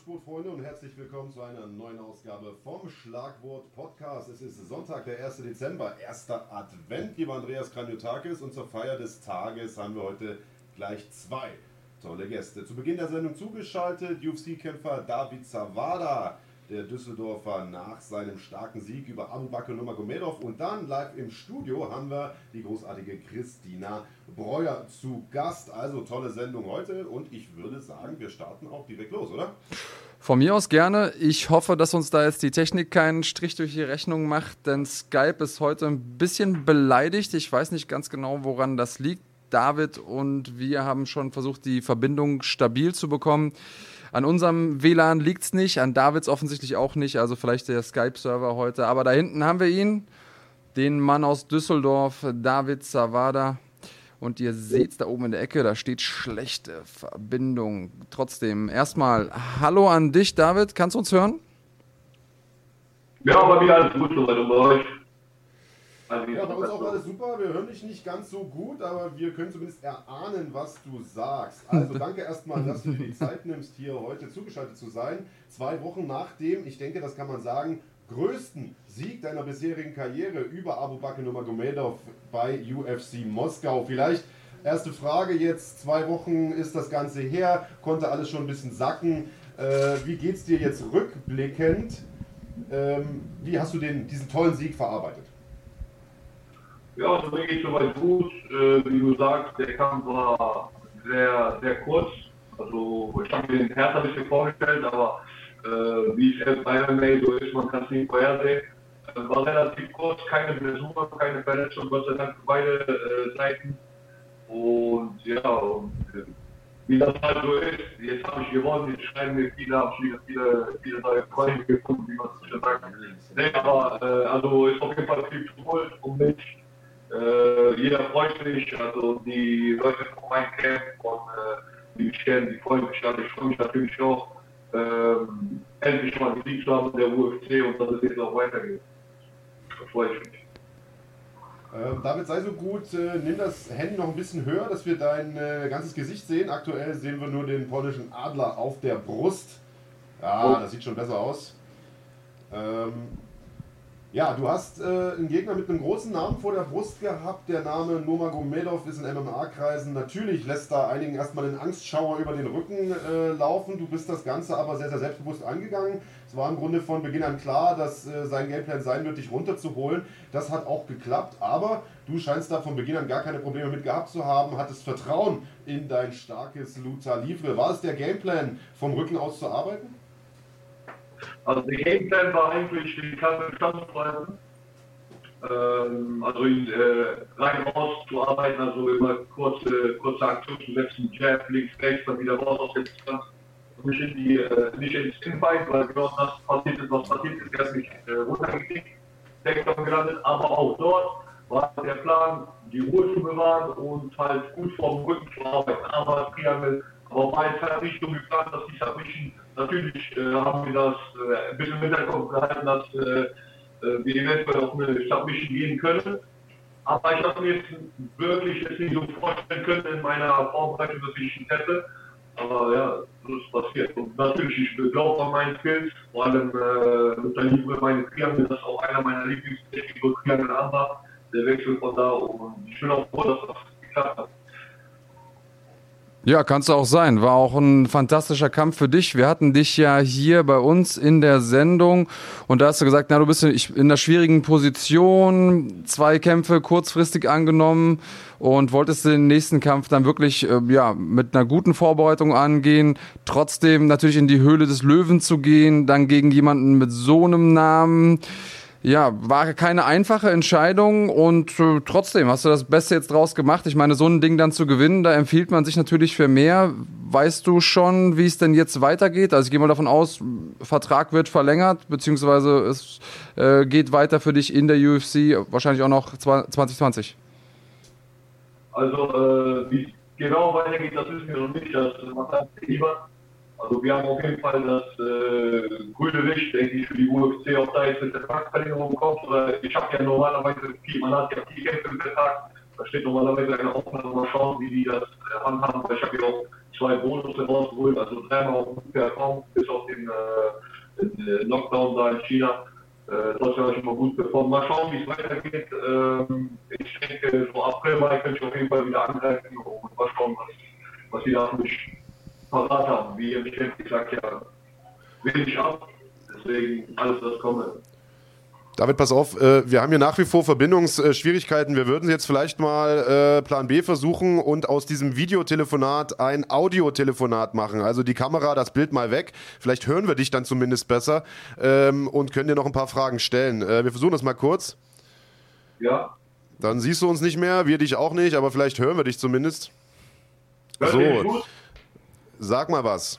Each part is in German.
Kampfsportfreunde und herzlich willkommen zu einer neuen Ausgabe vom Schlagwort Podcast. Es ist Sonntag, der 1. Dezember, erster Advent, lieber Andreas Kranjotakis und zur Feier des Tages haben wir heute gleich zwei tolle Gäste. Zu Beginn der Sendung zugeschaltet UFC-Kämpfer David Zawada der Düsseldorfer nach seinem starken Sieg über Abu Bakr Nurmagomedov. Und dann live im Studio haben wir die großartige Christina Breuer zu Gast. Also tolle Sendung heute und ich würde sagen, wir starten auch direkt los, oder? Von mir aus gerne. Ich hoffe, dass uns da jetzt die Technik keinen Strich durch die Rechnung macht, denn Skype ist heute ein bisschen beleidigt. Ich weiß nicht ganz genau, woran das liegt. David und wir haben schon versucht, die Verbindung stabil zu bekommen. An unserem WLAN liegt es nicht, an Davids offensichtlich auch nicht, also vielleicht der Skype-Server heute. Aber da hinten haben wir ihn, den Mann aus Düsseldorf, David Zavada. Und ihr seht da oben in der Ecke, da steht schlechte Verbindung. Trotzdem, erstmal Hallo an dich, David. Kannst du uns hören? Ja, aber wieder alles gut soweit bei euch. Also, ja, bei uns auch alles super. Wir hören dich nicht ganz so gut, aber wir können zumindest erahnen, was du sagst. Also danke erstmal, dass du dir die Zeit nimmst, hier heute zugeschaltet zu sein. Zwei Wochen nach dem, ich denke, das kann man sagen, größten Sieg deiner bisherigen Karriere über Abu Bakr Nurmagomedov bei UFC Moskau. Vielleicht erste Frage jetzt, zwei Wochen ist das Ganze her, konnte alles schon ein bisschen sacken. Äh, wie es dir jetzt rückblickend? Ähm, wie hast du den, diesen tollen Sieg verarbeitet? Ja, also mir geht soweit gut. Äh, wie du sagst, der Kampf war sehr, sehr kurz. Also ich habe mir den Herz ein bisschen vorgestellt, aber äh, wie es bei MMA so ist, man kann es nicht vorhersehen. Äh, war relativ kurz, keine Blessur, keine Verletzung, Gott sei Dank für beide äh, Seiten. Und ja, und, äh, wie das halt so ist, jetzt habe ich gewonnen, jetzt schreiben mir viele, habe viele, viele, viele neue Freunde gefunden, wie man es schon sagt. Nee, aber also ist auf jeden Fall viel zu holen um mich. Äh, jeder freut sich, also die Leute von meinem Camp äh, die mich kennen, die freuen sich alle. Ich freue mich natürlich auch, ähm, endlich mal Sieg zu haben in der UFC und dass es jetzt auch weitergeht. Da freue ich mich. Ähm, David, sei so gut, äh, nimm das Handy noch ein bisschen höher, dass wir dein äh, ganzes Gesicht sehen. Aktuell sehen wir nur den polnischen Adler auf der Brust. Ja, oh. das sieht schon besser aus. Ähm, ja, du hast äh, einen Gegner mit einem großen Namen vor der Brust gehabt. Der Name Nomagomedov ist in MMA-Kreisen. Natürlich lässt da einigen erstmal den Angstschauer über den Rücken äh, laufen. Du bist das Ganze aber sehr, sehr selbstbewusst angegangen. Es war im Grunde von Beginn an klar, dass äh, sein Gameplan sein wird, dich runterzuholen. Das hat auch geklappt, aber du scheinst da von Beginn an gar keine Probleme mit gehabt zu haben, hattest Vertrauen in dein starkes Luta Livre. War es der Gameplan, vom Rücken aus zu arbeiten? Also der Gameplan war eigentlich die Kampf standzuhalten. Ähm, also ihn äh, rein raus zu arbeiten, also immer kurze, kurze Aktionen zu setzen, Jab, links, rechts, dann wieder raus aus der Distanz. Nicht in die, äh, nicht ins Infight, weil genau das passiert ist, was passiert ist, er ist nicht äh, runtergekickt, Takedown gelandet, aber auch dort war der Plan, die Ruhe zu bewahren und halt gut vom Rücken zu arbeiten. Aber Triangle, aber halt Richtung geplant, dass die Submission natürlich äh, haben wir das äh, ein bisschen im Hinterkopf gehalten, dass äh, äh, wir eventuell auf eine Submission gehen können. Aber ich habe mir jetzt wirklich jetzt nicht so vorstellen können in meiner Vorbereitung, dass ich es hätte. Aber ja, so ist passiert. Und natürlich, ich glaube an meinen Skills, vor allem äh, mit der Liebe meine Triangel, das ist auch einer meiner Lieblingstechniken, Triangel Amba, der Wechsel von da. Und ich bin auch froh, dass das geklappt hat. Ja, kannst du auch sein. War auch ein fantastischer Kampf für dich. Wir hatten dich ja hier bei uns in der Sendung und da hast du gesagt, na, du bist in einer schwierigen Position, zwei Kämpfe kurzfristig angenommen und wolltest den nächsten Kampf dann wirklich äh, ja, mit einer guten Vorbereitung angehen, trotzdem natürlich in die Höhle des Löwen zu gehen, dann gegen jemanden mit so einem Namen ja, war keine einfache Entscheidung und äh, trotzdem hast du das Beste jetzt draus gemacht. Ich meine, so ein Ding dann zu gewinnen, da empfiehlt man sich natürlich für mehr. Weißt du schon, wie es denn jetzt weitergeht? Also ich gehe mal davon aus, Vertrag wird verlängert, beziehungsweise es äh, geht weiter für dich in der UFC, wahrscheinlich auch noch 2020. Also, äh, wie genau weitergeht, das wissen wir noch nicht. Das macht lieber. Also wir haben auf jeden Fall das äh, grüne Licht, denke ich, für die UFC, ob da jetzt eine Vertragsverlängerung kommt. Oder ich habe ja normalerweise viel, man hat ja viel Kämpfe im Vertrag, da steht normalerweise eine Aufnahme, mal schauen, wie die das äh, handhaben. Ich habe ja auch zwei Bonus rausgeholt, also dreimal auch gut performt, bis auf den äh, Lockdown da in China. Äh, das habe ich immer gut performt. Mal schauen, wie es weitergeht. Ähm, ich denke, so April, Mai könnte ich auf jeden Fall wieder angreifen und mal schauen, was, was für mich parat haben. Wie ihr bestimmt gesagt ja, wenig ab. Deswegen alles, was komme. David, pass auf, äh, wir haben hier nach wie vor Verbindungsschwierigkeiten. Wir würden jetzt vielleicht mal äh, Plan B versuchen und aus diesem Videotelefonat ein Audiotelefonat machen. Also die Kamera, das Bild mal weg. Vielleicht hören wir dich dann zumindest besser ähm, und können dir noch ein paar Fragen stellen. Äh, wir versuchen das mal kurz. Ja. Dann siehst du uns nicht mehr, wir dich auch nicht, aber vielleicht hören wir dich zumindest. Hört So. Sag mal was.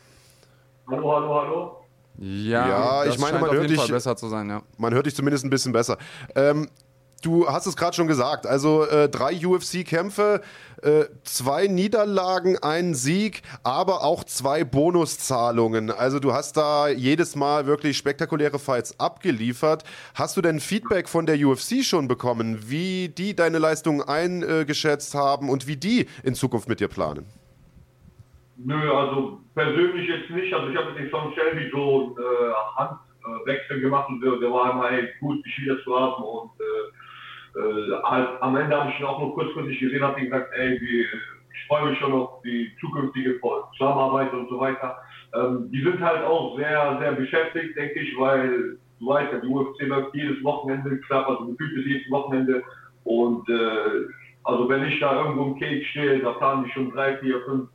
Hallo, hallo, hallo. Ja, Ja, das ich meine, man auf hört jeden dich- Fall besser zu sein, ja. Man hört dich zumindest ein bisschen besser. Ähm, du hast es gerade schon gesagt. Also äh, drei UFC-Kämpfe, äh, zwei Niederlagen, ein Sieg, aber auch zwei Bonuszahlungen. Also du hast da jedes Mal wirklich spektakuläre Fights abgeliefert. Hast du denn Feedback von der UFC schon bekommen, wie die deine Leistungen eingeschätzt haben und wie die in Zukunft mit dir planen? Nö, also persönlich jetzt nicht. Also ich habe mit dem Sean Shelby so einen äh, Handwechsel gemacht und der, der war immer hey, gut, dich wieder zu haben. Und äh, äh, halt, am Ende habe ich ihn auch nur kurzfristig gesehen, habe gesagt, ey, wie, ich freue mich schon auf die zukünftige Zusammenarbeit und so weiter. Ähm, die sind halt auch sehr, sehr beschäftigt, denke ich, weil du weißt ja, die UFC läuft jedes Wochenende, klar, also gefühlt ist jedes Wochenende. Und äh, also wenn ich da irgendwo im Cage stehe, da planen die schon drei, vier, fünf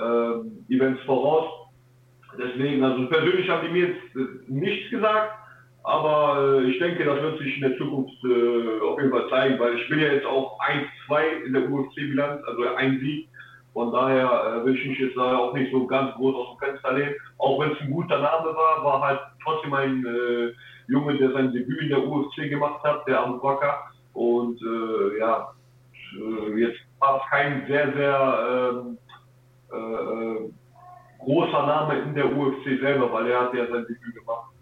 ähm, Events voraus. Deswegen, also persönlich haben die mir jetzt äh, nichts gesagt, aber äh, ich denke, das wird sich in der Zukunft äh, auf jeden Fall zeigen, weil ich bin ja jetzt auch 1-2 in der UFC-Bilanz, also ein Sieg. Von daher äh, will ich mich jetzt da auch nicht so ganz groß aus dem Fenster lehnen. Auch wenn es ein guter Name war, war halt trotzdem ein äh, Junge, der sein Debüt in der UFC gemacht hat, der Abu Bakr. Und äh, ja, äh, jetzt war es kein sehr, sehr ähm, äh, großer Name in der UFC selber, weil er hat ja sein Debüt gemacht.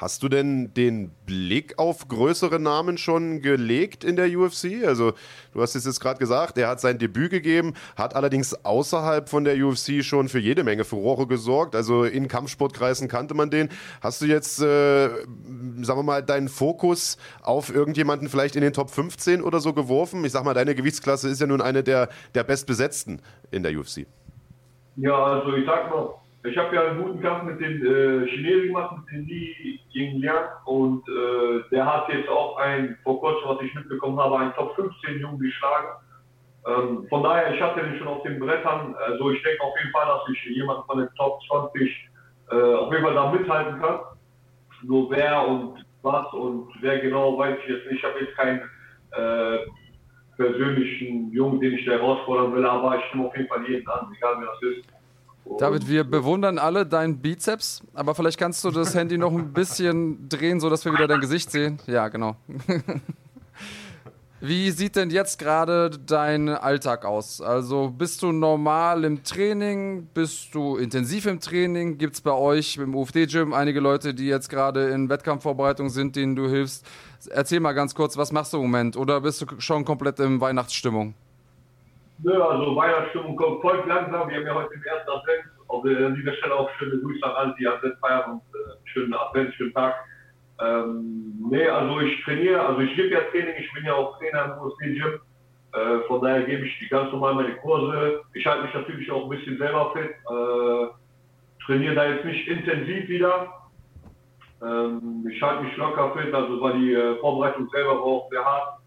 Hast du denn den Blick auf größere Namen schon gelegt in der UFC? Also, du hast es jetzt gerade gesagt, er hat sein Debüt gegeben, hat allerdings außerhalb von der UFC schon für jede Menge Furore gesorgt. Also in Kampfsportkreisen kannte man den. Hast du jetzt, äh, sagen wir mal, deinen Fokus auf irgendjemanden vielleicht in den Top 15 oder so geworfen? Ich sag mal, deine Gewichtsklasse ist ja nun eine der, der bestbesetzten in der UFC. Ja, also ich sag mal, ich habe ja einen guten Kampf mit den äh, Chinesen gemacht, mit den Li Yingliang und äh, der hat jetzt auch ein, vor kurzem, was ich mitbekommen habe, einen Top 15 Jungen geschlagen. Ähm, von daher, ich hatte den schon auf den Brettern, also ich denke auf jeden Fall, dass ich jemand von den Top 20 äh, auf jeden Fall da mithalten kann. Nur wer und was und wer genau, weiß ich jetzt nicht. Ich habe jetzt keinen äh, persönlichen Jungen, den ich da herausfordern will, aber ich nehme auf jeden Fall jeden an, egal wer das ist. David, wir bewundern alle deinen Bizeps, aber vielleicht kannst du das Handy noch ein bisschen drehen, sodass wir wieder dein Gesicht sehen. Ja, genau. Wie sieht denn jetzt gerade dein Alltag aus? Also bist du normal im Training? Bist du intensiv im Training? Gibt es bei euch im UFD-Gym einige Leute, die jetzt gerade in Wettkampfvorbereitung sind, denen du hilfst? Erzähl mal ganz kurz, was machst du im Moment? Oder bist du schon komplett in Weihnachtsstimmung? Nö, also Weihnachtsstimmung kommt voll langsam. Wir haben ja heute den ersten Advent. Also an dieser Stelle auch schöne Grüße an alle, die Advent feiern und äh, schönen Advent, schönen Tag. Ähm, nee, also ich trainiere, also ich gebe ja Training, ich bin ja auch Trainer im UFC-Gym. Äh, von daher gebe ich die ganz normal meine Kurse. Ich halte mich natürlich auch ein bisschen selber fit. Äh, trainiere da jetzt nicht intensiv wieder. Ähm, ich halte mich locker fit, also war die äh, Vorbereitung selber war auch sehr hart.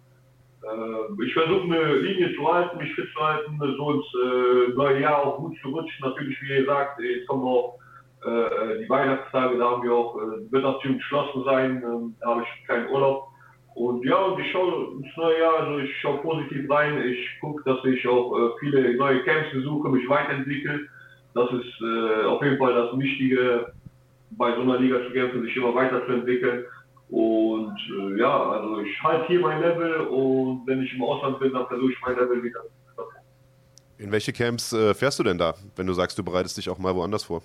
Äh, ich versuche eine Linie zu halten, mich fit zu halten, so ins äh, neue Jahr auch gut zu rutschen. Natürlich, wie ihr sagt, jetzt kommen auch äh, die Weihnachtstage, da haben wir auch, äh, wird natürlich geschlossen sein, ähm, da habe ich keinen Urlaub. Und ja, und ich schaue ins neue Jahr, also ich schaue positiv rein, ich gucke, dass ich auch äh, viele neue Camps besuche, mich weiterentwickle. Das ist äh, auf jeden Fall das Wichtige, bei so einer Liga zu kämpfen, sich immer weiterzuentwickeln. Und äh, ja, also ich halte hier mein Level und wenn ich im Ausland bin, dann versuche ich mein Level wieder. In welche Camps äh, fährst du denn da, wenn du sagst, du bereitest dich auch mal woanders vor?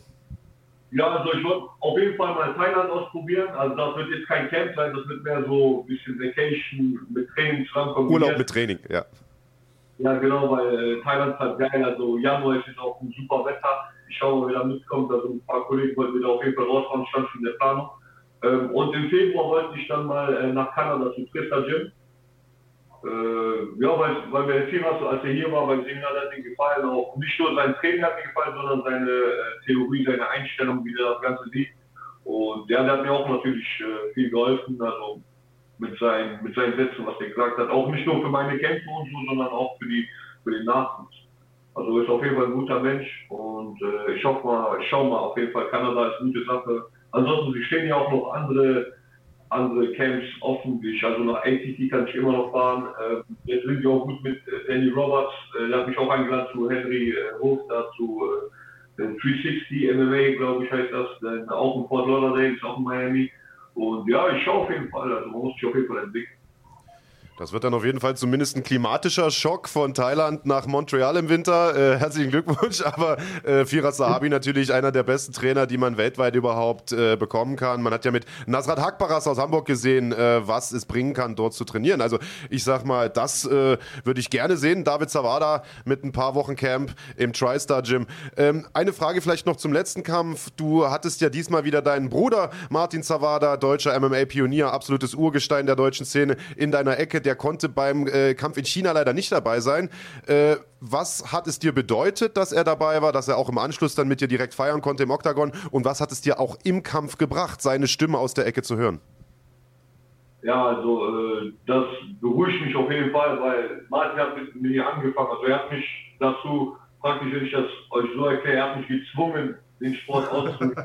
Ja, also ich wollte auf jeden Fall mal Thailand ausprobieren. Also das wird jetzt kein Camp sein, das wird mehr so ein bisschen Vacation mit Training zusammen kombiniert. Urlaub mit Training, ja. Ja, genau, weil äh, Thailand ist halt geil. Also Januar ist jetzt auch ein super Wetter. Ich schaue mal, wer da mitkommt. Also ein paar Kollegen wollten wieder auf jeden Fall rausfahren, stand schon in der Planung. Ähm, und im Februar wollte ich dann mal äh, nach Kanada zu Trista Gym. Äh, ja, weil, weil mir hast, als er hier war, beim Seminar hat ihm gefallen, auch nicht nur sein Training hat mir gefallen, sondern seine äh, Theorie, seine Einstellung, wie er das Ganze sieht. Und ja, der hat mir auch natürlich äh, viel geholfen, also mit seinen, mit seinen Sätzen, was er gesagt hat. Auch nicht nur für meine Kämpfe und so, sondern auch für, die, für den Nachwuchs. Also ist auf jeden Fall ein guter Mensch und äh, ich hoffe mal, ich schau mal, auf jeden Fall Kanada ist eine gute Sache. Ansonsten, sie stehen ja auch noch andere, andere Camps offen. Ich, also nach ATT kann ich immer noch fahren. Äh, jetzt sind wir auch gut mit äh, Danny Roberts. Äh, der hat mich auch eingeladen zu Henry äh, Hof, dazu äh, 360 MMA, glaube ich, heißt das. Dann auch in Fort Lauderdale, ist auch in Miami. Und ja, ich schaue auf jeden Fall. Also man muss sich auf jeden Fall entwickeln. Das wird dann auf jeden Fall zumindest ein klimatischer Schock von Thailand nach Montreal im Winter. Äh, herzlichen Glückwunsch. Aber äh, Firas Sahabi natürlich einer der besten Trainer, die man weltweit überhaupt äh, bekommen kann. Man hat ja mit Nasrat Hakparas aus Hamburg gesehen, äh, was es bringen kann, dort zu trainieren. Also ich sag mal, das äh, würde ich gerne sehen. David Zawada mit ein paar Wochen Camp im TriStar Gym. Ähm, eine Frage vielleicht noch zum letzten Kampf. Du hattest ja diesmal wieder deinen Bruder Martin Zawada, deutscher MMA-Pionier, absolutes Urgestein der deutschen Szene, in deiner Ecke der konnte beim äh, Kampf in China leider nicht dabei sein. Äh, was hat es dir bedeutet, dass er dabei war, dass er auch im Anschluss dann mit dir direkt feiern konnte im Oktagon? Und was hat es dir auch im Kampf gebracht, seine Stimme aus der Ecke zu hören? Ja, also äh, das beruhigt mich auf jeden Fall, weil Martin hat mit mir angefangen. Also er hat mich dazu, praktisch, wenn ich das euch so erkläre, er hat mich gezwungen, den Sport auszuüben.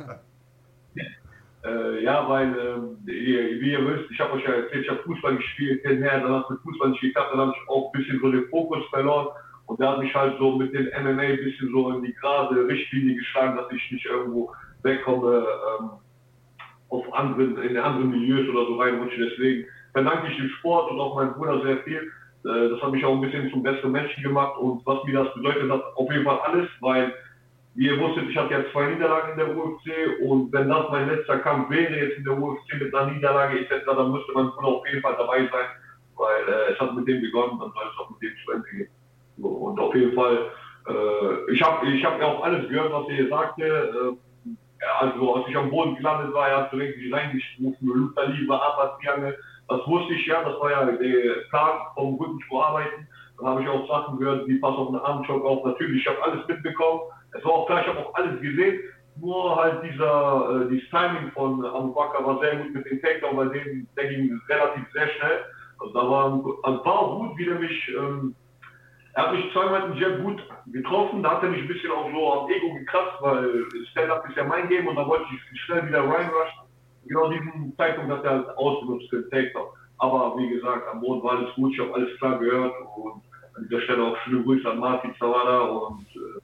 Äh, ja, weil, äh, wie, ihr wisst, ich habe euch ja erzählt, ich habe Fußball gespielt, hinher, dann hat mit Fußball nicht geklappt, dann habe ich auch ein bisschen so den Fokus verloren und der hat mich halt so mit dem MMA ein bisschen so in die gerade Richtlinie geschlagen, dass ich nicht irgendwo wegkomme ähm, auf anderen, in anderen Milieus oder so reinrutsche. Deswegen verdanke ich dem Sport und auch meinem Bruder sehr viel. Äh, das hat mich auch ein bisschen zum besseren Menschen gemacht und was mir das bedeutet hat, auf jeden Fall alles, weil wie ihr wusstet, ich hatte ja zwei Niederlagen in der UFC und wenn das mein letzter Kampf wäre jetzt in der UFC mit einer Niederlage etc., dann müsste man auf jeden Fall dabei sein, weil äh, es hat mit dem begonnen, dann soll es auch mit dem zu Ende gehen. So, und auf jeden Fall, äh, ich habe ich hab ja auch alles gehört, was ihr sagte. Äh, also als ich am Boden gelandet war, er hat direkt mich reingestuft, Luther Liebe, Triangle. Das wusste ich ja, das war ja der Plan, vom Rücken zu arbeiten. Dann habe ich auch Sachen gehört, wie pass auf den Armschock auf. Natürlich, ich habe alles mitbekommen. Es war auch klar, ich habe auch alles gesehen. Nur halt dieser, äh, dieses Timing von Abu Bakr war sehr gut mit dem Takedown, weil dem, der ging relativ sehr schnell. Also da war, also war auch gut, wie der mich, ähm, er hat mich zweimal in Jab gut getroffen, da hat er mich ein bisschen auch so am Ego gekratzt, weil Stand-Up ist ja mein Game und da wollte ich schnell wieder reinrushen. Genau diesen Zeitpunkt hat er halt ausgenutzt für den Takedown. Aber wie gesagt, am Boden war alles gut, ich habe alles klar gehört und an dieser Stelle auch schöne Grüße an Martin Zawada und äh,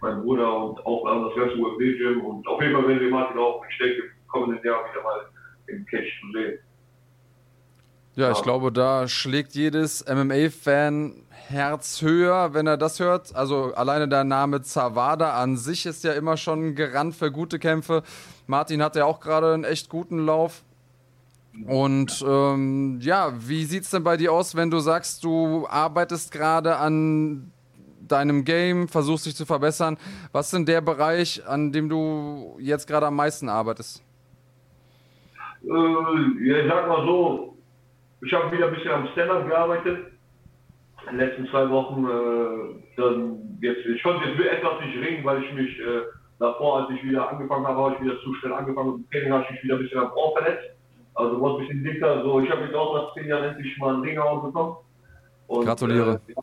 mein Bruder und auch das ganze UFC-Gym. Und auf jeden Fall werden wir Martin auch, denke, im kommenden Jahr wieder mal im Catch zu sehen. Ja, ich glaube, da schlägt jedes MMA-Fan Herz höher, wenn er das hört. Also alleine der Name Zawada an sich ist ja immer schon gerannt für gute Kämpfe. Martin hat ja auch gerade einen echt guten Lauf. Und ähm, ja, wie sieht es denn bei dir aus, wenn du sagst, du arbeitest gerade an deinem Game, versuchst dich zu verbessern. Was ist denn der Bereich, an dem du jetzt gerade am meisten arbeitest? Äh, ja, ich sag mal so, ich habe wieder ein bisschen am Stand-up gearbeitet. In den letzten zwei Wochen, äh, dann jetzt, ich konnte jetzt etwas nicht ringen, weil ich mich äh, davor, als ich wieder angefangen habe, habe ich wieder zu schnell angefangen und Training habe ich mich wieder ein bisschen am Ohr verletzt. Also wurde ein bisschen dicker. So, ich habe jetzt auch nach zehn Jahren endlich mal einen Ring bekommen. Und, Gratuliere. Äh,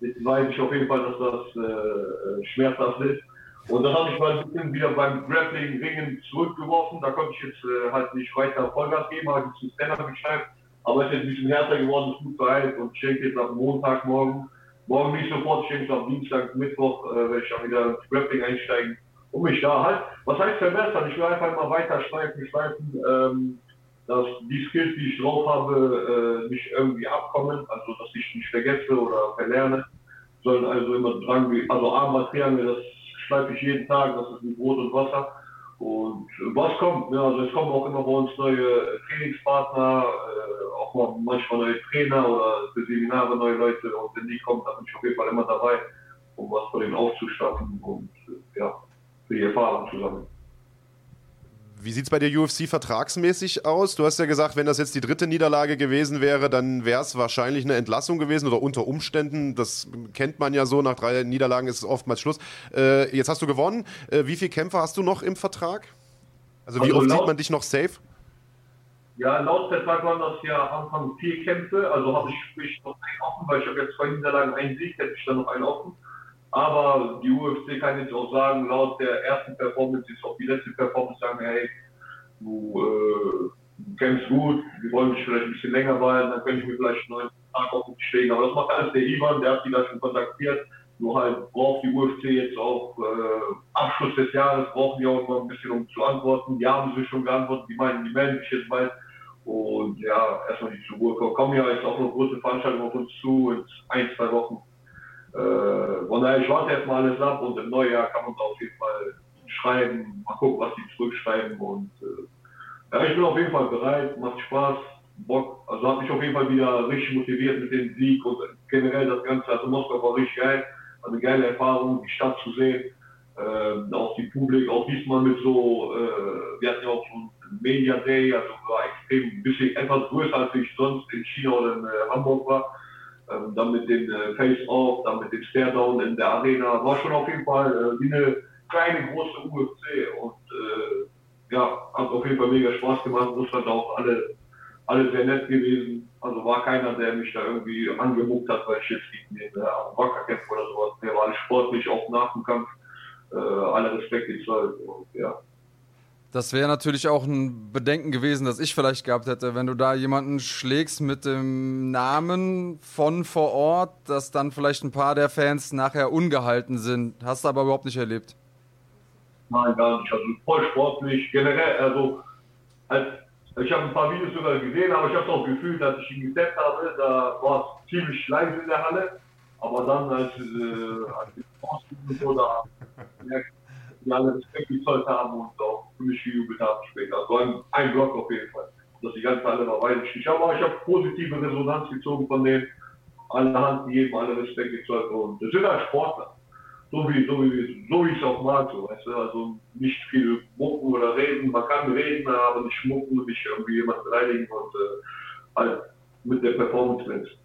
Jetzt weiß ich auf jeden Fall, dass das äh, schmerzhaft ist. Und dann habe ich mal ein bisschen wieder beim Grappling Ringen zurückgeworfen. Da konnte ich jetzt äh, halt nicht weiter Vollgas geben, habe ich zu Stand-Up geschafft. Aber es ist jetzt ein bisschen härter geworden, ist gut verheilt und ich denke jetzt ab Montag, morgen, morgen nicht sofort, ich denke am Dienstag, Mittwoch äh, werde ich dann wieder ins Grappling einsteigen, um mich da halt, was heißt verbessern? Ich will einfach immer weiter schleifen, schleifen, ähm, dass die Skills, die ich drauf habe, äh, nicht irgendwie abkommen, also dass ich nicht vergesse oder verlerne, sondern also immer dran, also Armmaterial, das schleife ich jeden Tag, das ist mit Brot und Wasser. Und was kommt, ne? also es kommen auch immer bei uns neue Trainingspartner, äh, auch mal manchmal neue Trainer oder für Seminare neue Leute und wenn die kommen, dann bin ich auf jeden Fall immer dabei, um was von denen aufzustatten und äh, ja, für die Erfahrung zu sammeln. Wie sieht es bei der UFC vertragsmäßig aus? Du hast ja gesagt, wenn das jetzt die dritte Niederlage gewesen wäre, dann wäre es wahrscheinlich eine Entlassung gewesen oder unter Umständen. Das kennt man ja so, nach drei Niederlagen ist es oftmals Schluss. Äh, jetzt hast du gewonnen. Äh, wie viele Kämpfe hast du noch im Vertrag? Also wie also oft sieht man dich noch safe? Ja, laut Vertrag waren das ja Anfang vier Kämpfe, also habe ich sprich noch einen offen, weil ich habe jetzt zwei Niederlagen, einen Sieg, hätte ich dann noch einen offen. Aber die UFC kann jetzt auch sagen, laut der ersten Performance ist auch die letzte Performance sagen, hey, du, äh, kämpfst gut, wir wollen dich vielleicht ein bisschen länger behalten, dann könnte ich mir vielleicht einen neuen Tag auf den Schlägen. Aber das macht alles der Ivan, der hat die da schon kontaktiert. Nur halt braucht die UFC jetzt auch äh, Abschluss des Jahres, brauchen die auch immer ein bisschen, um zu antworten. Die haben sich schon geantwortet, die meinen, die melden sich jetzt bald. Und ja, erstmal die zur Ruhe kommen. Kommen ja jetzt auch noch große Veranstaltungen auf uns zu, in ein, zwei Wochen. Äh, von daher, ich warte erstmal alles ab und im Neujahr kann man auf jeden Fall schreiben, mal gucken, was die zurückschreiben und äh, ja, ich bin auf jeden Fall bereit, macht Spaß, Bock, also hat mich auf jeden Fall wieder richtig motiviert mit dem Sieg und generell das Ganze, also Moskau war richtig geil, eine geile Erfahrung, die Stadt zu sehen, äh, auch die Publik, auch diesmal mit so, äh, wir hatten ja auch so ein Media Day, also war extrem, ein bisschen etwas größer als ich sonst in China oder in äh, Hamburg war ähm, dann mit dem äh, Face-Off, dann mit dem Stare-Down in der Arena. War schon auf jeden Fall äh, wie eine kleine, große UFC und äh, ja, hat auf jeden Fall mega Spaß gemacht. Russland auch alle, alle sehr nett gewesen. Also war keiner, der mich da irgendwie angemuckt hat, weil ich jetzt gegen den äh, Wacker kämpfe oder sowas. Der war alles sportlich, auch nach dem Kampf. Äh, alle Respekt gezollt und ja. Das wäre natürlich auch ein Bedenken gewesen, das ich vielleicht gehabt hätte, wenn du da jemanden schlägst mit dem Namen von vor Ort, dass dann vielleicht ein paar der Fans nachher ungehalten sind. Hast du aber überhaupt nicht erlebt. Nein, gar nicht. Also voll sportlich, generell, also als, ich habe ein paar Videos sogar gesehen, aber ich habe auch gefühlt, dass ich ihn gesetzt habe, da war es ziemlich leise in der Halle. Aber dann, als, äh, als ich da merkte die alle Respekt gezollt haben und auch für mich gejubelt haben später. Also ein, ein Block auf jeden Fall. Dass die ganze Halle war weiß ich nicht. Ich habe positive Resonanz gezogen von denen. Alle Hand gegeben, alle Respekt gezollt und das sind halt Sportler. So wie, so wie, so wie ich es auch mag, so, weißt du, also nicht viel mucken oder reden, man kann reden, aber nicht schmucken und nicht irgendwie jemand beleidigen und äh, halt mit der Performance glänzen.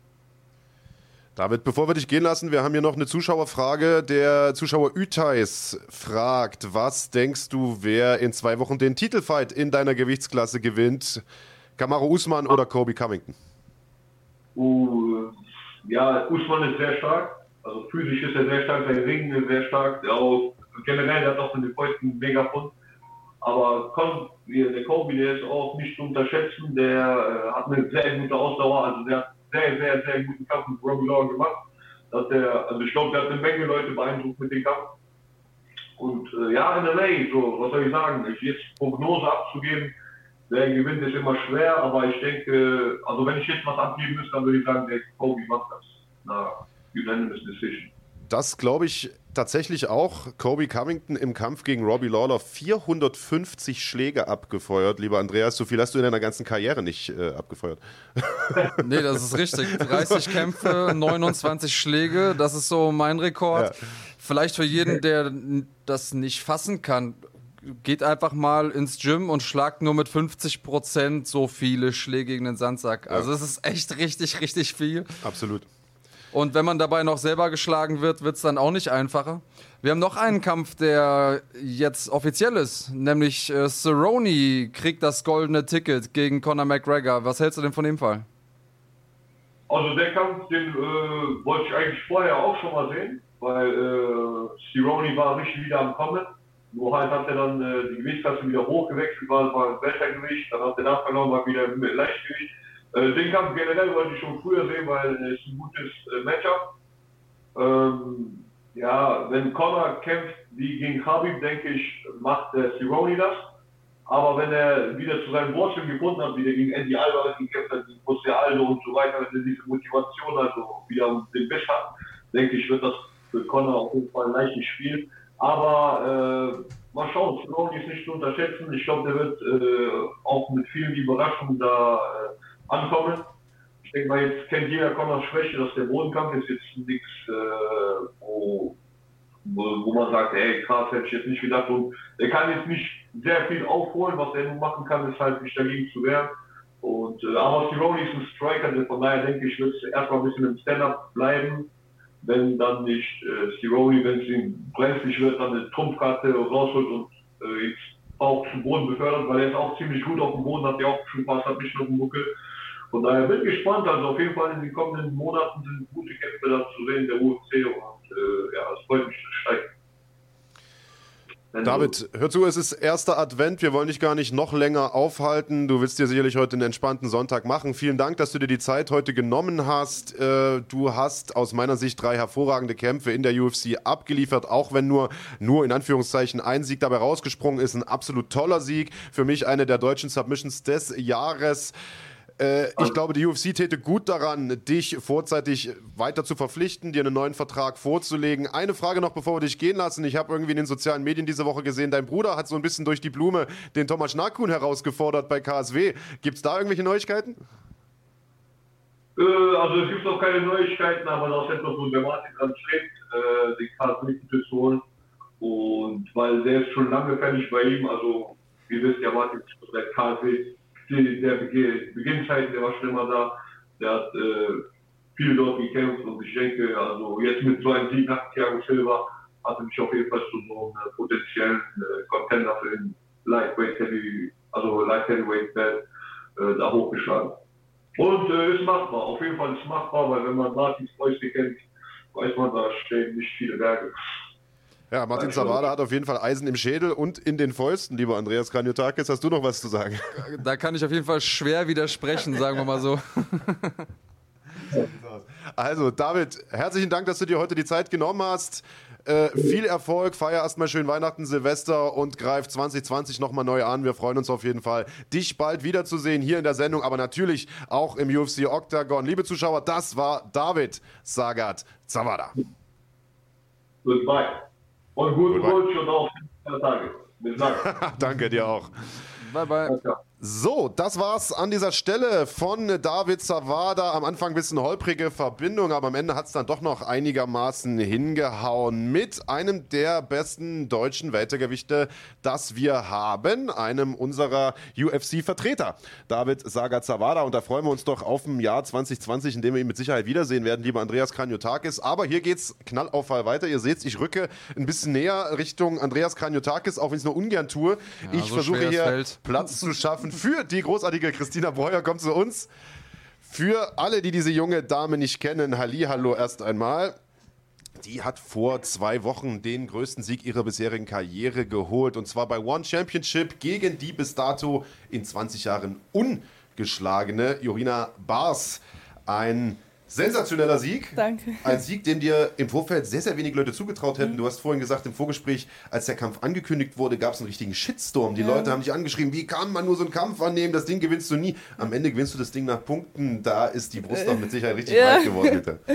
David, bevor wir dich gehen lassen, wir haben hier noch eine Zuschauerfrage. Der Zuschauer Üteis fragt, was denkst du, wer in zwei Wochen den Titelfight in deiner Gewichtsklasse gewinnt? Kamaru Usman oder Kobe Covington? Uh, ja, Usman ist sehr stark. Also physisch ist er sehr stark, sein Ring ist sehr stark. Auch, generell hat er auch von den Fäusten mega Pfund. Aber der Kobe, der ist auch nicht zu unterschätzen. Der äh, hat eine sehr gute Ausdauer. Also der sehr, sehr, sehr guten Kampf mit Robbie Law gemacht. Dass der, also ich glaube, der hat eine Menge Leute beeindruckt mit dem Kampf. Und äh, ja, in LA, so, was soll ich sagen, ich jetzt Prognose abzugeben, wer gewinnt, ist immer schwer, aber ich denke, also wenn ich jetzt was abgeben müsste, dann würde ich sagen, der Kobe macht das. Na, unanimous decision. Das glaube ich tatsächlich auch. Kobe Covington im Kampf gegen Robbie Lawler 450 Schläge abgefeuert. Lieber Andreas, so viel hast du in deiner ganzen Karriere nicht äh, abgefeuert. nee, das ist richtig. 30 Kämpfe, 29 Schläge, das ist so mein Rekord. Ja. Vielleicht für jeden, der das nicht fassen kann, geht einfach mal ins Gym und schlagt nur mit 50 Prozent so viele Schläge gegen den Sandsack. Also es ist echt richtig, richtig viel. Absolut. Und wenn man dabei noch selber geschlagen wird, wird es dann auch nicht einfacher. Wir haben noch einen Kampf, der jetzt offiziell ist, nämlich äh, Cerrone kriegt das goldene Ticket gegen Conor McGregor. Was hältst du denn von dem Fall? Also der Kampf, den äh, wollte ich eigentlich vorher auch schon mal sehen, weil äh, Cerrone war richtig wieder am Kommen. Nur halt hat er dann äh, die Gewichtsklasse wieder hochgewechselt, war, war ein Weltergewicht, dann hat er nachgenommen, war wieder mit Leichtgewicht den Kampf generell wollte ich schon früher sehen, weil es ein gutes äh, Matchup. Ähm, ja, wenn Conor kämpft wie gegen Khabib, denke ich, macht der Cerrone das. Aber wenn er wieder zu seinen Wurzeln gefunden hat, wie der gegen Andy Alvarez gekämpft hat, gegen José Aldo und so weiter, wenn er diese Motivation also wieder um den Biss hat, denke ich, wird das für Conor auf jeden Fall ein leichtes Spiel. Aber mal schauen, Cerrone ist nicht zu unterschätzen. Ich glaube, der wird äh, auch mit vielen Überraschungen da äh, ankommen. Ich denke mal, jetzt kennt jeder Connors Schwäche, dass der Bodenkampf ist jetzt nichts, äh, wo, wo, wo, man sagt, ey, krass, hätte ich jetzt nicht gedacht. Und er kann jetzt nicht sehr viel aufholen. Was er nun machen kann, ist halt nicht dagegen zu wehren. Und äh, aber Cerrone ist ein Striker, von daher denke ich, wird es erstmal ein bisschen im Stand-up bleiben wenn dann nicht äh, wenn es ihm brenzlig wird, dann eine Trumpfkarte rausholt und äh, jetzt auch zum Boden befördert, weil er ist auch ziemlich gut auf dem Boden, hat ja auch schon fast bisschen auf dem Buckel. Von daher bin ich gespannt, also auf jeden Fall in den kommenden Monaten sind gute Kämpfe da zu sehen, der UFC und äh, ja, es freut mich steigt. David, hör zu, es ist erster Advent. Wir wollen dich gar nicht noch länger aufhalten. Du willst dir sicherlich heute einen entspannten Sonntag machen. Vielen Dank, dass du dir die Zeit heute genommen hast. Äh, du hast aus meiner Sicht drei hervorragende Kämpfe in der UFC abgeliefert, auch wenn nur, nur in Anführungszeichen ein Sieg dabei rausgesprungen ist. Ein absolut toller Sieg. Für mich eine der deutschen Submissions des Jahres. Äh, ich glaube, die UFC täte gut daran, dich vorzeitig weiter zu verpflichten, dir einen neuen Vertrag vorzulegen. Eine Frage noch, bevor wir dich gehen lassen. Ich habe irgendwie in den sozialen Medien diese Woche gesehen, dein Bruder hat so ein bisschen durch die Blume den Thomas Schnarkun herausgefordert bei KSW. Gibt es da irgendwelche Neuigkeiten? Äh, also es gibt noch keine Neuigkeiten, aber da ist etwas, wo der Martin dran strebt, äh, den KSW zu holen. Und weil der ist schon lange fertig bei ihm, also wie wisst ihr, Martin ist bei KSW die, der Beginnzeit, der war schon immer da. Der hat äh, viel dort gekämpft und ich denke, also jetzt mit so einem Sieg nach Thiago Silva hat er mich auf jeden Fall zu so einem potenziellen äh, Contender für den Lightweight Heavy, also Light Heavyweight Belt äh, da hochgeschlagen. Und äh, ist machbar, auf jeden Fall ist machbar, weil wenn man Martins Fäuste kennt, weiß man, da stehen nicht viele Berge. Ja, Martin Zavada hat auf jeden Fall Eisen im Schädel und in den Fäusten, lieber Andreas Kranjotakis. Hast du noch was zu sagen? Da kann ich auf jeden Fall schwer widersprechen, sagen wir mal so. Also, David, herzlichen Dank, dass du dir heute die Zeit genommen hast. Äh, viel Erfolg, feier erstmal schön Weihnachten, Silvester und greif 2020 nochmal neu an. Wir freuen uns auf jeden Fall, dich bald wiederzusehen hier in der Sendung, aber natürlich auch im UFC Octagon. Liebe Zuschauer, das war David Sagat Zavada. Goodbye. Und guten Rutsch und auch Tage. Bis dann. Danke dir auch. Bye, bye. So, das war's an dieser Stelle von David Zawada. Am Anfang ein bisschen holprige Verbindung, aber am Ende hat's dann doch noch einigermaßen hingehauen mit einem der besten deutschen Weltergewichte, das wir haben, einem unserer UFC-Vertreter, David Saga Zawada. Und da freuen wir uns doch auf ein Jahr 2020, in dem wir ihn mit Sicherheit wiedersehen werden, lieber Andreas Kranjotakis. Aber hier geht's knallauffall weiter. Ihr seht, ich rücke ein bisschen näher Richtung Andreas Kranjotakis, auch wenn ich es nur ungern tue. Ja, ich so versuche hier Platz zu schaffen für die großartige Christina Breuer kommt zu uns. Für alle, die diese junge Dame nicht kennen, Halli, hallo erst einmal. Die hat vor zwei Wochen den größten Sieg ihrer bisherigen Karriere geholt. Und zwar bei One Championship gegen die bis dato in 20 Jahren ungeschlagene Jorina Bars. Ein Sensationeller Sieg. Danke. Ein Sieg, den dir im Vorfeld sehr, sehr wenig Leute zugetraut hätten. Mhm. Du hast vorhin gesagt, im Vorgespräch, als der Kampf angekündigt wurde, gab es einen richtigen Shitstorm. Die ja. Leute haben dich angeschrieben, wie kann man nur so einen Kampf annehmen? Das Ding gewinnst du nie. Am Ende gewinnst du das Ding nach Punkten. Da ist die Brust doch mit Sicherheit richtig ja. weit geworden, bitte.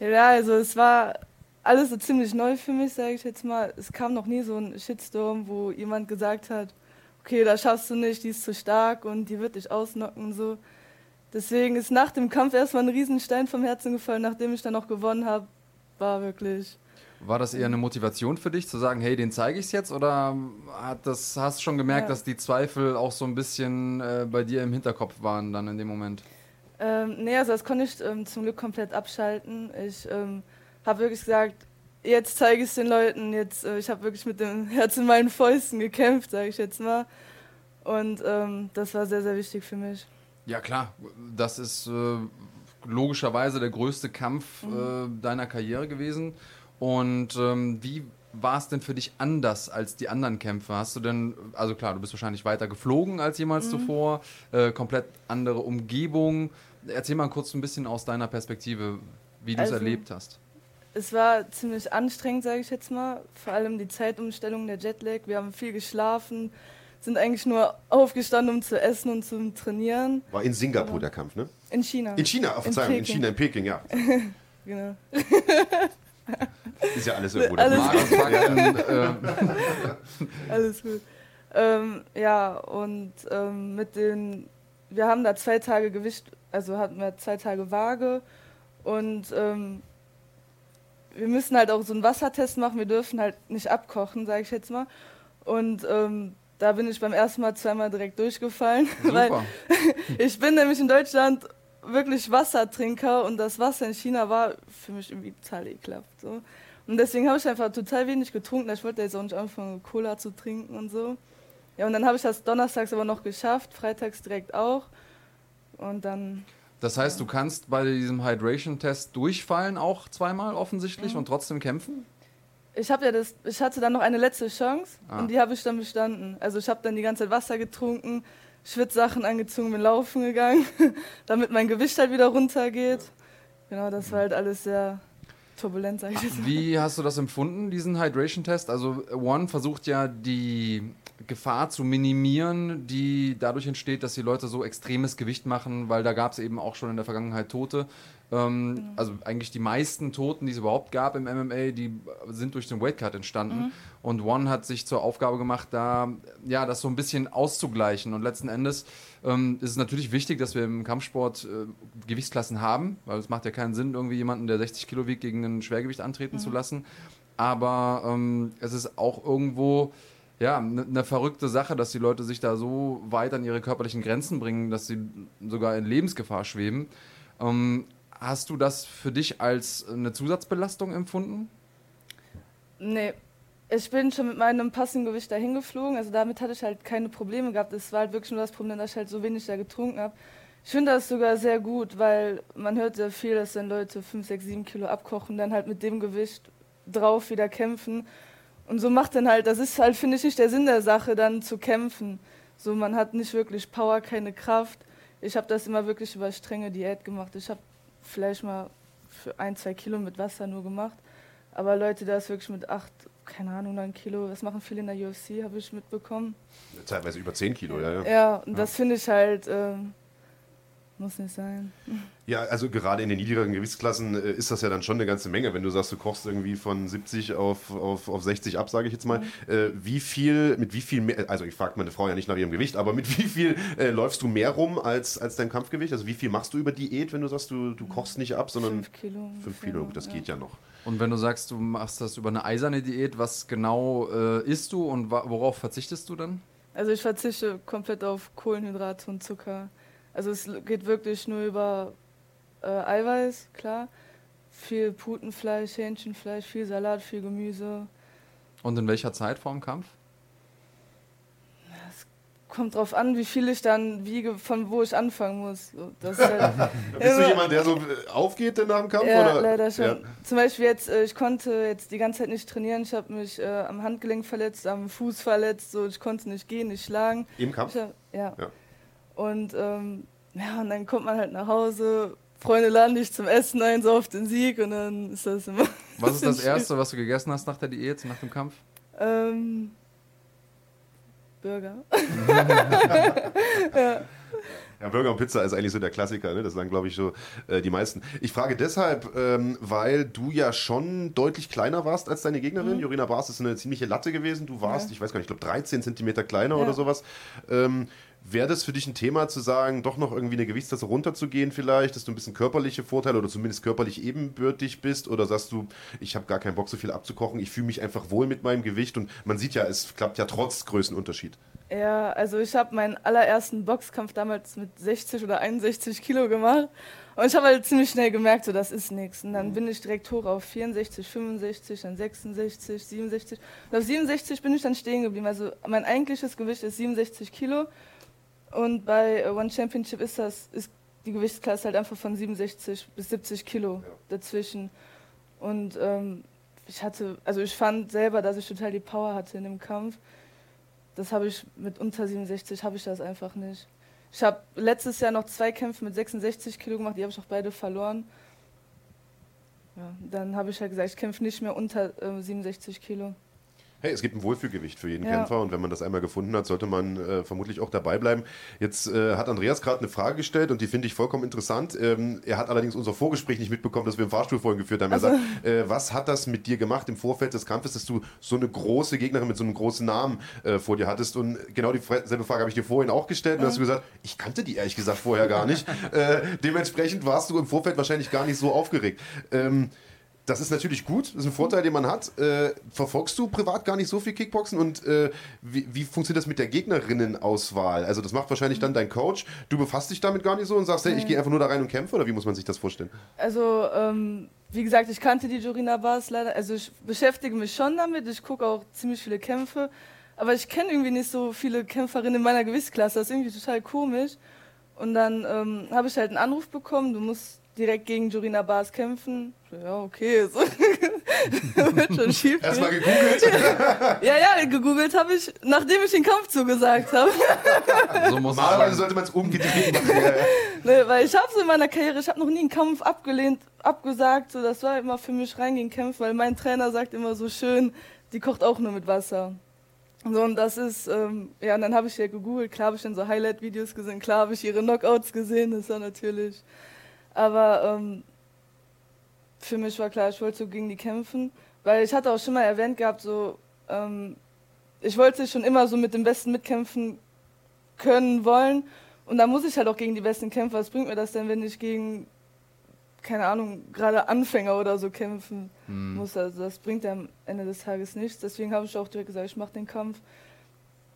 Ja, also es war alles so ziemlich neu für mich, sage ich jetzt mal. Es kam noch nie so ein Shitstorm, wo jemand gesagt hat, okay, das schaffst du nicht, die ist zu stark und die wird dich ausnocken und so. Deswegen ist nach dem Kampf erstmal ein Riesenstein vom Herzen gefallen, nachdem ich dann auch gewonnen habe. War wirklich. War das eher eine Motivation für dich, zu sagen, hey, den zeige ich jetzt? Oder hat das, hast du schon gemerkt, ja. dass die Zweifel auch so ein bisschen äh, bei dir im Hinterkopf waren dann in dem Moment? Ähm, nee, also das konnte ich ähm, zum Glück komplett abschalten. Ich ähm, habe wirklich gesagt, jetzt zeige ich es den Leuten. Jetzt, äh, ich habe wirklich mit dem Herz in meinen Fäusten gekämpft, sage ich jetzt mal. Und ähm, das war sehr, sehr wichtig für mich. Ja, klar. Das ist äh, logischerweise der größte Kampf mhm. äh, deiner Karriere gewesen. Und ähm, wie war es denn für dich anders als die anderen Kämpfe? Hast du denn, also klar, du bist wahrscheinlich weiter geflogen als jemals mhm. zuvor, äh, komplett andere Umgebung. Erzähl mal kurz ein bisschen aus deiner Perspektive, wie du es also, erlebt hast. Es war ziemlich anstrengend, sage ich jetzt mal. Vor allem die Zeitumstellung, der Jetlag. Wir haben viel geschlafen sind eigentlich nur aufgestanden, um zu essen und zum Trainieren. War in Singapur Aber der Kampf, ne? In China. In China, auf Verzeihung, in, in China, in Peking, ja. genau. Ist ja alles irgendwo Alles äh, Alles gut. Ähm, ja, und ähm, mit den, wir haben da zwei Tage Gewicht, also hatten wir zwei Tage Waage und ähm, wir müssen halt auch so einen Wassertest machen, wir dürfen halt nicht abkochen, sage ich jetzt mal. Und ähm, da bin ich beim ersten Mal zweimal direkt durchgefallen, weil super. ich bin nämlich in Deutschland wirklich Wassertrinker und das Wasser in China war für mich irgendwie total ekelhaft. So. Und deswegen habe ich einfach total wenig getrunken. Ich wollte jetzt auch nicht anfangen, Cola zu trinken und so. Ja, und dann habe ich das donnerstags aber noch geschafft, freitags direkt auch. Und dann, Das heißt, du kannst bei diesem Hydration-Test durchfallen, auch zweimal offensichtlich, Mhm. und trotzdem kämpfen? Ich habe ja das, ich hatte dann noch eine letzte Chance Ah. und die habe ich dann bestanden. Also ich habe dann die ganze Zeit Wasser getrunken, Schwitzsachen angezogen, bin laufen gegangen, damit mein Gewicht halt wieder runtergeht. Genau, das war halt alles sehr turbulent, sag ich jetzt mal. Wie hast du das empfunden, diesen Hydration-Test? Also One versucht ja die Gefahr zu minimieren, die dadurch entsteht, dass die Leute so extremes Gewicht machen, weil da gab es eben auch schon in der Vergangenheit Tote. Ähm, Also eigentlich die meisten Toten, die es überhaupt gab im MMA, die sind durch den Weightcut entstanden. Und One hat sich zur Aufgabe gemacht, da ja das so ein bisschen auszugleichen. Und letzten Endes ähm, ist es natürlich wichtig, dass wir im Kampfsport äh, Gewichtsklassen haben, weil es macht ja keinen Sinn, irgendwie jemanden, der 60 Kilo wiegt, gegen ein Schwergewicht antreten zu lassen. Aber ähm, es ist auch irgendwo ja, eine ne verrückte Sache, dass die Leute sich da so weit an ihre körperlichen Grenzen bringen, dass sie sogar in Lebensgefahr schweben. Ähm, hast du das für dich als eine Zusatzbelastung empfunden? Nee, ich bin schon mit meinem passenden Gewicht dahin geflogen. Also damit hatte ich halt keine Probleme gehabt. Es war halt wirklich nur das Problem, dass ich halt so wenig da getrunken habe. Ich finde das sogar sehr gut, weil man hört sehr viel, dass dann Leute 5, 6, 7 Kilo abkochen, dann halt mit dem Gewicht drauf wieder kämpfen. Und so macht dann halt, das ist halt, finde ich, nicht der Sinn der Sache, dann zu kämpfen. So, man hat nicht wirklich Power, keine Kraft. Ich habe das immer wirklich über strenge Diät gemacht. Ich habe vielleicht mal für ein, zwei Kilo mit Wasser nur gemacht. Aber Leute, da ist wirklich mit acht, keine Ahnung, neun Kilo, das machen viele in der UFC, habe ich mitbekommen. Teilweise über 10 Kilo, ja. ja. Ja, und das finde ich halt, ähm, muss nicht sein. Ja, also gerade in den niedrigeren Gewichtsklassen äh, ist das ja dann schon eine ganze Menge. Wenn du sagst, du kochst irgendwie von 70 auf, auf, auf 60 ab, sage ich jetzt mal. Äh, wie viel, mit wie viel mehr, also ich frage meine Frau ja nicht nach ihrem Gewicht, aber mit wie viel äh, läufst du mehr rum als, als dein Kampfgewicht? Also wie viel machst du über Diät, wenn du sagst, du, du kochst nicht ab, sondern Fünf Kilo. 5 ungefähr, Kilo, gut, das geht ja noch. Und wenn du sagst, du machst das über eine eiserne Diät, was genau äh, isst du und worauf verzichtest du dann? Also ich verzichte komplett auf Kohlenhydrate und Zucker. Also es geht wirklich nur über äh, Eiweiß, klar. Viel Putenfleisch, Hähnchenfleisch, viel Salat, viel Gemüse. Und in welcher Zeit vorm Kampf? Kommt drauf an, wie viel ich dann wiege, von wo ich anfangen muss. Das ist halt Bist du jemand, der so äh, aufgeht denn nach dem Kampf? Ja, oder? leider schon. Ja. Zum Beispiel jetzt, äh, ich konnte jetzt die ganze Zeit nicht trainieren. Ich habe mich äh, am Handgelenk verletzt, am Fuß verletzt, so ich konnte nicht gehen, nicht schlagen. Im Kampf? Hab, ja. Ja. Und ähm, ja, und dann kommt man halt nach Hause, Freunde laden dich zum Essen ein, so auf den Sieg und dann ist das immer. Was ist das Erste, was du gegessen hast nach der Diät, nach dem Kampf? Ähm, Burger. Ja, Burger und Pizza ist eigentlich so der Klassiker, ne? das sagen, glaube ich, so äh, die meisten. Ich frage deshalb, ähm, weil du ja schon deutlich kleiner warst als deine Gegnerin. Jorina Bars ist eine ziemliche Latte gewesen. Du warst, Mhm. Ja. ich weiß gar nicht, ich glaube 13 Zentimeter kleiner Ja. oder sowas. Ähm, Wäre das für dich ein Thema zu sagen, doch noch irgendwie eine Gewichtsklasse runterzugehen vielleicht, dass du ein bisschen körperliche Vorteile oder zumindest körperlich ebenbürtig bist? Oder sagst du, ich habe gar keinen Bock so viel abzukochen, ich fühle mich einfach wohl mit meinem Gewicht und man sieht ja, es klappt ja trotz Größenunterschied. Ja, also ich habe meinen allerersten Boxkampf damals mit 60 oder 61 Kilo gemacht. Und ich habe halt ziemlich schnell gemerkt, so das ist nichts. Und dann bin ich direkt hoch auf 64, 65, dann 66, 67. Und auf 67 bin ich dann stehen geblieben. Also mein eigentliches Gewicht ist 67 Kilo. Und bei äh, One Championship ist das, ist die Gewichtsklasse halt einfach von 67 bis 70 Kilo dazwischen. Und ähm, ich hatte, also ich fand selber, dass ich total die Power hatte in dem Kampf. Das habe ich mit unter 67 habe ich das einfach nicht. Ich habe letztes Jahr noch zwei Kämpfe mit 66 Kilo gemacht, die habe ich auch beide verloren. Ja, dann habe ich halt gesagt, ich kämpfe nicht mehr unter äh, 67 Kilo. Hey, es gibt ein Wohlfühlgewicht für jeden Ja. Kämpfer und wenn man das einmal gefunden hat, sollte man äh, vermutlich auch dabei bleiben. Jetzt äh, hat Andreas gerade eine Frage gestellt und die finde ich vollkommen interessant. Ähm, er hat allerdings unser Vorgespräch nicht mitbekommen, das wir im Fahrstuhl vorhin geführt haben. Er Also- sagt, äh, was hat das mit dir gemacht im Vorfeld des Kampfes, dass du so eine große Gegnerin mit so einem großen Namen äh, vor dir hattest? Und genau dieselbe Frage habe ich dir vorhin auch gestellt und hast du gesagt, ich kannte die ehrlich gesagt vorher gar nicht. äh, dementsprechend warst du im Vorfeld wahrscheinlich gar nicht so aufgeregt. Ähm, das ist natürlich gut, das ist ein Vorteil, den man hat. Äh, verfolgst du privat gar nicht so viel Kickboxen und äh, wie, wie funktioniert das mit der Gegnerinnenauswahl? Also das macht wahrscheinlich dann dein Coach. Du befasst dich damit gar nicht so und sagst, hey, ich gehe einfach nur da rein und kämpfe oder wie muss man sich das vorstellen? Also, ähm, wie gesagt, ich kannte die Jorina Bars leider. Also, ich beschäftige mich schon damit. Ich gucke auch ziemlich viele Kämpfe. Aber ich kenne irgendwie nicht so viele Kämpferinnen in meiner Gewichtsklasse. Das ist irgendwie total komisch. Und dann ähm, habe ich halt einen Anruf bekommen, du musst direkt gegen Jorina Bars kämpfen. Ja, okay, so. wird schon schief. Erstmal gegoogelt. Ja, ja, gegoogelt habe ich, nachdem ich den Kampf zugesagt habe. So muss es Normalerweise sollte man es umgedreht machen. Ja, ja. Ne, weil ich habe so in meiner Karriere, ich habe noch nie einen Kampf abgelehnt, abgesagt. So, das war immer für mich reingehen kämpfen, weil mein Trainer sagt immer so schön, die kocht auch nur mit Wasser. So, und das ist, ähm, ja, und dann habe ich ja gegoogelt, klar habe ich dann so Highlight-Videos gesehen, klar habe ich ihre Knockouts gesehen, das war natürlich. Aber ähm, für mich war klar, ich wollte so gegen die kämpfen, weil ich hatte auch schon mal erwähnt gehabt, so, ähm, ich wollte schon immer so mit dem Besten mitkämpfen können, wollen. Und da muss ich halt auch gegen die besten kämpfen. Was bringt mir das denn, wenn ich gegen, keine Ahnung, gerade Anfänger oder so kämpfen muss? Also das bringt ja am Ende des Tages nichts. Deswegen habe ich auch direkt gesagt, ich mache den Kampf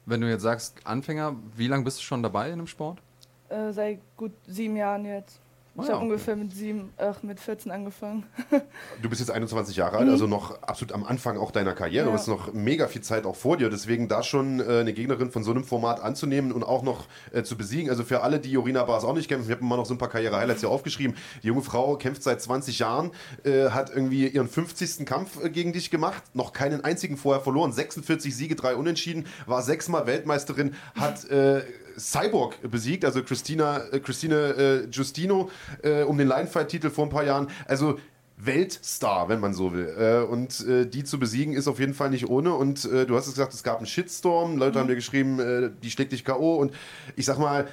Wenn du jetzt sagst, Anfänger, wie lange bist du schon dabei in dem Sport? äh, seit gut sieben Jahren jetzt. Ah Ich habe okay. ungefähr mit sieben, ach, mit 14 angefangen. Du bist jetzt 21 Jahre alt, also noch absolut am Anfang auch deiner Karriere. Du Ja. hast noch mega viel Zeit auch vor dir. Deswegen da schon äh, eine Gegnerin von so einem Format anzunehmen und auch noch äh, zu besiegen. Also für alle, die Jorina Bars auch nicht kämpfen, ich habe mal noch so ein paar Karriere-Highlights hier aufgeschrieben. Die junge Frau kämpft seit 20 Jahren, äh, hat irgendwie ihren 50. Kampf äh, gegen dich gemacht, noch keinen einzigen vorher verloren. 46 Siege, drei Unentschieden, war sechsmal Weltmeisterin, hat äh, Cyborg besiegt, also Christina, äh, Christine äh, Giustino äh, um den Linefight-Titel vor ein paar Jahren. Also Weltstar, wenn man so will. Äh, und äh, die zu besiegen ist auf jeden Fall nicht ohne. Und äh, du hast es gesagt, es gab einen Shitstorm. Leute haben dir geschrieben, die schlägt dich K.O. Und ich sag mal,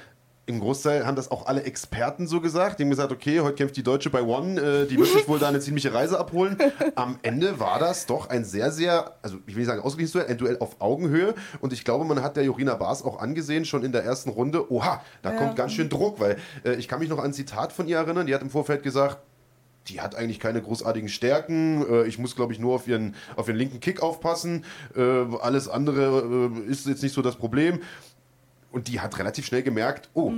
im Großteil haben das auch alle Experten so gesagt. Die haben gesagt, okay, heute kämpft die Deutsche bei One, äh, die wird sich wohl da eine ziemliche Reise abholen. Am Ende war das doch ein sehr, sehr, also ich will nicht sagen ausgeglichenes Duell, ein Duell auf Augenhöhe. Und ich glaube, man hat der Jorina Bars auch angesehen, schon in der ersten Runde, oha, da Ja. kommt ganz schön Druck, weil äh, ich kann mich noch an ein Zitat von ihr erinnern, die hat im Vorfeld gesagt, die hat eigentlich keine großartigen Stärken. Äh, ich muss, glaube ich, nur auf ihren, auf ihren linken Kick aufpassen. Äh, alles andere äh, ist jetzt nicht so das Problem. Und die hat relativ schnell gemerkt, oh,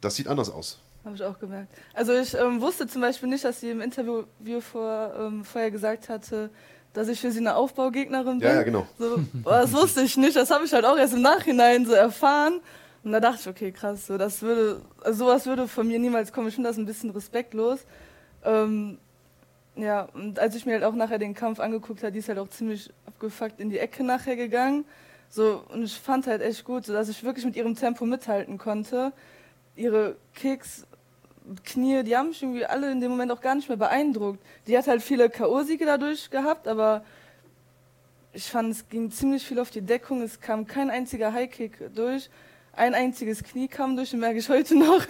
das sieht anders aus. Habe ich auch gemerkt. Also ich ähm, wusste zum Beispiel nicht, dass sie im Interview vor, ähm, vorher gesagt hatte, dass ich für sie eine Aufbaugegnerin bin. Ja, ja, genau. So, das wusste ich nicht. Das habe ich halt auch erst im Nachhinein so erfahren. Und da dachte ich, okay, krass, so, das würde, also sowas würde von mir niemals kommen. Ich finde das ein bisschen respektlos. Ähm, ja, und als ich mir halt auch nachher den Kampf angeguckt habe, die ist halt auch ziemlich abgefuckt in die Ecke nachher gegangen. So, und ich fand halt echt gut, so dass ich wirklich mit ihrem Tempo mithalten konnte. Ihre Kicks, Knie, die haben mich irgendwie alle in dem Moment auch gar nicht mehr beeindruckt. Die hat halt viele K.O.-Siege dadurch gehabt, aber ich fand, es ging ziemlich viel auf die Deckung. Es kam kein einziger High-Kick durch. Ein einziges Knie kam durch, den merke ich heute noch.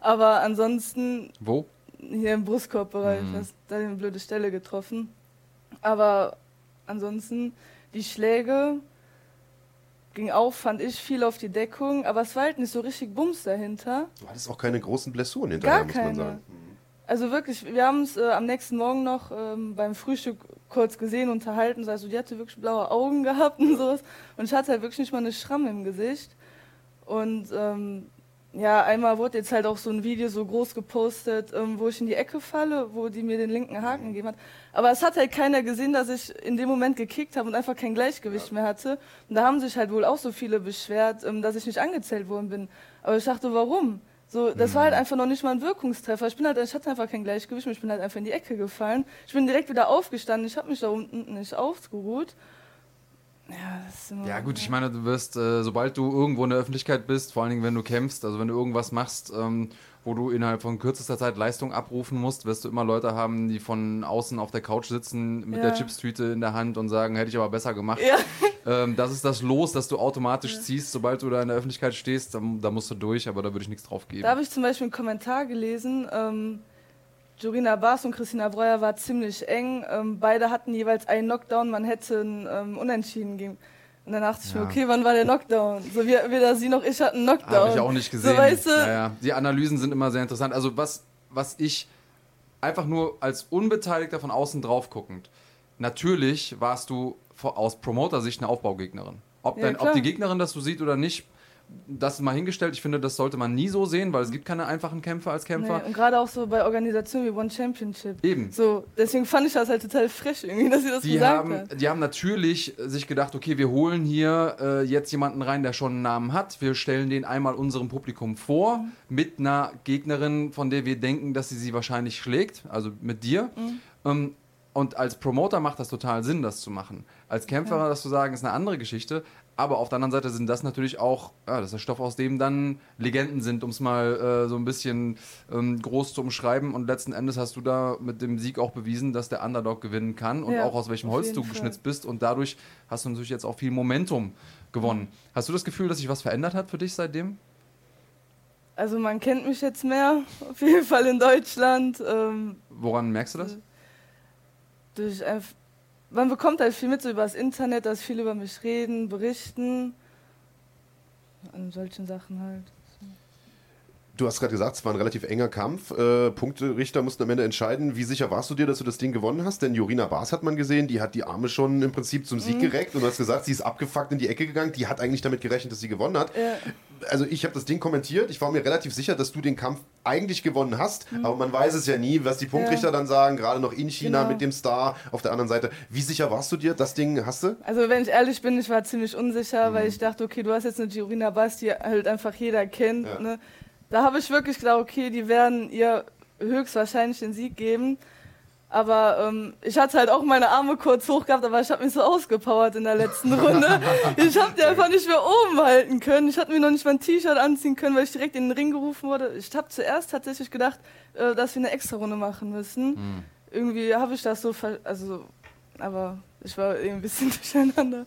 Aber ansonsten Wo? hier im Brustkorbbereich, Mhm. das da eine blöde Stelle getroffen. Aber ansonsten, die Schläge ging auch, fand ich, viel auf die Deckung, aber es war halt nicht so richtig Bums dahinter. Du hattest auch keine großen Blessuren hinterher, Gar muss man keine. sagen. Also wirklich, wir haben es äh, am nächsten Morgen noch ähm, beim Frühstück kurz gesehen, unterhalten. Also die hatte wirklich blaue Augen gehabt und sowas. Und ich hatte halt wirklich nicht mal eine Schramme im Gesicht. Und ähm, ja, einmal wurde jetzt halt auch so ein Video so groß gepostet, ähm, wo ich in die Ecke falle, wo die mir den linken Haken gegeben hat. Aber es hat halt keiner gesehen, dass ich in dem Moment gekickt habe und einfach kein Gleichgewicht mehr hatte. Und da haben sich halt wohl auch so viele beschwert, ähm, dass ich nicht angezählt worden bin. Aber ich dachte, warum? So, das war halt einfach noch nicht mal ein Wirkungstreffer. Ich bin halt, ich hatte einfach kein Gleichgewicht und ich bin halt einfach in die Ecke gefallen. Ich bin direkt wieder aufgestanden. Ich habe mich da unten nicht ausgeruht. Ja, Ja gut, ich meine, du wirst, äh, sobald du irgendwo in der Öffentlichkeit bist, vor allen Dingen, wenn du kämpfst, also wenn du irgendwas machst, ähm, wo du innerhalb von kürzester Zeit Leistung abrufen musst, wirst du immer Leute haben, die von außen auf der Couch sitzen mit Ja. der Chipstüte in der Hand und sagen, hätte ich aber besser gemacht. Ja. Ähm, das ist das Los, das du automatisch ziehst, sobald du da in der Öffentlichkeit stehst, da, da musst du durch, aber da würde ich nichts drauf geben. Da habe ich zum Beispiel einen Kommentar gelesen. Ähm, Jorina Bas und Christina Breuer war ziemlich eng. Ähm, beide hatten jeweils einen Knockdown. Man hätte einen ähm, Unentschieden gegen. Und dann dachte ich mir, Ja. okay, wann war der Knockdown? So wie weder sie noch ich hatten einen Knockdown. Habe ich auch nicht gesehen. So, weißt du, ja, ja. Die Analysen sind immer sehr interessant. Also was, was ich einfach nur als Unbeteiligter von außen drauf guckend, natürlich warst du aus Promoter-Sicht eine Aufbaugegnerin. Ob, dein, ob die Gegnerin das so sieht oder nicht, das ist mal hingestellt. Ich finde, das sollte man nie so sehen, weil es gibt keine einfachen Kämpfer als Kämpfer. nee, und gerade auch so bei Organisationen wie One Championship. Eben. So, deswegen fand ich das halt total frech irgendwie, dass sie das Die gesagt haben, hat. die haben natürlich sich gedacht, okay, wir holen hier äh, jetzt jemanden rein, der schon einen Namen hat. Wir stellen den einmal unserem Publikum vor Mhm. mit einer Gegnerin, von der wir denken, dass sie sie wahrscheinlich schlägt, also mit dir. Mhm. Ähm, und als Promoter macht das total Sinn, das zu machen. Als Kämpfer, das zu sagen, ist eine andere Geschichte. Aber auf der anderen Seite sind das natürlich auch, ja, das ist der Stoff, aus dem dann Legenden sind, um es mal äh, so ein bisschen ähm, groß zu umschreiben. Und letzten Endes hast du da mit dem Sieg auch bewiesen, dass der Underdog gewinnen kann und Ja, auch aus welchem Holz du Fall. geschnitzt bist. Und dadurch hast du natürlich jetzt auch viel Momentum gewonnen. Hast du das Gefühl, dass sich was verändert hat für dich seitdem? Also man kennt mich jetzt mehr, auf jeden Fall in Deutschland. Ähm, Woran merkst du das? durch einf- man bekommt halt viel mit so über das Internet, dass viele über mich reden, berichten. An solchen Sachen halt. Du hast gerade gesagt, es war ein relativ enger Kampf. Äh, Punkterichter mussten am Ende entscheiden. Wie sicher warst du dir, dass du das Ding gewonnen hast? Denn Jorina Bas hat man gesehen, die hat die Arme schon im Prinzip zum Mhm. Sieg gereckt und du hast gesagt, sie ist abgefuckt in die Ecke gegangen. Die hat eigentlich damit gerechnet, dass sie gewonnen hat. Ja. Also ich habe das Ding kommentiert. Ich war mir relativ sicher, dass du den Kampf eigentlich gewonnen hast. Aber man weiß es ja nie, was die Punktrichter Mhm. Ja. dann sagen. Gerade noch in China Genau. mit dem Star auf der anderen Seite. Wie sicher warst du dir? Das Ding hast du? Also wenn ich ehrlich bin, ich war ziemlich unsicher, Mhm. weil ich dachte, okay, du hast jetzt eine Giorina Bass, die halt einfach jeder kennt. Ja. Ne? Da habe ich wirklich gedacht, okay, die werden ihr höchstwahrscheinlich den Sieg geben. Aber ähm, ich hatte halt auch meine Arme kurz hoch gehabt, aber ich habe mich so ausgepowert in der letzten Runde. ich habe die einfach nicht mehr oben halten können. Ich hatte mir noch nicht mal ein T-Shirt anziehen können, weil ich direkt in den Ring gerufen wurde. Ich habe zuerst tatsächlich gedacht, äh, dass wir eine extra Runde machen müssen. Hm. Irgendwie habe ich das so, also, aber ich war irgendwie ein bisschen durcheinander.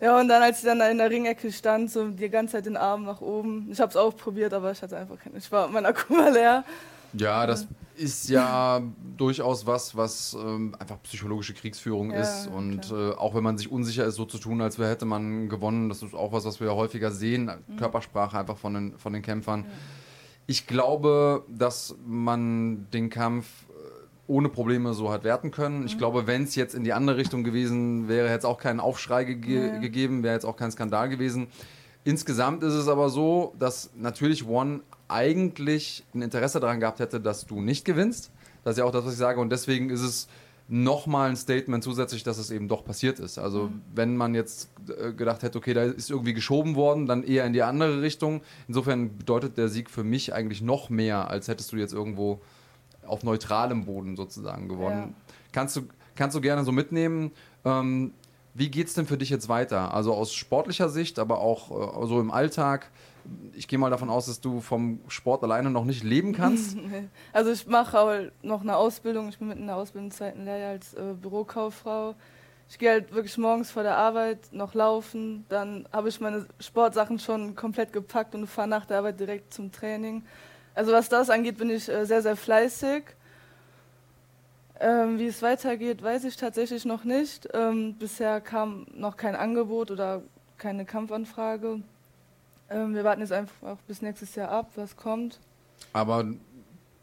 Ja, und dann, als ich dann da in der Ringecke stand, so die ganze Zeit den Arm nach oben. Ich habe es auch probiert, aber ich hatte einfach keine. Ich war, mein Akku war leer. Ja, das ist ja durchaus was, was ähm, einfach psychologische Kriegsführung Ja, ist. Und äh, auch wenn man sich unsicher ist, so zu tun, als wäre hätte man gewonnen, das ist auch was, was wir häufiger sehen. Mhm. Körpersprache einfach von den, von den Kämpfern. Ich glaube, dass man den Kampf ohne Probleme so hat werten können. Mhm. Ich glaube, wenn es jetzt in die andere Richtung gewesen wäre, hätte es auch keinen Aufschrei gege Ja. gegeben, wäre jetzt auch kein Skandal gewesen. Insgesamt ist es aber so, dass natürlich One eigentlich ein Interesse daran gehabt hätte, dass du nicht gewinnst. Das ist ja auch das, was ich sage. Und deswegen ist es nochmal ein Statement zusätzlich, dass es eben doch passiert ist. Also wenn man jetzt äh, gedacht hätte, okay, da ist irgendwie geschoben worden, dann eher in die andere Richtung. Insofern bedeutet der Sieg für mich eigentlich noch mehr, als hättest du jetzt irgendwo auf neutralem Boden sozusagen gewonnen. Kannst, du, kannst du gerne so mitnehmen. Ähm, wie geht es denn für dich jetzt weiter? Also aus sportlicher Sicht, aber auch äh, so im Alltag. Ich gehe mal davon aus, dass du vom Sport alleine noch nicht leben kannst. Also ich mache halt noch eine Ausbildung. Ich bin mitten in der Ausbildung zweiten Lehrjahr als äh, Bürokauffrau. Ich gehe halt wirklich morgens vor der Arbeit noch laufen. Dann habe ich meine Sportsachen schon komplett gepackt und fahre nach der Arbeit direkt zum Training. Also was das angeht, bin ich äh, sehr, sehr fleißig. Ähm, wie es weitergeht, weiß ich tatsächlich noch nicht. Ähm, bisher kam noch kein Angebot oder keine Kampfanfrage. Ähm, wir warten jetzt einfach bis nächstes Jahr ab, was kommt. Aber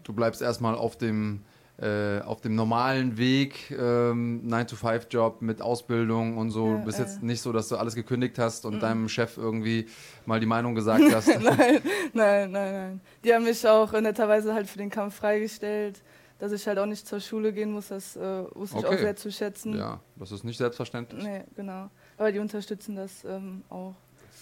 du bleibst erstmal auf dem, äh, auf dem normalen Weg, ähm, 9-to-5-Job mit Ausbildung und so. Ja, du bist äh. jetzt nicht so, dass du alles gekündigt hast und deinem Chef irgendwie mal die Meinung gesagt hast. nein, nein, nein, nein. Die haben mich auch netterweise halt für den Kampf freigestellt, dass ich halt auch nicht zur Schule gehen muss. Das äh, wusste ich Okay. auch sehr zu schätzen. ja, das ist nicht selbstverständlich. Nee, genau. Aber die unterstützen das ähm, auch.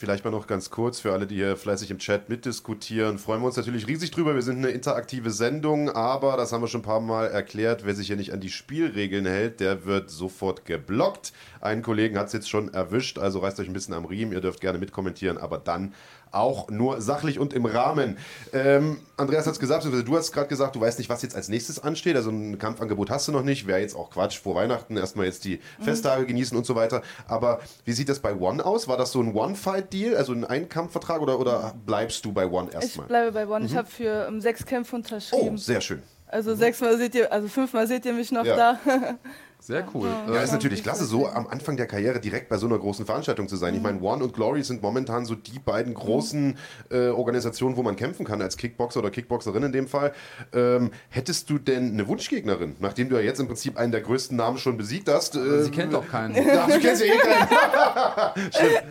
Vielleicht mal noch ganz kurz für alle, die hier fleißig im Chat mitdiskutieren. Freuen wir uns natürlich riesig drüber. Wir sind eine interaktive Sendung, aber das haben wir schon ein paar Mal erklärt. Wer sich hier nicht an die Spielregeln hält, der wird sofort geblockt. Einen Kollegen hat es jetzt schon erwischt, also reißt euch ein bisschen am Riemen. Ihr dürft gerne mitkommentieren, aber dann auch nur sachlich und im Rahmen. Ähm, Andreas hat es gesagt, du hast gerade gesagt, du weißt nicht, was jetzt als nächstes ansteht. Also ein Kampfangebot hast du noch nicht. Wäre jetzt auch Quatsch vor Weihnachten. Erstmal jetzt die mhm. Festtage genießen und so weiter. Aber wie sieht das bei One aus? War das so ein One-Fight-Deal, also ein Einkampfvertrag oder, oder bleibst du bei One erstmal? Ich bleibe bei One. Mhm. Ich habe für um, sechs Kämpfe unterschrieben. Oh, sehr schön. Also sechsmal seht ihr, also fünfmal seht ihr mich noch ja. da. Sehr cool. Ja, ist natürlich klasse, so am Anfang der Karriere direkt bei so einer großen Veranstaltung zu sein. Ich meine, One und Glory sind momentan so die beiden großen äh, Organisationen, wo man kämpfen kann, als Kickboxer oder Kickboxerin in dem Fall. Ähm, hättest du denn eine Wunschgegnerin, nachdem du ja jetzt im Prinzip einen der größten Namen schon besiegt hast? Äh, sie kennt doch keinen. Ja, du kennst ja eh keinen. Stimmt.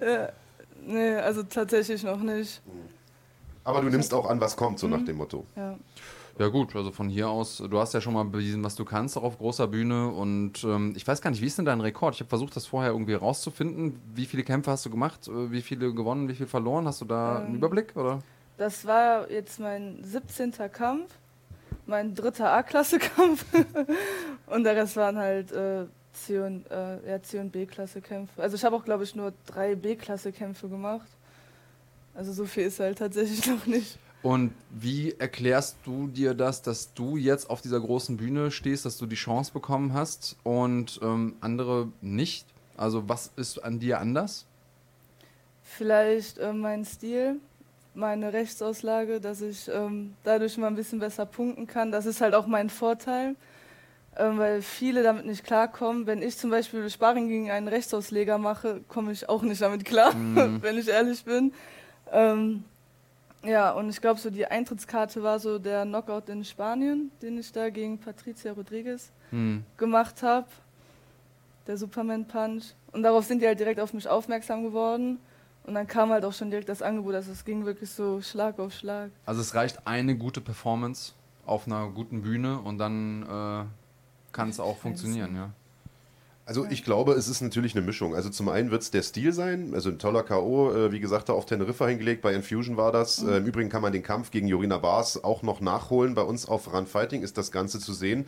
Ja, ja, nee, also tatsächlich noch nicht. Aber du nimmst auch an, was kommt, so mhm. nach dem Motto. Ja. Ja gut, also von hier aus, du hast ja schon mal bewiesen, was du kannst, auch auf großer Bühne. Und ähm, ich weiß gar nicht, wie ist denn dein Rekord? Ich habe versucht, das vorher irgendwie rauszufinden. Wie viele Kämpfe hast du gemacht? Äh, wie viele gewonnen, wie viele verloren? Hast du da ähm, einen Überblick? Oder? Das war jetzt mein 17. Kampf, mein dritter A-Klasse-Kampf. und der Rest waren halt äh, C und, äh, ja, C und B-Klasse-Kämpfe. Also ich habe auch, glaube ich, nur drei B-Klasse-Kämpfe gemacht. Also so viel ist halt tatsächlich noch nicht. Und wie erklärst du dir das, dass du jetzt auf dieser großen Bühne stehst, dass du die Chance bekommen hast und ähm, andere nicht? Also was ist an dir anders? Vielleicht äh, mein Stil, meine Rechtsauslage, dass ich ähm, dadurch mal ein bisschen besser punkten kann. Das ist halt auch mein Vorteil, ähm, weil viele damit nicht klarkommen. Wenn ich zum Beispiel Sparring gegen einen Rechtsausleger mache, komme ich auch nicht damit klar, mhm. wenn ich ehrlich bin. Ähm, ja, und ich glaube, so die Eintrittskarte war so der Knockout in Spanien, den ich da gegen Patricia Rodriguez hm. gemacht habe. Der Superman Punch. Und darauf sind die halt direkt auf mich aufmerksam geworden. Und dann kam halt auch schon direkt das Angebot. Also es ging wirklich so Schlag auf Schlag. Also es reicht eine gute Performance auf einer guten Bühne und dann äh, kann es auch funktionieren, ja. Also ich glaube, es ist natürlich eine Mischung. Also zum einen wird es der Stil sein, also ein toller K.O., äh, wie gesagt, da auf Teneriffa hingelegt, bei Infusion war das. Mhm. Äh, Im Übrigen kann man den Kampf gegen Jorina Bars auch noch nachholen. Bei uns auf Run Fighting ist das Ganze zu sehen.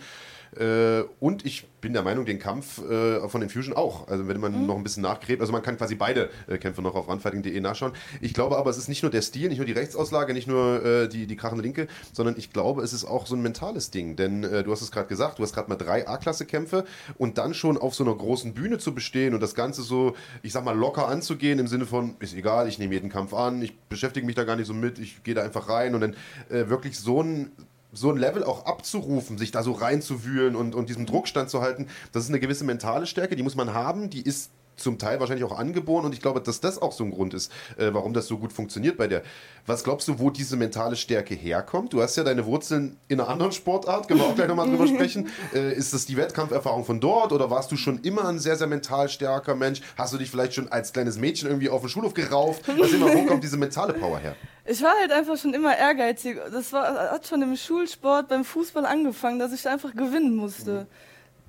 Äh, und ich bin der Meinung, den Kampf äh, von Infusion auch. Also wenn man mhm. noch ein bisschen nachgräbt, also man kann quasi beide äh, Kämpfe noch auf runfighting.de nachschauen. Ich glaube aber, es ist nicht nur der Stil, nicht nur die Rechtsauslage, nicht nur äh, die, die krachende Linke, sondern ich glaube, es ist auch so ein mentales Ding. Denn äh, du hast es gerade gesagt, du hast gerade mal drei A-Klasse-Kämpfe und dann schon auf so einer großen Bühne zu bestehen und das Ganze so, ich sag mal, locker anzugehen im Sinne von, ist egal, ich nehme jeden Kampf an, ich beschäftige mich da gar nicht so mit, ich gehe da einfach rein und dann äh, wirklich so ein so ein Level auch abzurufen, sich da so reinzuwühlen und, und diesem Druck standzuhalten, das ist eine gewisse mentale Stärke, die muss man haben, die ist zum Teil wahrscheinlich auch angeboren und ich glaube, dass das auch so ein Grund ist, äh, warum das so gut funktioniert bei der. Was glaubst du, wo diese mentale Stärke herkommt? Du hast ja deine Wurzeln in einer anderen Sportart, können wir auch gleich nochmal drüber sprechen. Äh, ist das die Wettkampferfahrung von dort oder warst du schon immer ein sehr, sehr mental stärker Mensch? Hast du dich vielleicht schon als kleines Mädchen irgendwie auf den Schulhof gerauft? Also immer, wo kommt diese mentale Power her? Ich war halt einfach schon immer ehrgeizig. Das war, hat schon im Schulsport, beim Fußball angefangen, dass ich einfach gewinnen musste. Mhm.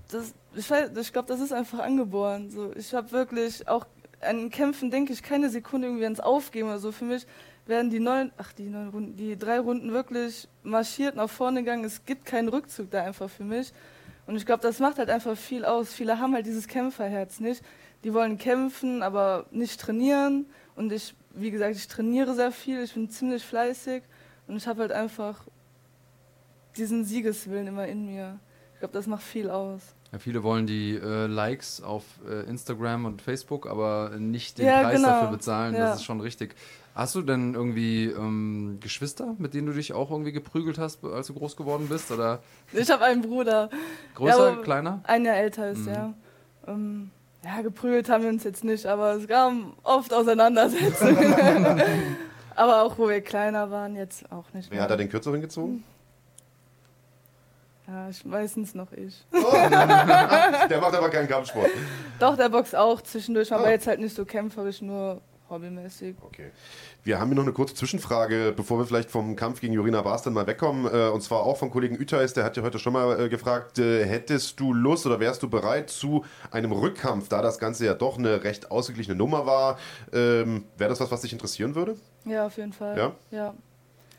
Das, ich, ich glaube, das ist einfach angeboren. So, ich habe wirklich auch an Kämpfen, denke ich, keine Sekunde irgendwie ans Aufgeben oder so. Für mich werden die neun, ach die neun Runden, die drei Runden wirklich marschiert nach vorne gegangen. Es gibt keinen Rückzug da einfach für mich. Und ich glaube, das macht halt einfach viel aus. Viele haben halt dieses Kämpferherz nicht. Die wollen kämpfen, aber nicht trainieren. Und ich, wie gesagt, ich trainiere sehr viel. Ich bin ziemlich fleißig. Und ich habe halt einfach diesen Siegeswillen immer in mir. Ich glaube, das macht viel aus. Ja, viele wollen die äh, Likes auf äh, Instagram und Facebook, aber nicht den ja, Preis genau. dafür bezahlen. Ja. Das ist schon richtig. Hast du denn irgendwie ähm, Geschwister, mit denen du dich auch irgendwie geprügelt hast, als du groß geworden bist? Oder? Ich habe einen Bruder. Größer, kleiner? Ein Jahr älter ist, mhm. ja. Ähm, ja, geprügelt haben wir uns jetzt nicht, aber es kam oft Auseinandersetzungen. aber auch wo wir kleiner waren, jetzt auch nicht. Wer mehr. hat da den kürzeren gezogen? Ja, ich, meistens noch ich. Oh. der macht aber keinen Kampfsport. Doch, der boxt auch zwischendurch, aber oh. jetzt halt nicht so kämpferisch, nur hobbymäßig. Okay. Wir haben hier noch eine kurze Zwischenfrage, bevor wir vielleicht vom Kampf gegen Jorina Bars dann mal wegkommen. Äh, und zwar auch vom Kollegen Ütheis, der hat ja heute schon mal äh, gefragt, äh, hättest du Lust oder wärst du bereit zu einem Rückkampf, da das Ganze ja doch eine recht ausgeglichene Nummer war? Ähm, wäre das was, was dich interessieren würde? Ja, auf jeden Fall. Ja? Ja,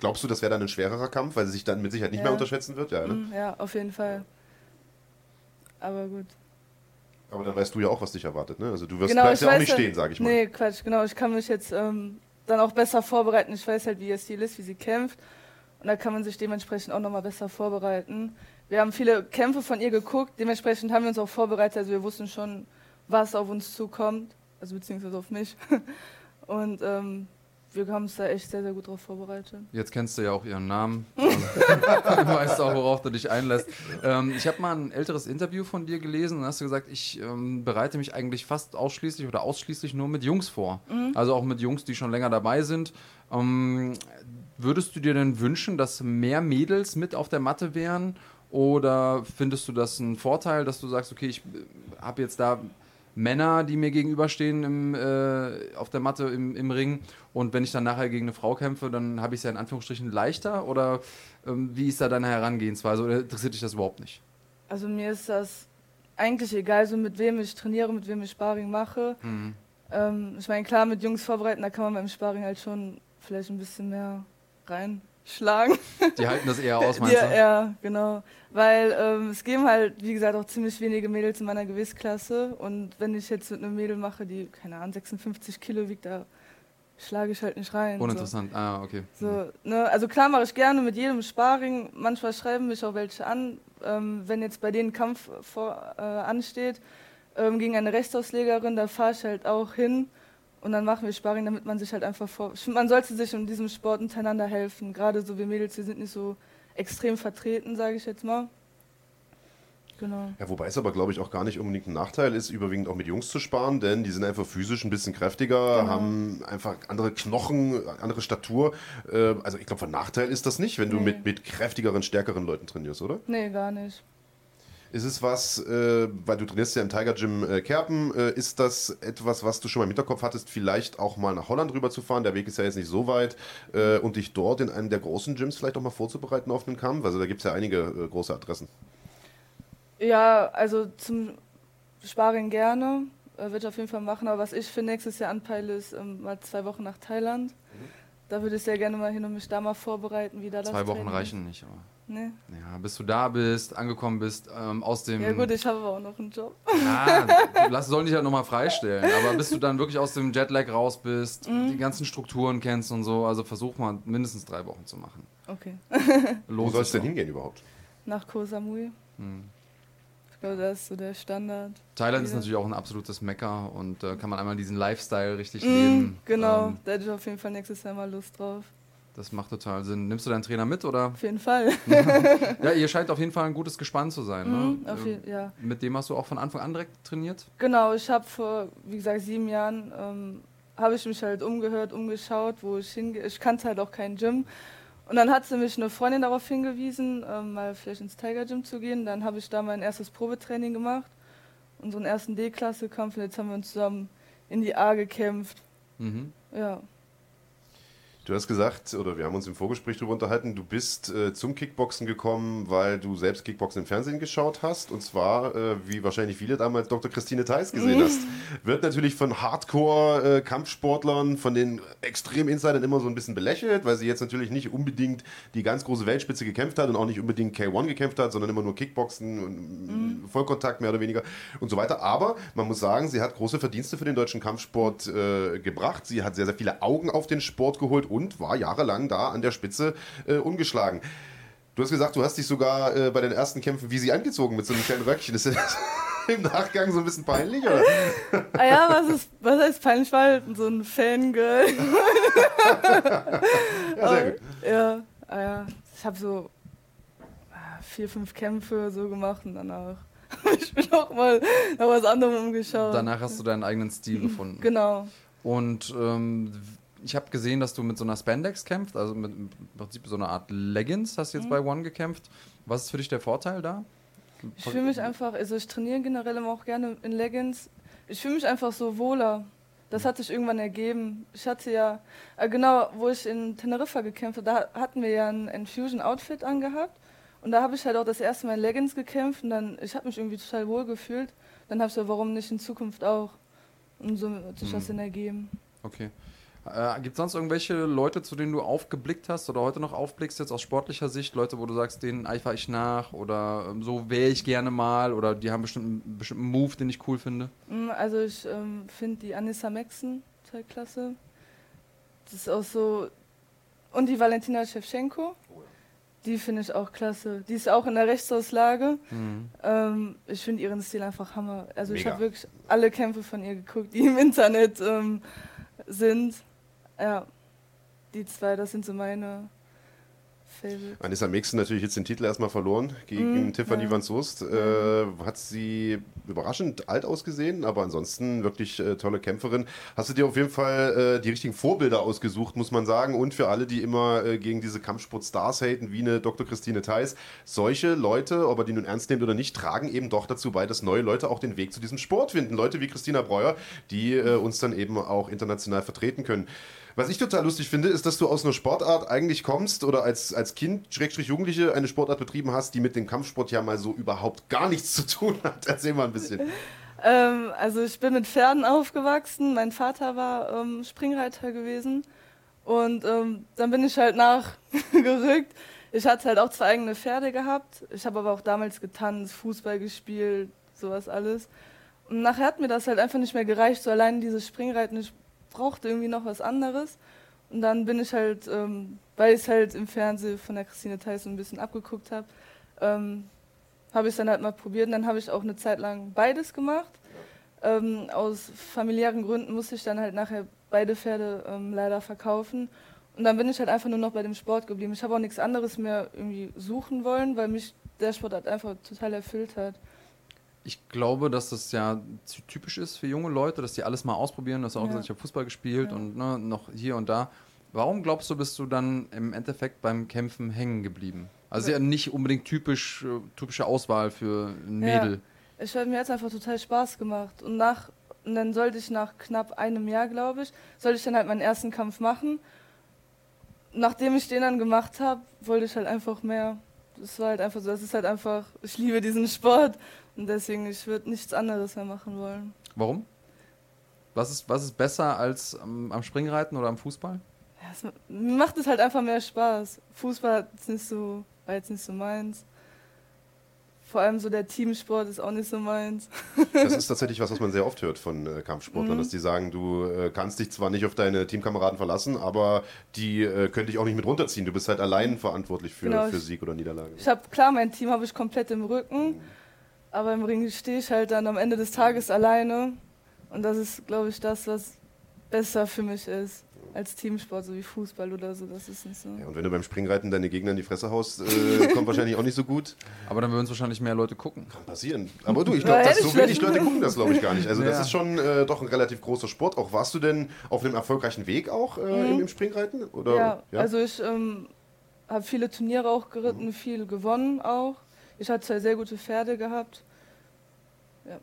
Glaubst du, das wäre dann ein schwererer Kampf, weil sie sich dann mit Sicherheit nicht Ja. mehr unterschätzen wird? Ja, ne? Mm, ja auf jeden Fall. Aber gut. Aber dann weißt du ja auch, was dich erwartet. Ne? Also du wirst Genau, bleibst ja auch nicht ja- stehen, sage ich mal. Nee, Quatsch, genau. Ich kann mich jetzt ähm, dann auch besser vorbereiten. Ich weiß halt, wie ihr Stil ist, wie sie kämpft. Und da kann man sich dementsprechend auch nochmal besser vorbereiten. Wir haben viele Kämpfe von ihr geguckt, dementsprechend haben wir uns auch vorbereitet. Also wir wussten schon, was auf uns zukommt, also beziehungsweise auf mich. Und ähm, wir haben uns da echt sehr, sehr gut drauf vorbereitet. Jetzt kennst du ja auch ihren Namen. du weißt auch, worauf du dich einlässt. Ähm, ich habe mal ein älteres Interview von dir gelesen und hast du gesagt, ich ähm, bereite mich eigentlich fast ausschließlich oder ausschließlich nur mit Jungs vor. Also auch mit Jungs, die schon länger dabei sind. Ähm, würdest du dir denn wünschen, dass mehr Mädels mit auf der Matte wären? Oder findest du das ein Vorteil, dass du sagst, okay, ich habe jetzt da Männer, die mir gegenüberstehen im, äh, auf der Matte im, im Ring. Und wenn ich dann nachher gegen eine Frau kämpfe, dann habe ich es ja in Anführungsstrichen leichter. Oder ähm, wie ist da deine Herangehensweise? Oder interessiert dich das überhaupt nicht? Also mir ist das eigentlich egal, so mit wem ich trainiere, mit wem ich Sparring mache. Mhm. Ähm, ich meine, klar, mit Jungs vorbereiten, da kann man beim Sparring halt schon vielleicht ein bisschen mehr reinschlagen. Die halten das eher aus, meinst ja, du? ja, genau. Weil ähm, es geben halt, wie gesagt, auch ziemlich wenige Mädels in meiner Gewichtsklasse. Und wenn ich jetzt mit einem Mädel mache, die, keine Ahnung, 56 Kilo wiegt, da schlage ich halt nicht rein. Uninteressant. Ah, okay. So, so, ne? Also klar mache ich gerne mit jedem Sparring. Manchmal schreiben mich auch welche an, ähm, wenn jetzt bei denen Kampf vor, äh, ansteht ähm, gegen eine Rechtsauslegerin, da fahre ich halt auch hin und dann machen wir Sparring, damit man sich halt einfach vor. Man sollte sich in diesem Sport untereinander helfen. Gerade so wir Mädels, wir sind nicht so extrem vertreten, sage ich jetzt mal. Genau. Ja, wobei es aber, glaube ich, auch gar nicht unbedingt ein Nachteil ist, überwiegend auch mit Jungs zu sparen, denn die sind einfach physisch ein bisschen kräftiger, Genau. haben einfach andere Knochen, andere Statur. Äh, Also ich glaube, von Nachteil ist das nicht, wenn du Nee. mit, mit kräftigeren, stärkeren Leuten trainierst, oder? Nee, gar nicht. Ist es was, äh, weil du trainierst ja im Tiger Gym äh, Kerpen, äh, ist das etwas, was du schon mal im Hinterkopf hattest, vielleicht auch mal nach Holland rüber zu fahren? Der Weg ist ja jetzt nicht so weit äh, und dich dort in einem der großen Gyms vielleicht auch mal vorzubereiten auf einen Kampf? Also da gibt es ja einige äh, große Adressen. Ja, also zum Sparring gerne. Äh, Würde ich auf jeden Fall machen. Aber was ich für nächstes Jahr anpeile, ist ähm, mal zwei Wochen nach Thailand. Da würde ich sehr gerne mal hin und mich da mal vorbereiten, wie da das Zwei Wochen Training reichen nicht. Aber. Nee. Ja, bis du da bist, angekommen bist, ähm, aus dem. Ja gut, ich habe aber auch noch einen Job. Ja, lass sollen dich halt nochmal freistellen. Aber bis du dann wirklich aus dem Jetlag raus bist, Mhm. die ganzen Strukturen kennst und so, also versuch mal mindestens drei Wochen zu machen. Okay. Wo Lohnt soll es sich denn hingehen überhaupt? Nach Koh Samui. Hm. Ich glaube, das ist so der Standard. Thailand ist Ja. natürlich auch ein absolutes Mecker und da kann man einmal diesen Lifestyle richtig Mm, leben. genau, Ähm, da hätte ich auf jeden Fall nächstes Jahr mal Lust drauf. Das macht total Sinn. Nimmst du deinen Trainer mit oder? Auf jeden Fall. Ja, ihr scheint auf jeden Fall ein gutes Gespann zu sein. Mhm, Ne? Ähm, je, ja. Mit dem hast du auch von Anfang an direkt trainiert? Genau, ich habe vor, wie gesagt, sieben Jahren, ähm, habe ich mich halt umgehört, umgeschaut, wo ich hingehe. Ich kannte halt auch kein Gym. Und dann hat sie mich eine Freundin darauf hingewiesen, ähm, mal vielleicht ins Tiger Gym zu gehen. Dann habe ich da mein erstes Probetraining gemacht, unseren ersten D-Klasse-Kampf. Und jetzt haben wir uns zusammen in die A gekämpft. Mhm. Ja, Du hast gesagt, oder wir haben uns im Vorgespräch darüber unterhalten, du bist äh, zum Kickboxen gekommen, weil du selbst Kickboxen im Fernsehen geschaut hast. Und zwar, äh, wie wahrscheinlich viele damals Dr. Christine Theis gesehen hast. Wird natürlich von Hardcore-Kampfsportlern, von den Extrem-Insidern immer so ein bisschen belächelt, weil sie jetzt natürlich nicht unbedingt die ganz große Weltspitze gekämpft hat und auch nicht unbedingt K1 gekämpft hat, sondern immer nur Kickboxen und Vollkontakt mehr oder weniger und so weiter. Aber man muss sagen, sie hat große Verdienste für den deutschen Kampfsport äh, gebracht. Sie hat sehr, sehr viele Augen auf den Sport geholt und war jahrelang da an der Spitze äh, ungeschlagen. Du hast gesagt, du hast dich sogar äh, bei den ersten Kämpfen wie sie angezogen mit so einem kleinen Röckchen. Ist das im Nachgang so ein bisschen peinlich? Oder? Ah ja, was ist, was heißt peinlich? Ich war halt so ein Fangirl. Ja, sehr gut. Ja, ah ja. Ich habe so ah, vier, fünf Kämpfe so gemacht und danach habe ich mich auch mal nach was anderem umgeschaut. Danach hast du deinen eigenen Stil gefunden. Genau. Und ähm, ich habe gesehen, dass du mit so einer Spandex kämpfst, also mit im Prinzip so einer Art Leggings hast du jetzt bei One gekämpft. Was ist für dich der Vorteil da? Ich fühle mich einfach, also ich trainiere generell immer auch gerne in Leggings. Ich fühle mich einfach so wohler. Das hat sich irgendwann ergeben. Ich hatte ja, äh, genau, wo ich in Teneriffa gekämpft habe, da hatten wir ja ein Infusion-Outfit angehabt. Und da habe ich halt auch das erste Mal in Leggings gekämpft und dann, ich habe mich irgendwie total wohl gefühlt. Dann habe ich so, warum nicht in Zukunft auch? Und so hat sich das dann ergeben. Okay. Äh, Gibt es sonst irgendwelche Leute, zu denen du aufgeblickt hast oder heute noch aufblickst, jetzt aus sportlicher Sicht? Leute, wo du sagst, denen eifere ich nach oder ähm, so wäre ich gerne mal oder die haben bestimmt einen bestimmten Move, den ich cool finde? Mm, Also ich ähm, finde die Anissa Maxen total klasse. Das ist auch so. Und die Valentina Shevchenko. Die finde ich auch klasse. Die ist auch in der Rechtsauslage. Mhm. Ähm, ich finde ihren Stil einfach Hammer. Also ich Mega. habe wirklich alle Kämpfe von ihr geguckt, die im Internet ähm, sind. Ja, die zwei, das sind so meine Favorite. Anissa Mixen natürlich jetzt den Titel erstmal verloren gegen Mhm, Tiffany ja. van Soest. Äh, hat sie überraschend alt ausgesehen, aber ansonsten wirklich äh, tolle Kämpferin. Hast du dir auf jeden Fall äh, die richtigen Vorbilder ausgesucht, muss man sagen. Und für alle, die immer äh, gegen diese Kampfsport-Stars haten, wie eine Dr. Christine Theis, solche Leute, ob er die nun ernst nimmt oder nicht, tragen eben doch dazu bei, dass neue Leute auch den Weg zu diesem Sport finden. Leute wie Christina Breuer, die äh, uns dann eben auch international vertreten können. Was ich total lustig finde, ist, dass du aus einer Sportart eigentlich kommst oder als, als Kind, Schrägstrich Jugendliche, eine Sportart betrieben hast, die mit dem Kampfsport ja mal so überhaupt gar nichts zu tun hat. Erzähl mal ein bisschen. Ähm, also ich bin mit Pferden aufgewachsen. Mein Vater war ähm, Springreiter gewesen. Und ähm, dann bin ich halt nachgerückt. Ich hatte halt auch zwei eigene Pferde gehabt. Ich habe aber auch damals getanzt, Fußball gespielt, sowas alles. Und nachher hat mir das halt einfach nicht mehr gereicht, so allein dieses Springreiten. Ich brauchte irgendwie noch was anderes. Und dann bin ich halt, ähm, weil ich es halt im Fernsehen von der Christine so ein bisschen abgeguckt habe, ähm, habe ich es dann halt mal probiert. Und dann habe ich auch eine Zeit lang beides gemacht. Ähm, aus familiären Gründen musste ich dann halt nachher beide Pferde ähm, leider verkaufen. Und dann bin ich halt einfach nur noch bei dem Sport geblieben. Ich habe auch nichts anderes mehr irgendwie suchen wollen, weil mich der Sport halt einfach total erfüllt hat. Ich glaube, dass das ja ty- typisch ist für junge Leute, dass die alles mal ausprobieren. Du hast auch Ja. gesagt, ich habe Fußball gespielt Ja. und ne, noch hier und da. Warum glaubst du, bist du dann im Endeffekt beim Kämpfen hängen geblieben? Also ja nicht unbedingt typisch, äh, typische Auswahl für ein Ja. Mädel. Ich habe mir jetzt einfach total Spaß gemacht. Und nach und dann sollte ich nach knapp einem Jahr, glaube ich, sollte ich dann halt meinen ersten Kampf machen. Nachdem ich den dann gemacht habe, wollte ich halt einfach mehr. Das war halt einfach so, das ist halt einfach, ich liebe diesen Sport und deswegen, ich würde nichts anderes mehr machen wollen. Warum? Was ist, was ist besser als am, am Springreiten oder am Fußball? Ja, es, mir macht es halt einfach mehr Spaß. Fußball jetzt nicht so, war jetzt nicht so meins. Vor allem so der Teamsport ist auch nicht so meins. Das ist tatsächlich was, was man sehr oft hört von äh, Kampfsportlern, Mhm. dass die sagen, du äh, kannst dich zwar nicht auf deine Teamkameraden verlassen, aber die äh, können dich auch nicht mit runterziehen. Du bist halt allein verantwortlich für, Genau, für ich- Sieg oder Niederlage. Ich habe klar, mein Team habe ich komplett im Rücken, aber im Ring stehe ich halt dann am Ende des Tages alleine. Und das ist, glaube ich, das, was besser für mich ist als Teamsport, so wie Fußball oder so. Das ist nicht so. Ja, und wenn du beim Springreiten deine Gegner in die Fresse haust, äh, kommt wahrscheinlich auch nicht so gut. Aber dann würden es wahrscheinlich mehr Leute gucken. Kann passieren. Aber du, ich Ja, glaube, hätte so wenig Leute gucken das, glaube ich, gar nicht. Also das Ja. ist schon äh, doch ein relativ großer Sport. Auch warst du denn auf einem erfolgreichen Weg auch äh, im, im Springreiten? Oder, Mhm. Ja, also ich ähm, habe viele Turniere auch geritten, Mhm. viel gewonnen auch. Ich hatte zwei sehr gute Pferde gehabt. Ja.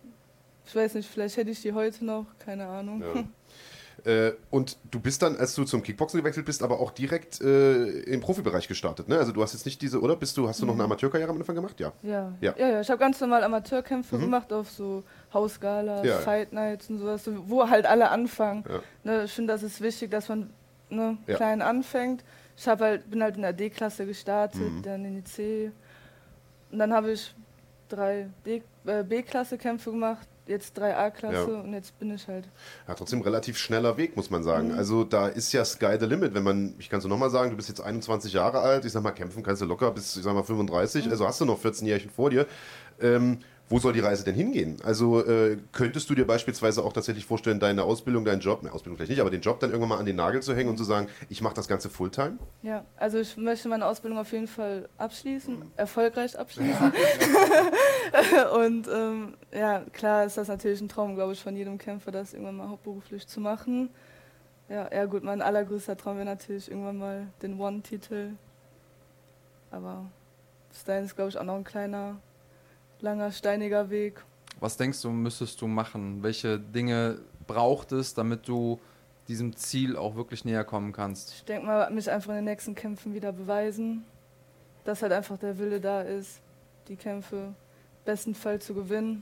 Ich weiß nicht, vielleicht hätte ich die heute noch, keine Ahnung. Ja. Äh, und du bist dann, als du zum Kickboxen gewechselt bist, aber auch direkt äh, im Profibereich gestartet, ne? Also du hast jetzt nicht diese, oder? Bist du, hast du noch eine Amateurkarriere am Anfang gemacht? Ja. Ja, Ja. ja, ja. ich habe ganz normal Amateurkämpfe gemacht auf so Hausgalas, Ja. Fight Nights und sowas, so, wo halt alle anfangen. Ne, ich finde, das ist wichtig, dass man ne, klein anfängt. Ich hab halt, bin halt in der D-Klasse gestartet, Mhm. dann in die C. Und dann habe ich drei äh, B-Klasse-Kämpfe gemacht, jetzt drei A-Klasse Ja. und jetzt bin ich halt. Ja, trotzdem relativ schneller Weg, muss man sagen. Mhm. Also da ist ja Sky the Limit. Wenn man, ich kann es nochmal sagen, du bist jetzt 21 Jahre alt, ich sag mal, kämpfen kannst du locker bis, ich sag mal, Mhm. 35, also hast du noch 14 Jährchen vor dir. Ähm, wo soll die Reise denn hingehen? Also äh, könntest du dir beispielsweise auch tatsächlich vorstellen, deine Ausbildung, deinen Job, ne, Ausbildung vielleicht nicht, aber den Job dann irgendwann mal an den Nagel zu hängen und zu sagen, ich mache das Ganze Fulltime? Ja, also ich möchte meine Ausbildung auf jeden Fall abschließen, erfolgreich abschließen. und ähm, ja, klar ist das natürlich ein Traum, glaube ich, von jedem Kämpfer, das irgendwann mal hauptberuflich zu machen. Ja, ja gut, mein allergrößter Traum wäre natürlich irgendwann mal den One-Titel. Aber bis dahin ist, glaube ich, auch noch ein kleiner, langer, steiniger Weg. Was denkst du, müsstest du machen? Welche Dinge braucht es, damit du diesem Ziel auch wirklich näher kommen kannst? Ich denke mal, mich einfach in den nächsten Kämpfen wieder beweisen, dass halt einfach der Wille da ist, die Kämpfe besten Fall zu gewinnen.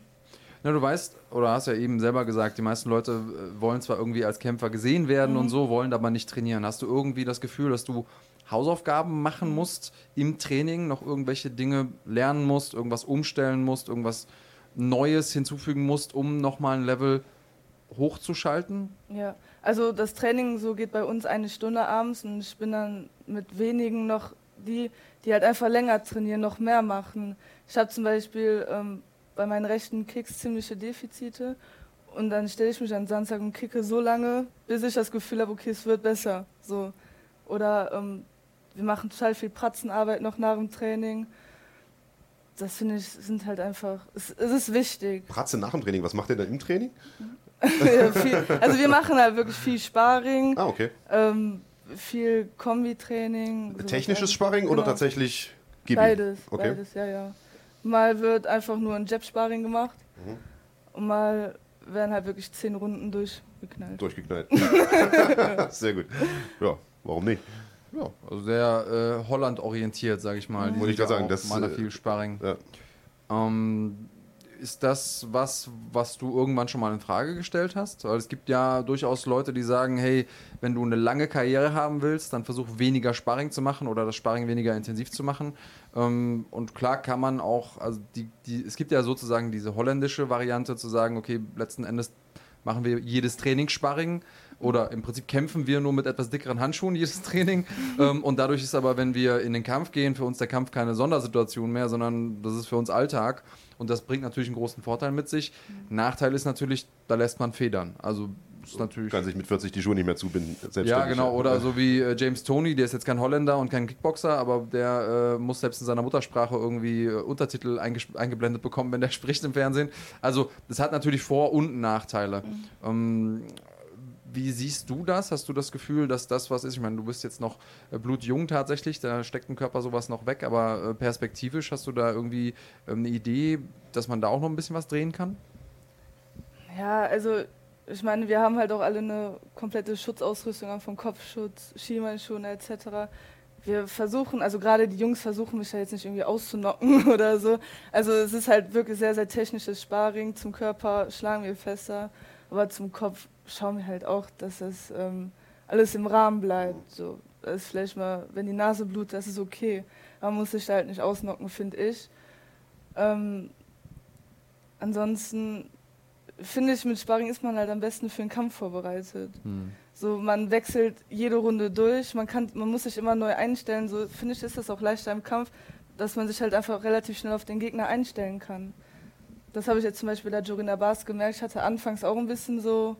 Na, du weißt, oder hast ja eben selber gesagt, die meisten Leute äh, wollen zwar irgendwie als Kämpfer gesehen werden Mhm. und so, wollen aber nicht trainieren. Hast du irgendwie das Gefühl, dass du Hausaufgaben machen Mhm. musst im Training, noch irgendwelche Dinge lernen musst, irgendwas umstellen musst, irgendwas Neues hinzufügen musst, um nochmal ein Level hochzuschalten? Ja, also das Training so geht bei uns eine Stunde abends und ich bin dann mit wenigen noch die, die halt einfach länger trainieren, noch mehr machen. Ich habe zum Beispiel ähm, bei meinen rechten Kicks ziemliche Defizite und dann stelle ich mich an Samstag und kicke so lange, bis ich das Gefühl habe, okay, es wird besser. So. Oder ähm, wir machen total viel Pratzenarbeit noch nach dem Training. Das finde ich, sind halt einfach, es, es ist wichtig. Pratze nach dem Training, was macht ihr dann im Training? Ja, viel, also wir machen halt wirklich viel Sparring, Ah, okay. ähm, viel Kombitraining. sowas Technisches. Sparring oder Genau. tatsächlich Gibi? Beides, Okay. beides, ja, ja. Mal wird einfach nur ein Jab-Sparring gemacht Mhm. und mal werden halt wirklich zehn Runden durchgeknallt. Durchgeknallt. Sehr gut. Ja, warum nicht? Ja, also sehr äh, Holland orientiert, sage ich mal. Wollte ich gerade sagen, das, mal da äh, viel Sparring. Ja. Ähm, ist das was, was du irgendwann schon mal in Frage gestellt hast? Weil es gibt ja durchaus Leute, die sagen, hey, wenn du eine lange Karriere haben willst, dann versuch weniger Sparring zu machen oder das Sparring weniger intensiv zu machen. Ähm, und klar kann man auch, also die, die, es gibt ja sozusagen diese holländische Variante zu sagen, okay, letzten Endes machen wir jedes Training Sparring oder im Prinzip kämpfen wir nur mit etwas dickeren Handschuhen jedes Training. ähm, und dadurch ist aber, wenn wir in den Kampf gehen, für uns der Kampf keine Sondersituation mehr, sondern das ist für uns Alltag. Und das bringt natürlich einen großen Vorteil mit sich. Nachteil ist natürlich, da lässt man federn. Also ist natürlich. Kann sich mit 40 die Schuhe nicht mehr zubinden. Ja, genau. Oder so wie äh, James Tony, der ist jetzt kein Holländer und kein Kickboxer, aber der äh, muss selbst in seiner Muttersprache irgendwie äh, Untertitel eingeblendet bekommen, wenn der spricht im Fernsehen. Also, das hat natürlich Vor- und Nachteile. Ähm, wie siehst du das? Hast du das Gefühl, dass das was ist? Ich meine, du bist jetzt noch äh, blutjung tatsächlich, da steckt im Körper sowas noch weg, aber äh, perspektivisch hast du da irgendwie ähm, eine Idee, dass man da auch noch ein bisschen was drehen kann? Ja, also ich meine, wir haben halt auch alle eine komplette Schutzausrüstung an, vom Kopfschutz, Schienbeinschoner etc. Wir versuchen, also gerade die Jungs versuchen mich ja jetzt nicht irgendwie auszunocken oder so. Also es ist halt wirklich sehr, sehr technisches Sparring. Zum Körper schlagen wir fester, aber zum Kopf schauen wir halt auch, dass das ähm, alles im Rahmen bleibt. So, das ist vielleicht mal, wenn die Nase blutet, das ist okay. Man muss sich da halt nicht ausnocken, finde ich. Ähm, ansonsten finde ich, mit Sparring ist man halt am besten für einen Kampf vorbereitet. So, man wechselt jede Runde durch, man kann, man muss sich immer neu einstellen. So finde ich, ist das auch leichter im Kampf, dass man sich halt einfach relativ schnell auf den Gegner einstellen kann. Das habe ich jetzt zum Beispiel bei Jorina Bas gemerkt. Ich hatte anfangs auch ein bisschen so,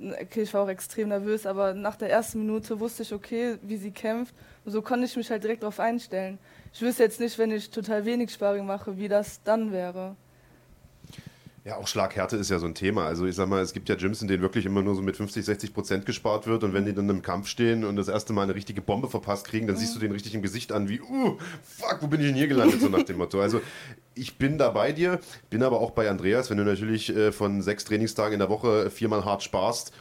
okay, ich war auch extrem nervös, aber nach der ersten Minute wusste ich, okay, wie sie kämpft. Und so konnte ich mich halt direkt darauf einstellen. Ich wüsste jetzt nicht, wenn ich total wenig Sparring mache, wie das dann wäre. Ja, auch Schlaghärte ist ja so ein Thema. Also ich sag mal, es gibt ja Gyms, in denen wirklich immer nur so mit 50, 60 Prozent gespart wird und wenn die dann im Kampf stehen und das erste Mal eine richtige Bombe verpasst kriegen, dann siehst du den richtig im Gesicht an, wie, uh, fuck, wo bin ich denn hier gelandet, so nach dem Motto. Also ich bin da bei dir, bin aber auch bei Andreas, wenn du natürlich äh, von sechs Trainingstagen in der Woche viermal hart sparst,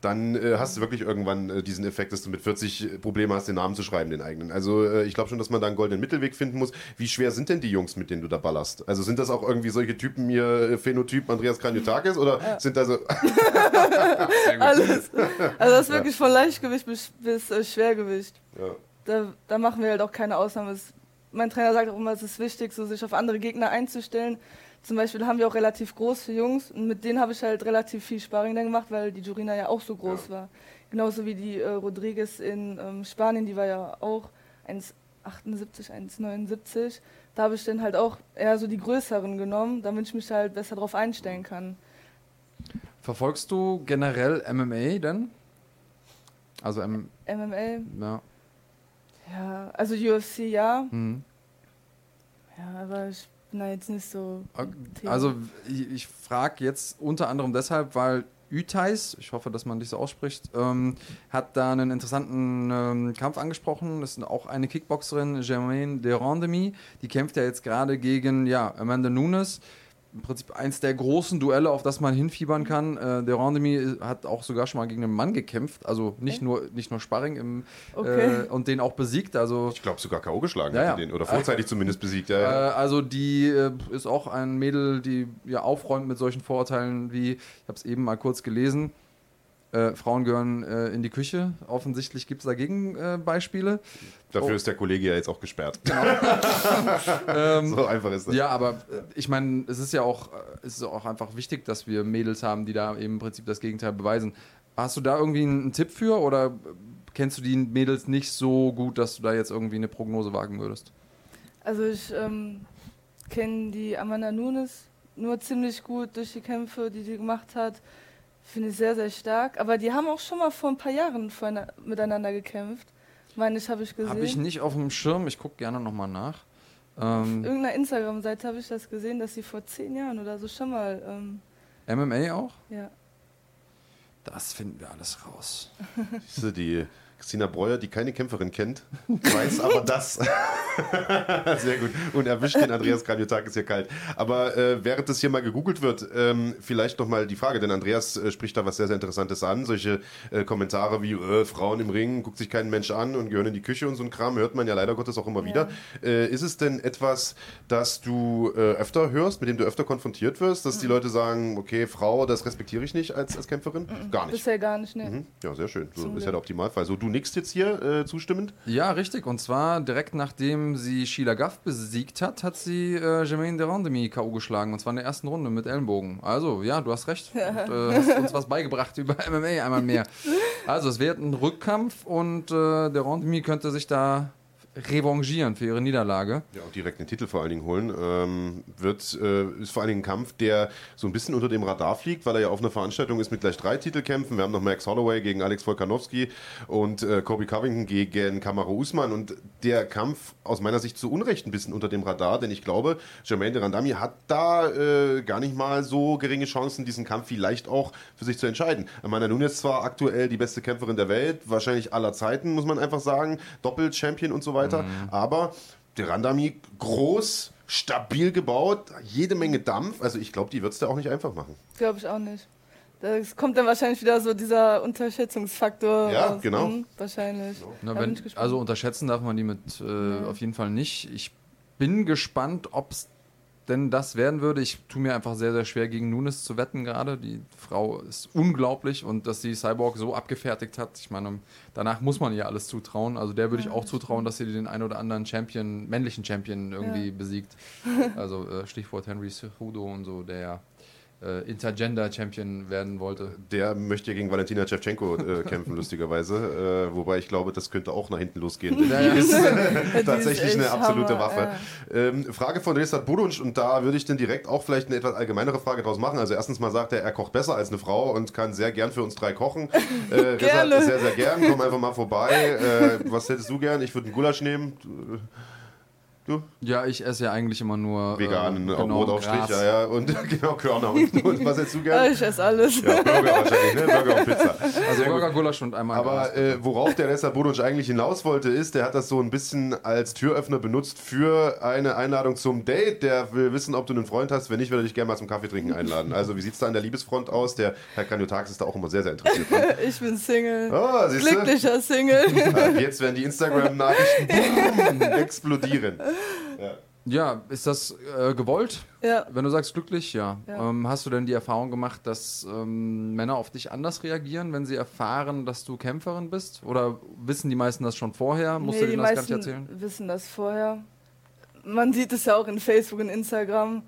dann äh, hast du wirklich irgendwann äh, diesen Effekt, dass du mit 40 Probleme hast, den Namen zu schreiben, den eigenen. Also äh, ich glaube schon, dass man da einen goldenen Mittelweg finden muss. Wie schwer sind denn die Jungs, mit denen du da ballerst? Also sind das auch irgendwie solche Typen hier, äh, Phänotyp Andreas Kranjotakis oder sind da so... Alles. Also das ist wirklich von Leichtgewicht bis, bis äh, Schwergewicht. Ja. Da, da machen wir halt auch keine Ausnahme. Es, mein Trainer sagt auch immer, es ist wichtig, so sich auf andere Gegner einzustellen. Zum Beispiel haben wir auch relativ große Jungs und mit denen habe ich halt relativ viel Sparring dann gemacht, weil die Jurina ja auch so groß war. Genauso wie die äh, Rodriguez in ähm, Spanien, die war ja auch 1,78, 1,79. Da habe ich dann halt auch eher so die größeren genommen, damit ich mich halt besser darauf einstellen kann. Verfolgst du generell MMA denn? Also, M MMA, ja. ja, also UFC ja, Mhm. ja, aber ich da jetzt nicht so. Also ich, ich frage jetzt unter anderem deshalb, weil Üteis, ich hoffe, dass man dich so ausspricht, ähm, hat da einen interessanten ähm, Kampf angesprochen. Das ist auch eine Kickboxerin, Germaine de Randemy. Die kämpft ja jetzt gerade gegen ja, Amanda Nunes. Im Prinzip eins der großen Duelle, auf das man hinfiebern kann. Äh, der Randemi hat auch sogar schon mal gegen einen Mann gekämpft, also nicht nur nicht nur Sparring im, Okay. äh, und den auch besiegt. Also Ich glaube sogar K.O. geschlagen Ja, hat ja. den. Oder vorzeitig zumindest besiegt. Ja, Äh, also die äh, ist auch ein Mädel, die ja aufräumt mit solchen Vorurteilen wie, ich habe es eben mal kurz gelesen, äh, Frauen gehören äh, in die Küche. Offensichtlich gibt es dagegen äh, Beispiele. Dafür oh. ist der Kollege ja jetzt auch gesperrt. so einfach ist das. Ja, aber äh, ich meine, es ist ja auch, äh, es ist auch einfach wichtig, dass wir Mädels haben, die da eben im Prinzip das Gegenteil beweisen. Hast du da irgendwie einen, einen Tipp für oder kennst du die Mädels nicht so gut, dass du da jetzt irgendwie eine Prognose wagen würdest? Also ich ähm, kenne die Amanda Nunes nur ziemlich gut durch die Kämpfe, die sie gemacht hat. Finde ich sehr, sehr stark. Aber die haben auch schon mal vor ein paar Jahren miteinander gekämpft. Meine ich, habe ich gesehen. Habe ich nicht auf dem Schirm, ich gucke gerne nochmal nach. Ähm, Irgendeiner Instagram-Seite habe ich das gesehen, dass sie vor zehn Jahren oder so schon mal, ähm, MMA auch? ja. Das finden wir alles raus. Siehst du, die Christina Breuer, die keine Kämpferin kennt, weiß aber das. Sehr gut. Und erwischt den Andreas Kranjotakis hier kalt. Aber äh, während das hier mal gegoogelt wird, ähm, vielleicht nochmal die Frage, denn Andreas äh, spricht da was sehr, sehr Interessantes an. Solche äh, Kommentare wie äh, Frauen im Ring, guckt sich kein Mensch an und gehören in die Küche und so ein Kram, hört man ja leider Gottes auch immer Ja. wieder. Äh, ist es denn etwas, das du äh, öfter hörst, mit dem du öfter konfrontiert wirst, dass die Leute sagen, okay, Frau, das respektiere ich nicht als, als Kämpferin? Gar nicht. Bisher gar nicht, ne. Mhm. Ja, sehr schön. So Zum ist ja der Optimalfall. So, du nickst jetzt hier äh, zustimmend? Ja, richtig. Und zwar direkt nachdem sie Sheila Gaff besiegt hat, hat sie äh, Jermaine Derandemi K.O. geschlagen. Und zwar in der ersten Runde mit Ellenbogen. Also, ja, du hast recht. Und, äh, hast uns was beigebracht über MMA einmal mehr. Also, es wird ein Rückkampf und äh, Derandemi könnte sich da revanchieren für ihre Niederlage. Ja, und direkt den Titel vor allen Dingen holen. Ähm, wird, äh, ist vor allen Dingen ein Kampf, der so ein bisschen unter dem Radar fliegt, weil er ja auf einer Veranstaltung ist mit gleich drei Titelkämpfen. Wir haben noch Max Holloway gegen Alex Volkanovski und äh, Kobe Covington gegen Kamaru Usman. Und der Kampf aus meiner Sicht zu Unrecht ein bisschen unter dem Radar, denn ich glaube, Jermaine de Randami hat da äh, gar nicht mal so geringe Chancen, diesen Kampf vielleicht auch für sich zu entscheiden. Amanda Nunes zwar aktuell die beste Kämpferin der Welt, wahrscheinlich aller Zeiten, muss man einfach sagen, Doppel-Champion und so weiter, aber der Randami groß, stabil gebaut, jede Menge Dampf, also ich glaube, die wird es da auch nicht einfach machen. Glaube ich auch nicht. Da kommt dann wahrscheinlich wieder so dieser Unterschätzungsfaktor. Ja, raus. genau. Mhm, wahrscheinlich. Na, wenn, also unterschätzen darf man die mit äh, auf jeden Fall nicht. Ich bin gespannt, ob es denn das werden würde. Ich tue mir einfach sehr, sehr schwer gegen Nunes zu wetten gerade. Die Frau ist unglaublich und dass sie Cyborg so abgefertigt hat, ich meine, danach muss man ihr alles zutrauen. Also der würde ich auch zutrauen, dass sie den ein oder anderen Champion, männlichen Champion irgendwie Ja. besiegt. Also äh, Stichwort Henry Cejudo und so, der ja äh, Intergender-Champion werden wollte. Der möchte ja gegen Valentina Shevchenko äh, kämpfen, lustigerweise. Äh, wobei ich glaube, das könnte auch nach hinten losgehen. Denn Ja, die ja. ist tatsächlich eine absolute Hammer, Waffe. Ähm, Frage von Resat Budunsch und da würde ich dann direkt auch vielleicht eine etwas allgemeinere Frage draus machen. Also erstens mal sagt er, er kocht besser als eine Frau und kann sehr gern für uns drei kochen. Äh, Resat, sehr, sehr gern. Komm einfach mal vorbei. Äh, was hättest du gern? Ich würde einen Gulasch nehmen. Du? Ja, ich esse ja eigentlich immer nur Veganen, äh, auch Brotaufstrich, Gras. ja, ja. Und genau, Körner. Und, und was hättest du Ja, gern? ich esse alles. Ja, Burger wahrscheinlich, ne? Burger und Pizza. Also Burger, Gulasch und einmal. Aber äh, worauf der Ressa Buduc eigentlich hinaus wollte, ist, der hat das so ein bisschen als Türöffner benutzt für eine Einladung zum Date. Der will wissen, ob du einen Freund hast. Wenn nicht, würde er dich gerne mal zum Kaffee trinken einladen. Also, wie sieht es da an der Liebesfront aus? Der Herr Kranjotakis ist da auch immer sehr, sehr interessiert. dran. Ich bin Single. Oh? Glücklicher Single. Jetzt werden die Instagram-Nachrichten explodieren. Ja, ist das äh, gewollt? ja. Wenn du sagst glücklich, ja. Ja. Ähm, hast du denn die Erfahrung gemacht, dass ähm, Männer auf dich anders reagieren, wenn sie erfahren, dass du Kämpferin bist? Oder wissen die meisten das schon vorher? Musst du die denen das gar nicht meisten erzählen? wissen das vorher. Man sieht es ja auch in Facebook und Instagram.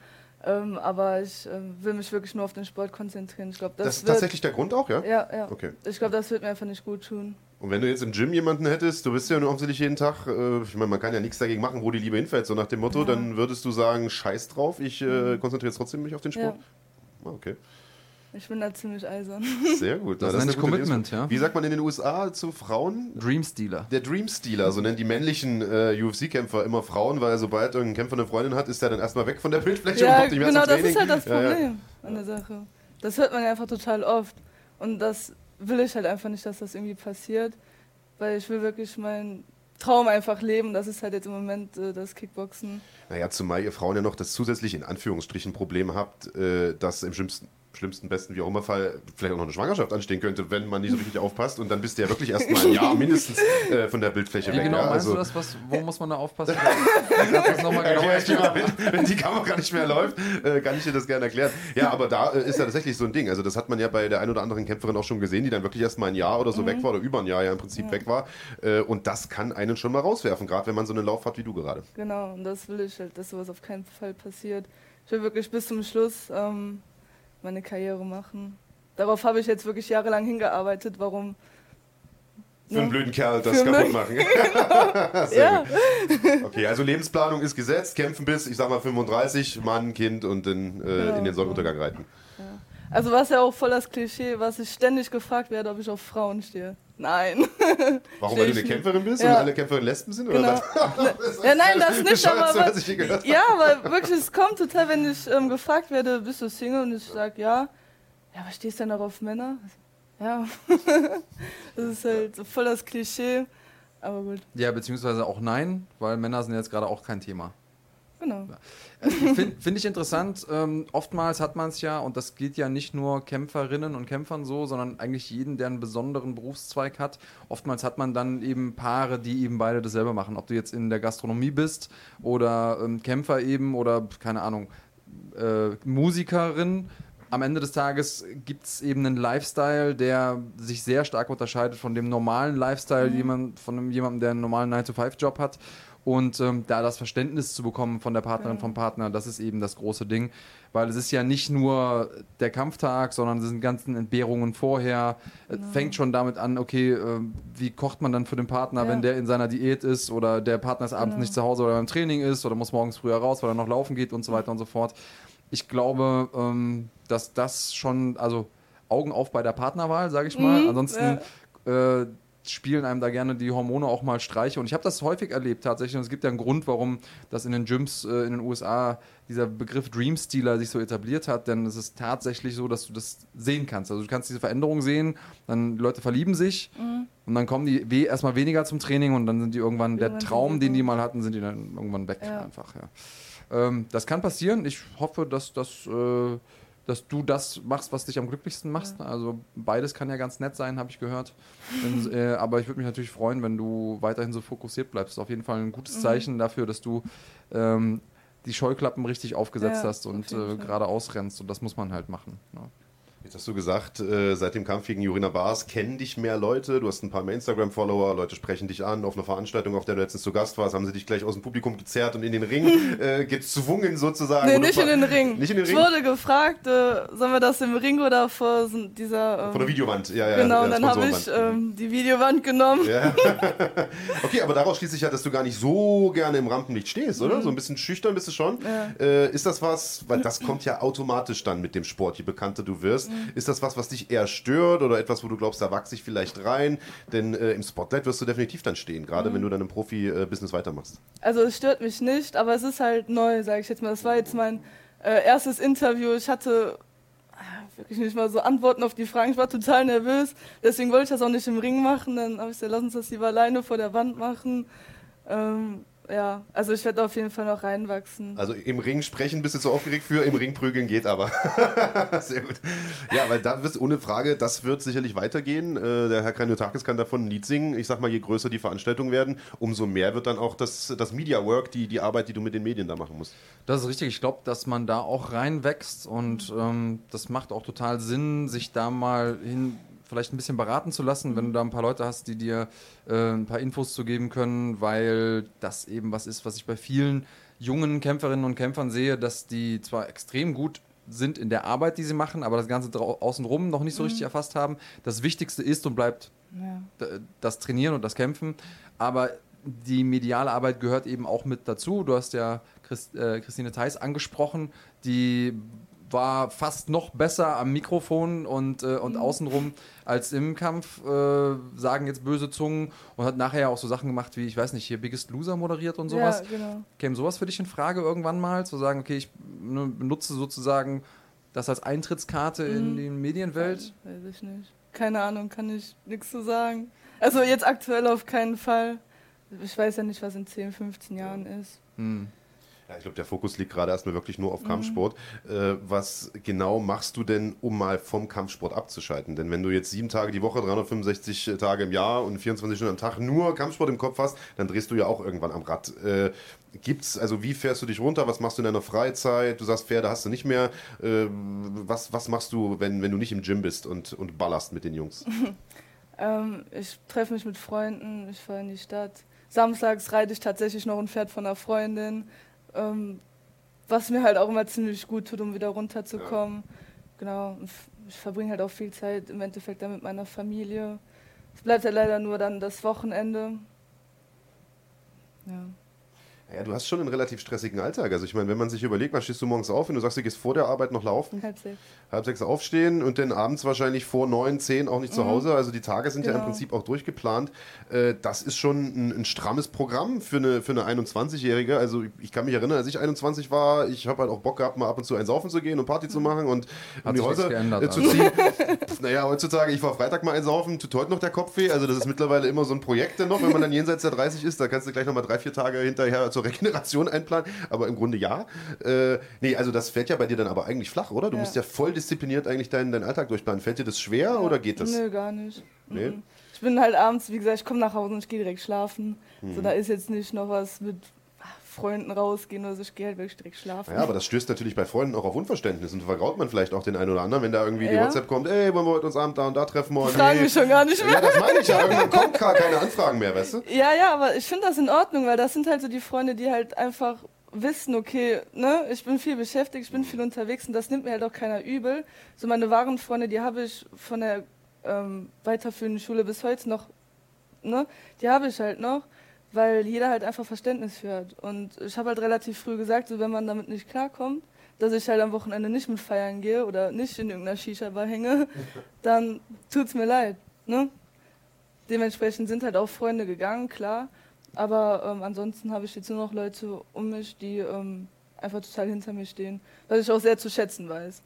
Ähm, aber ich ähm, will mich wirklich nur auf den Sport konzentrieren. Ich glaube, das, Das ist wird. tatsächlich der Grund auch, ja? Ja, ja. Okay. Ich glaube, das wird mir einfach nicht gut tun. Und wenn du jetzt im Gym jemanden hättest, du bist ja nur offensichtlich jeden Tag, äh, ich meine, man kann ja nichts dagegen machen, wo die Liebe hinfällt, so nach dem Motto, dann würdest du sagen, scheiß drauf, ich äh, konzentriere jetzt trotzdem mich auf den Sport. Ja. Ah, Okay, Ich bin da ziemlich eisern. sehr gut. Das Na, nenne ist gute Commitment, Lebens- ja. Wie sagt man in den USA zu Frauen? Dream Stealer. Der Dream Stealer, so nennen die männlichen äh, UFC-Kämpfer immer Frauen, weil sobald irgendein Kämpfer eine Freundin hat, ist der dann erstmal weg von der Bildfläche und ja, kommt nicht mehr genau, zum das Training. ist halt das Ja, ja. Problem an der Sache. Das hört man ja einfach total oft. Und das will ich halt einfach nicht, dass das irgendwie passiert. Weil ich will wirklich mein Traum einfach leben. Das ist halt jetzt im Moment äh, das Kickboxen. Naja, zumal ihr Frauen ja noch das zusätzliche in Anführungsstrichen Problem habt, äh, dass im schlimmsten schlimmsten, besten, wie auch immer Fall vielleicht auch noch eine Schwangerschaft anstehen könnte, wenn man nicht so richtig aufpasst. Und dann bist du ja wirklich erstmal ein Jahr mindestens äh, von der Bildfläche Wie weg. genau ja? meinst also, du das? Was, wo muss man da aufpassen? Das nochmal genau Erklär ich dir erklären? mal, wenn, wenn die Kamera nicht mehr läuft, äh, kann ich dir das gerne erklären. Ja, aber da äh, ist ja tatsächlich so ein Ding. Also das hat man ja bei der ein oder anderen Kämpferin auch schon gesehen, die dann wirklich erst mal ein Jahr oder so weg war oder über ein Jahr ja im Prinzip weg war. Äh, und das kann einen schon mal rauswerfen, gerade wenn man so einen Lauf hat wie du gerade. Genau, und das will ich halt, dass sowas auf keinen Fall passiert. Ich will wirklich bis zum Schluss ähm, meine Karriere machen. Darauf habe ich jetzt wirklich jahrelang hingearbeitet. Warum? Für einen Ja. blöden Kerl das Für kaputt machen. Sehr Ja, gut. Okay, also Lebensplanung ist gesetzt, kämpfen bis, ich sag mal 35, Mann, Kind und in, äh, Genau. in den Sonnenuntergang reiten. also was ja auch voll das Klischee, was ich ständig gefragt werde, ob ich auf Frauen stehe. Nein. Warum, weil du eine. Kämpferin bist Ja. und alle Kämpferinnen Lesben sind? Oder Genau. was? ja, nein, das nicht, aber was habe. ja, aber wirklich, es kommt total, wenn ich ähm, gefragt werde, bist du Single und ich sage ja. Ja, aber stehst du denn auch auf Männer? Ja. das ist halt so voll das Klischee. Aber gut, Ja, beziehungsweise auch nein, weil Männer sind jetzt gerade auch kein Thema. genau. Finde find ich interessant. Ähm, oftmals hat man es ja, und das geht ja nicht nur Kämpferinnen und Kämpfern so, sondern eigentlich jeden, der einen besonderen Berufszweig hat. Oftmals hat man dann eben Paare, die eben beide dasselbe machen. Ob du jetzt in der Gastronomie bist oder ähm, Kämpfer eben oder, keine Ahnung, äh, Musikerin. Am Ende des Tages gibt es eben einen Lifestyle, der sich sehr stark unterscheidet von dem normalen Lifestyle jemand, von einem, jemandem, der einen normalen 9-to-5-Job hat. Und ähm, da das Verständnis zu bekommen von der Partnerin, Ja. vom Partner, das ist eben das große Ding. Weil es ist ja nicht nur der Kampftag, sondern es sind ganzen Entbehrungen vorher. Es fängt schon damit an, okay, äh, wie kocht man dann für den Partner, Ja. wenn der in seiner Diät ist oder der Partner ist abends Genau. nicht zu Hause oder beim Training ist oder muss morgens früher raus, weil er noch laufen geht und so weiter und so fort. Ich glaube, ähm, dass das schon, also Augen auf bei der Partnerwahl, sage ich mal. Mhm, Ansonsten äh, spielen einem da gerne die Hormone auch mal Streiche. Und ich habe das häufig erlebt tatsächlich. Und es gibt ja einen Grund, warum das in den Gyms äh, in den USA dieser Begriff Dream Stealer sich so etabliert hat. Denn es ist tatsächlich so, dass du das sehen kannst. Also du kannst diese Veränderung sehen, dann die Leute verlieben sich und dann kommen die we erstmal weniger zum Training und dann sind die irgendwann, der Irgendwann sind Traum, den die mal hatten, sind die dann irgendwann weg Ja. einfach. Ja. Ähm, das kann passieren. Ich hoffe, dass das. Äh, dass du das machst, was dich am glücklichsten machst. Also beides kann ja ganz nett sein, habe ich gehört. Wenn, äh, aber ich würde mich natürlich freuen, wenn du weiterhin so fokussiert bleibst. Auf jeden Fall ein gutes Mhm. Zeichen dafür, dass du ähm, die Scheuklappen richtig aufgesetzt Ja, hast und auf äh, Fall. gerade ausrennst. Und das muss man halt machen. Ja. Jetzt hast du gesagt, äh, seit dem Kampf gegen Jurina Bars kennen dich mehr Leute, du hast ein paar mehr Instagram-Follower, Leute sprechen dich an. Auf einer Veranstaltung, auf der du letztens zu Gast warst, haben sie dich gleich aus dem Publikum gezerrt und in den Ring äh, gezwungen sozusagen. Nee, nicht in den Ring. Nicht in den Ich Ring? wurde gefragt, äh, sollen wir das im Ring oder vor dieser. Ähm, Von der Videowand, ja, ja. Genau, ja, und dann habe ich ähm, die Videowand genommen. Ja. okay, aber daraus schließe ich ja, dass du gar nicht so gerne im Rampenlicht stehst, oder? So ein bisschen schüchtern bist du schon. Mhm. Ja. Äh, ist das was, weil das kommt ja automatisch dann mit dem Sport, je bekannter du wirst. Mhm. Ist das was, was dich eher stört oder etwas, wo du glaubst, da wachse ich vielleicht rein? Denn äh, im Spotlight wirst du definitiv dann stehen, Mhm. gerade wenn du dann im Profi-Business weitermachst. Also es stört mich nicht, aber es ist halt neu, sage ich jetzt mal. Das war jetzt mein äh, erstes Interview. Ich hatte äh, wirklich nicht mal so Antworten auf die Fragen. Ich war total nervös. Deswegen wollte ich das auch nicht im Ring machen. Dann habe ich gesagt, lass uns das lieber alleine vor der Wand machen. Ähm, ja, also ich werde auf jeden Fall noch reinwachsen. Also im Ring sprechen bist du so aufgeregt für, im Ring prügeln geht aber. Sehr gut. Ja, weil da wird ohne Frage, das wird sicherlich weitergehen. Äh, der Herr Kranjotakis kann davon ein Lied singen. Ich sag mal, je größer die Veranstaltungen werden, umso mehr wird dann auch das, das Media Work, die, die Arbeit, die du mit den Medien da machen musst. Das ist richtig. Ich glaube, dass man da auch reinwächst und ähm, das macht auch total Sinn, sich da mal hin vielleicht ein bisschen beraten zu lassen, wenn du da ein paar Leute hast, die dir äh, ein paar Infos zu geben können, weil das eben was ist, was ich bei vielen jungen Kämpferinnen und Kämpfern sehe, dass die zwar extrem gut sind in der Arbeit, die sie machen, aber das Ganze außenrum noch nicht so richtig erfasst haben. Das Wichtigste ist und bleibt Ja. das Trainieren und das Kämpfen. Aber die mediale Arbeit gehört eben auch mit dazu. Du hast ja Christ, äh, Christine Theis angesprochen, die war fast noch besser am Mikrofon und, äh, und außenrum als im Kampf, äh, sagen jetzt böse Zungen und hat nachher auch so Sachen gemacht wie, ich weiß nicht, hier Biggest Loser moderiert und sowas. Ja, genau. Käme sowas für dich in Frage irgendwann mal, zu sagen, okay, ich ne, benutze sozusagen das als Eintrittskarte in die Medienwelt? Weiß ich nicht. Keine Ahnung, kann ich nichts zu sagen. Also jetzt aktuell auf keinen Fall. ich weiß ja nicht, was in 10, 15 Jahren ist. Hm. Ja, ich glaube, der Fokus liegt gerade erstmal wirklich nur auf Mhm. Kampfsport. Äh, was genau machst du denn, um mal vom Kampfsport abzuschalten? Denn wenn du jetzt sieben Tage die Woche, 365 Tage im Jahr und 24 Stunden am Tag nur Kampfsport im Kopf hast, dann drehst du ja auch irgendwann am Rad. Äh, gibt's, also wie fährst du dich runter? Was machst du in deiner Freizeit? Du sagst, Pferde hast du nicht mehr. Äh, was, was machst du, wenn, wenn du nicht im Gym bist und, und ballerst mit den Jungs? Ähm, ich treffe mich mit Freunden, ich fahre in die Stadt. Samstags reite ich tatsächlich noch ein Pferd von einer Freundin, ähm, was mir halt auch immer ziemlich gut tut, um wieder runterzukommen. Genau, und f- ich verbringe halt auch viel Zeit im Endeffekt dann mit meiner Familie. Es bleibt ja leider nur dann das Wochenende. Ja. Ja, du hast schon einen relativ stressigen Alltag. Also ich meine, wenn man sich überlegt, wann stehst du morgens auf, wenn du sagst, du gehst vor der Arbeit noch laufen, Halb sechs. halb sechs aufstehen und dann abends wahrscheinlich vor neun, zehn auch nicht zu Hause. Also die Tage sind ja im Genau. Prinzip auch durchgeplant. Äh, Das ist schon ein, ein strammes Programm für eine, für eine 21-Jährige. Also ich- ich kann mich erinnern, als ich 21 war, ich habe halt auch Bock gehabt, mal ab und zu ein Saufen zu gehen und Party zu machen und um die Häuser geändert, äh, zu also. ziehen. naja, heutzutage, ich war Freitag mal ein Saufen, tut heute noch der Kopf weh. Also das ist mittlerweile immer so ein Projekt dann noch, wenn man dann jenseits der 30 ist, da kannst du gleich nochmal drei, vier Tage hinterher zur Regeneration einplanen. Aber im Grunde ja. Äh, nee, also das fällt ja bei dir dann aber eigentlich flach, oder? Du Ja. musst ja voll diszipliniert eigentlich deinen, deinen Alltag durchplanen. Fällt dir das schwer oder geht das? Nö, gar nicht. Nee? Mhm. Ich bin halt abends, wie gesagt, ich komme nach Hause und ich gehe direkt schlafen. Mhm. So, da ist jetzt nicht noch was mit Freunden rausgehen oder so, ich gehe halt wirklich direkt schlafen. Ja, aber das stößt natürlich bei Freunden auch auf Unverständnis und vergraut man vielleicht auch den einen oder anderen, wenn da irgendwie die Ja. WhatsApp kommt, ey, wollen wir heute uns Abend da und da treffen? Die fragen mich schon gar nicht mehr. Ja, das meine ich ja. Irgendwann kommt gar keine Anfragen mehr, weißt du? Ja, ja, aber ich finde das in Ordnung, weil das sind halt so die Freunde, die halt einfach wissen, okay, ne, ich bin viel beschäftigt, ich bin viel unterwegs und das nimmt mir halt auch keiner übel. So meine wahren Freunde, die habe ich von der ähm, weiterführenden Schule bis heute noch, ne, die habe ich halt noch, weil jeder halt einfach Verständnis für hat. Und ich habe halt relativ früh gesagt, so wenn man damit nicht klarkommt, dass ich halt am Wochenende nicht mit feiern gehe oder nicht in irgendeiner Shisha-Bar hänge, dann tut's mir leid, ne? Dementsprechend sind halt auch Freunde gegangen, klar. Aber ähm, ansonsten habe ich jetzt nur noch Leute um mich, die ähm, einfach total hinter mir stehen, was ich auch sehr zu schätzen weiß.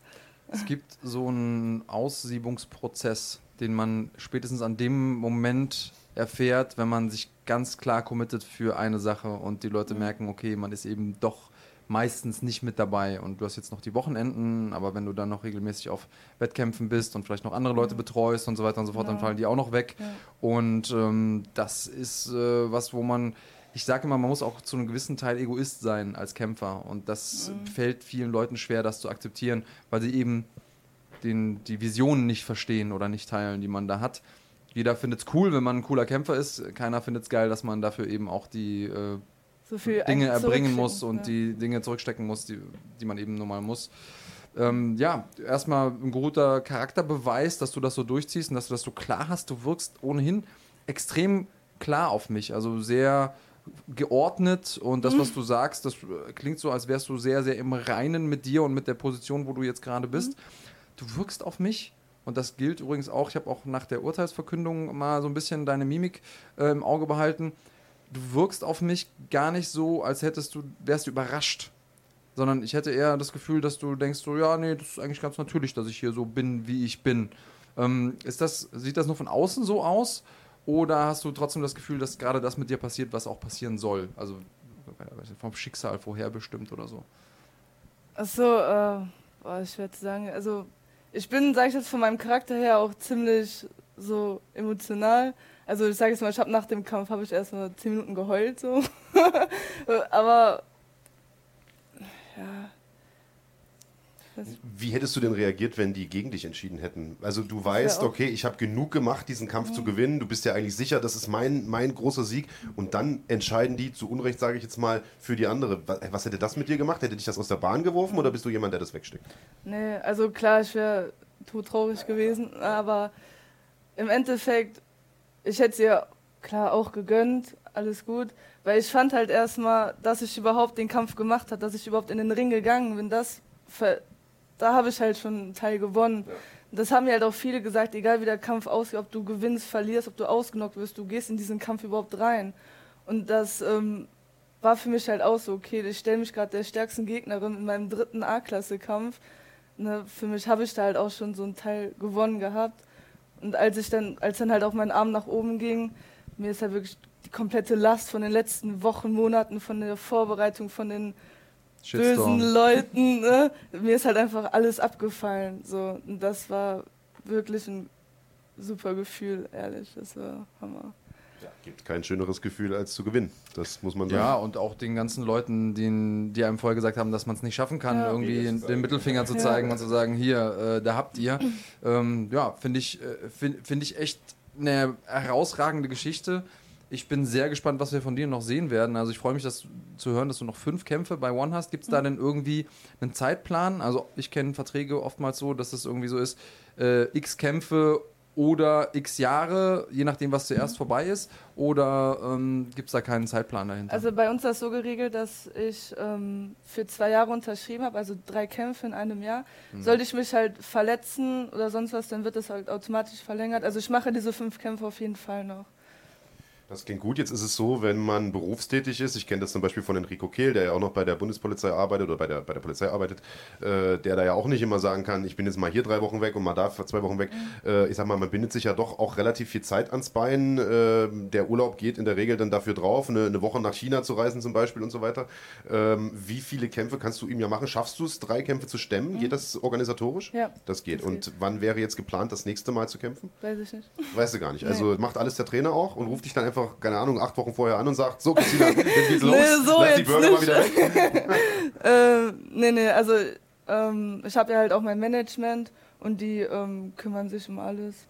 Es gibt so einen Aussiebungsprozess, den man spätestens an dem Moment erfährt, wenn man sich ganz klar committet für eine Sache und die Leute merken, okay, man ist eben doch meistens nicht mit dabei und du hast jetzt noch die Wochenenden, aber wenn du dann noch regelmäßig auf Wettkämpfen bist und vielleicht noch andere Leute betreust und so weiter und so fort, dann Genau. fallen die auch noch weg. Ja. Und ähm, das ist äh, was, wo man, ich sage immer, man muss auch zu einem gewissen Teil Egoist sein als Kämpfer. Und das fällt vielen Leuten schwer, das zu akzeptieren, weil sie eben den, die Visionen nicht verstehen oder nicht teilen, die man da hat. Jeder findet es cool, wenn man ein cooler Kämpfer ist. Keiner findet es geil, dass man dafür eben auch die äh, So viel Dinge erbringen muss und ja. die Dinge zurückstecken muss, die, die man eben normal muss. Ähm, ja, erstmal ein guter Charakterbeweis, dass du das so durchziehst und dass du das so klar hast. Du wirkst ohnehin extrem klar auf mich, also sehr geordnet und das, was du sagst, das äh, klingt so, als wärst du sehr, sehr im Reinen mit dir und mit der Position, wo du jetzt gerade bist. Du wirkst auf mich und das gilt übrigens auch, ich habe auch nach der Urteilsverkündung mal so ein bisschen deine Mimik äh, im Auge behalten. Du wirkst auf mich gar nicht so, als hättest du, wärst du überrascht. Sondern ich hätte eher das Gefühl, dass du denkst, so, ja, nee, das ist eigentlich ganz natürlich, dass ich hier so bin, wie ich bin. Ähm, ist das, sieht das nur von außen so aus? Oder hast du trotzdem das Gefühl, dass gerade das mit dir passiert, was auch passieren soll? Also vom Schicksal vorherbestimmt oder so. Achso, äh, boah, ich werde sagen, also ich bin, sage ich jetzt von meinem Charakter her, auch ziemlich so emotional. Also ich sage jetzt mal, ich habe nach dem Kampf habe ich erst mal zehn Minuten geheult so. Aber ja. Wie hättest du denn reagiert, wenn die gegen dich entschieden hätten? Also du weißt, okay, ich habe genug gemacht, diesen Kampf zu gewinnen. Du bist ja eigentlich sicher, das ist mein, mein großer Sieg. Und dann entscheiden die, zu Unrecht sage ich jetzt mal, für die andere. Was, was hätte das mit dir gemacht? Hätte dich das aus der Bahn geworfen oder bist du jemand, der das wegsteckt? Nee, also klar, ich wäre todtraurig gewesen, aber im Endeffekt, ich hätte es ihr klar auch gegönnt, alles gut, weil ich fand halt erstmal, dass ich überhaupt den Kampf gemacht habe, dass ich überhaupt in den Ring gegangen bin, das, da habe ich halt schon einen Teil gewonnen. Das haben mir halt auch viele gesagt, egal wie der Kampf aussieht, ob du gewinnst, verlierst, ob du ausgenockt wirst, du gehst in diesen Kampf überhaupt rein. Und das ähm, war für mich halt auch so, okay, ich stelle mich gerade der stärksten Gegnerin in meinem dritten A-Klasse-Kampf. Ne, für mich habe ich da halt auch schon so einen Teil gewonnen gehabt. Und als ich dann, als dann halt auch mein Arm nach oben ging, mir ist halt wirklich die komplette Last von den letzten Wochen, Monaten, von der Vorbereitung, von den Shitstorm. bösen Leuten, ne? mir ist halt einfach alles abgefallen. So. Und das war wirklich ein super Gefühl, ehrlich. Das war Hammer. Gibt kein schöneres Gefühl, als zu gewinnen. Das muss man sagen. Ja, und auch den ganzen Leuten, die, die einem vorher gesagt haben, dass man es nicht schaffen kann, Ja. irgendwie den Mittelfinger zu zeigen und zu sagen, hier, äh, da habt ihr. Ähm, ja, finde ich, äh, find, find ich echt eine herausragende Geschichte. Ich bin sehr gespannt, was wir von dir noch sehen werden. Also ich freue mich, das zu hören, dass du noch fünf Kämpfe bei One hast. Gibt es da denn irgendwie einen Zeitplan? Also ich kenne Verträge oftmals so, dass es irgendwie so ist, äh, x Kämpfe oder x Jahre, je nachdem, was zuerst vorbei ist. Oder ähm, gibt es da keinen Zeitplan dahinter? Also bei uns ist das so geregelt, dass ich ähm, für zwei Jahre unterschrieben habe, also drei Kämpfe in einem Jahr. Sollte ich mich halt verletzen oder sonst was, dann wird das halt automatisch verlängert. Also ich mache diese fünf Kämpfe auf jeden Fall noch. Das klingt gut. Jetzt ist es so, wenn man berufstätig ist, ich kenne das zum Beispiel von Enrico Kehl, der ja auch noch bei der Bundespolizei arbeitet oder bei der, bei der Polizei arbeitet, äh, der da ja auch nicht immer sagen kann, ich bin jetzt mal hier drei Wochen weg und mal da zwei Wochen weg. Äh, ich sag mal, man bindet sich ja doch auch relativ viel Zeit ans Bein. Äh, der Urlaub geht in der Regel dann dafür drauf, eine, eine Woche nach China zu reisen zum Beispiel und so weiter. Ähm, wie viele Kämpfe kannst du ihm ja machen? Schaffst du es, drei Kämpfe zu stemmen? Geht das organisatorisch? Ja, Das geht. das und geht. wann wäre jetzt geplant, das nächste Mal zu kämpfen? Weiß ich nicht. Weißt du gar nicht. Also macht alles der Trainer auch und ruft dich dann einfach, keine Ahnung, acht Wochen vorher an und sagt, so Christina, jetzt geht's los, Nee, so lass die Burger mal nicht. wieder weg. Äh, nee, nee, also ähm, ich habe ja halt auch mein Management und die ähm, kümmern sich um alles.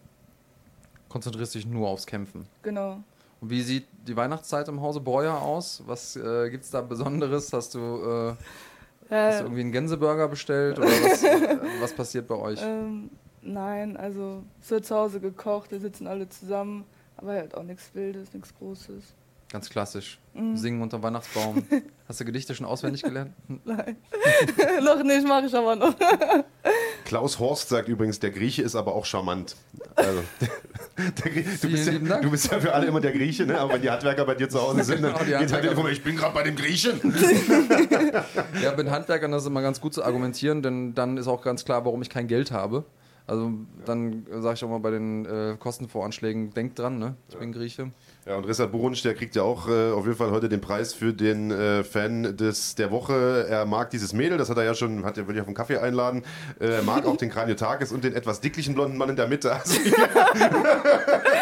Konzentrierst dich nur aufs Kämpfen. Genau. Und wie sieht die Weihnachtszeit im Hause Breuer aus? Was äh, gibt es da Besonderes? Hast du, äh, hast du irgendwie einen Gänseburger bestellt oder was, äh, was passiert bei euch? ähm, nein, also es wird zu Hause gekocht, wir sitzen alle zusammen, aber halt auch nichts Wildes, nichts Großes. Ganz klassisch. Mhm. Singen unter Weihnachtsbaum. Hast du Gedichte schon auswendig gelernt? Nein. noch nicht, mache ich aber noch. Klaus Horst sagt übrigens, der Grieche ist aber auch charmant. Also, du, bist ja, du bist ja für alle immer der Grieche, ne? aber wenn die Handwerker bei dir zu Hause sind, dann Genau, die geht halt Handwerker. Telefon, ich bin gerade bei dem Griechen. Ja, mit Handwerkern das ist immer ganz gut zu argumentieren, denn dann ist auch ganz klar, warum ich kein Geld habe. Also dann sage ich auch mal bei den äh, Kostenvoranschlägen, denkt dran, ne? Ich bin Grieche. Ja, und Rissard Burunsch, der kriegt ja auch äh, auf jeden Fall heute den Preis für den äh, Fan des, der Woche. Er mag dieses Mädel, das hat er ja schon, hat er will ich auf einen Kaffee einladen. Äh, er mag auch den Kraniotakis und den etwas dicklichen blonden Mann in der Mitte.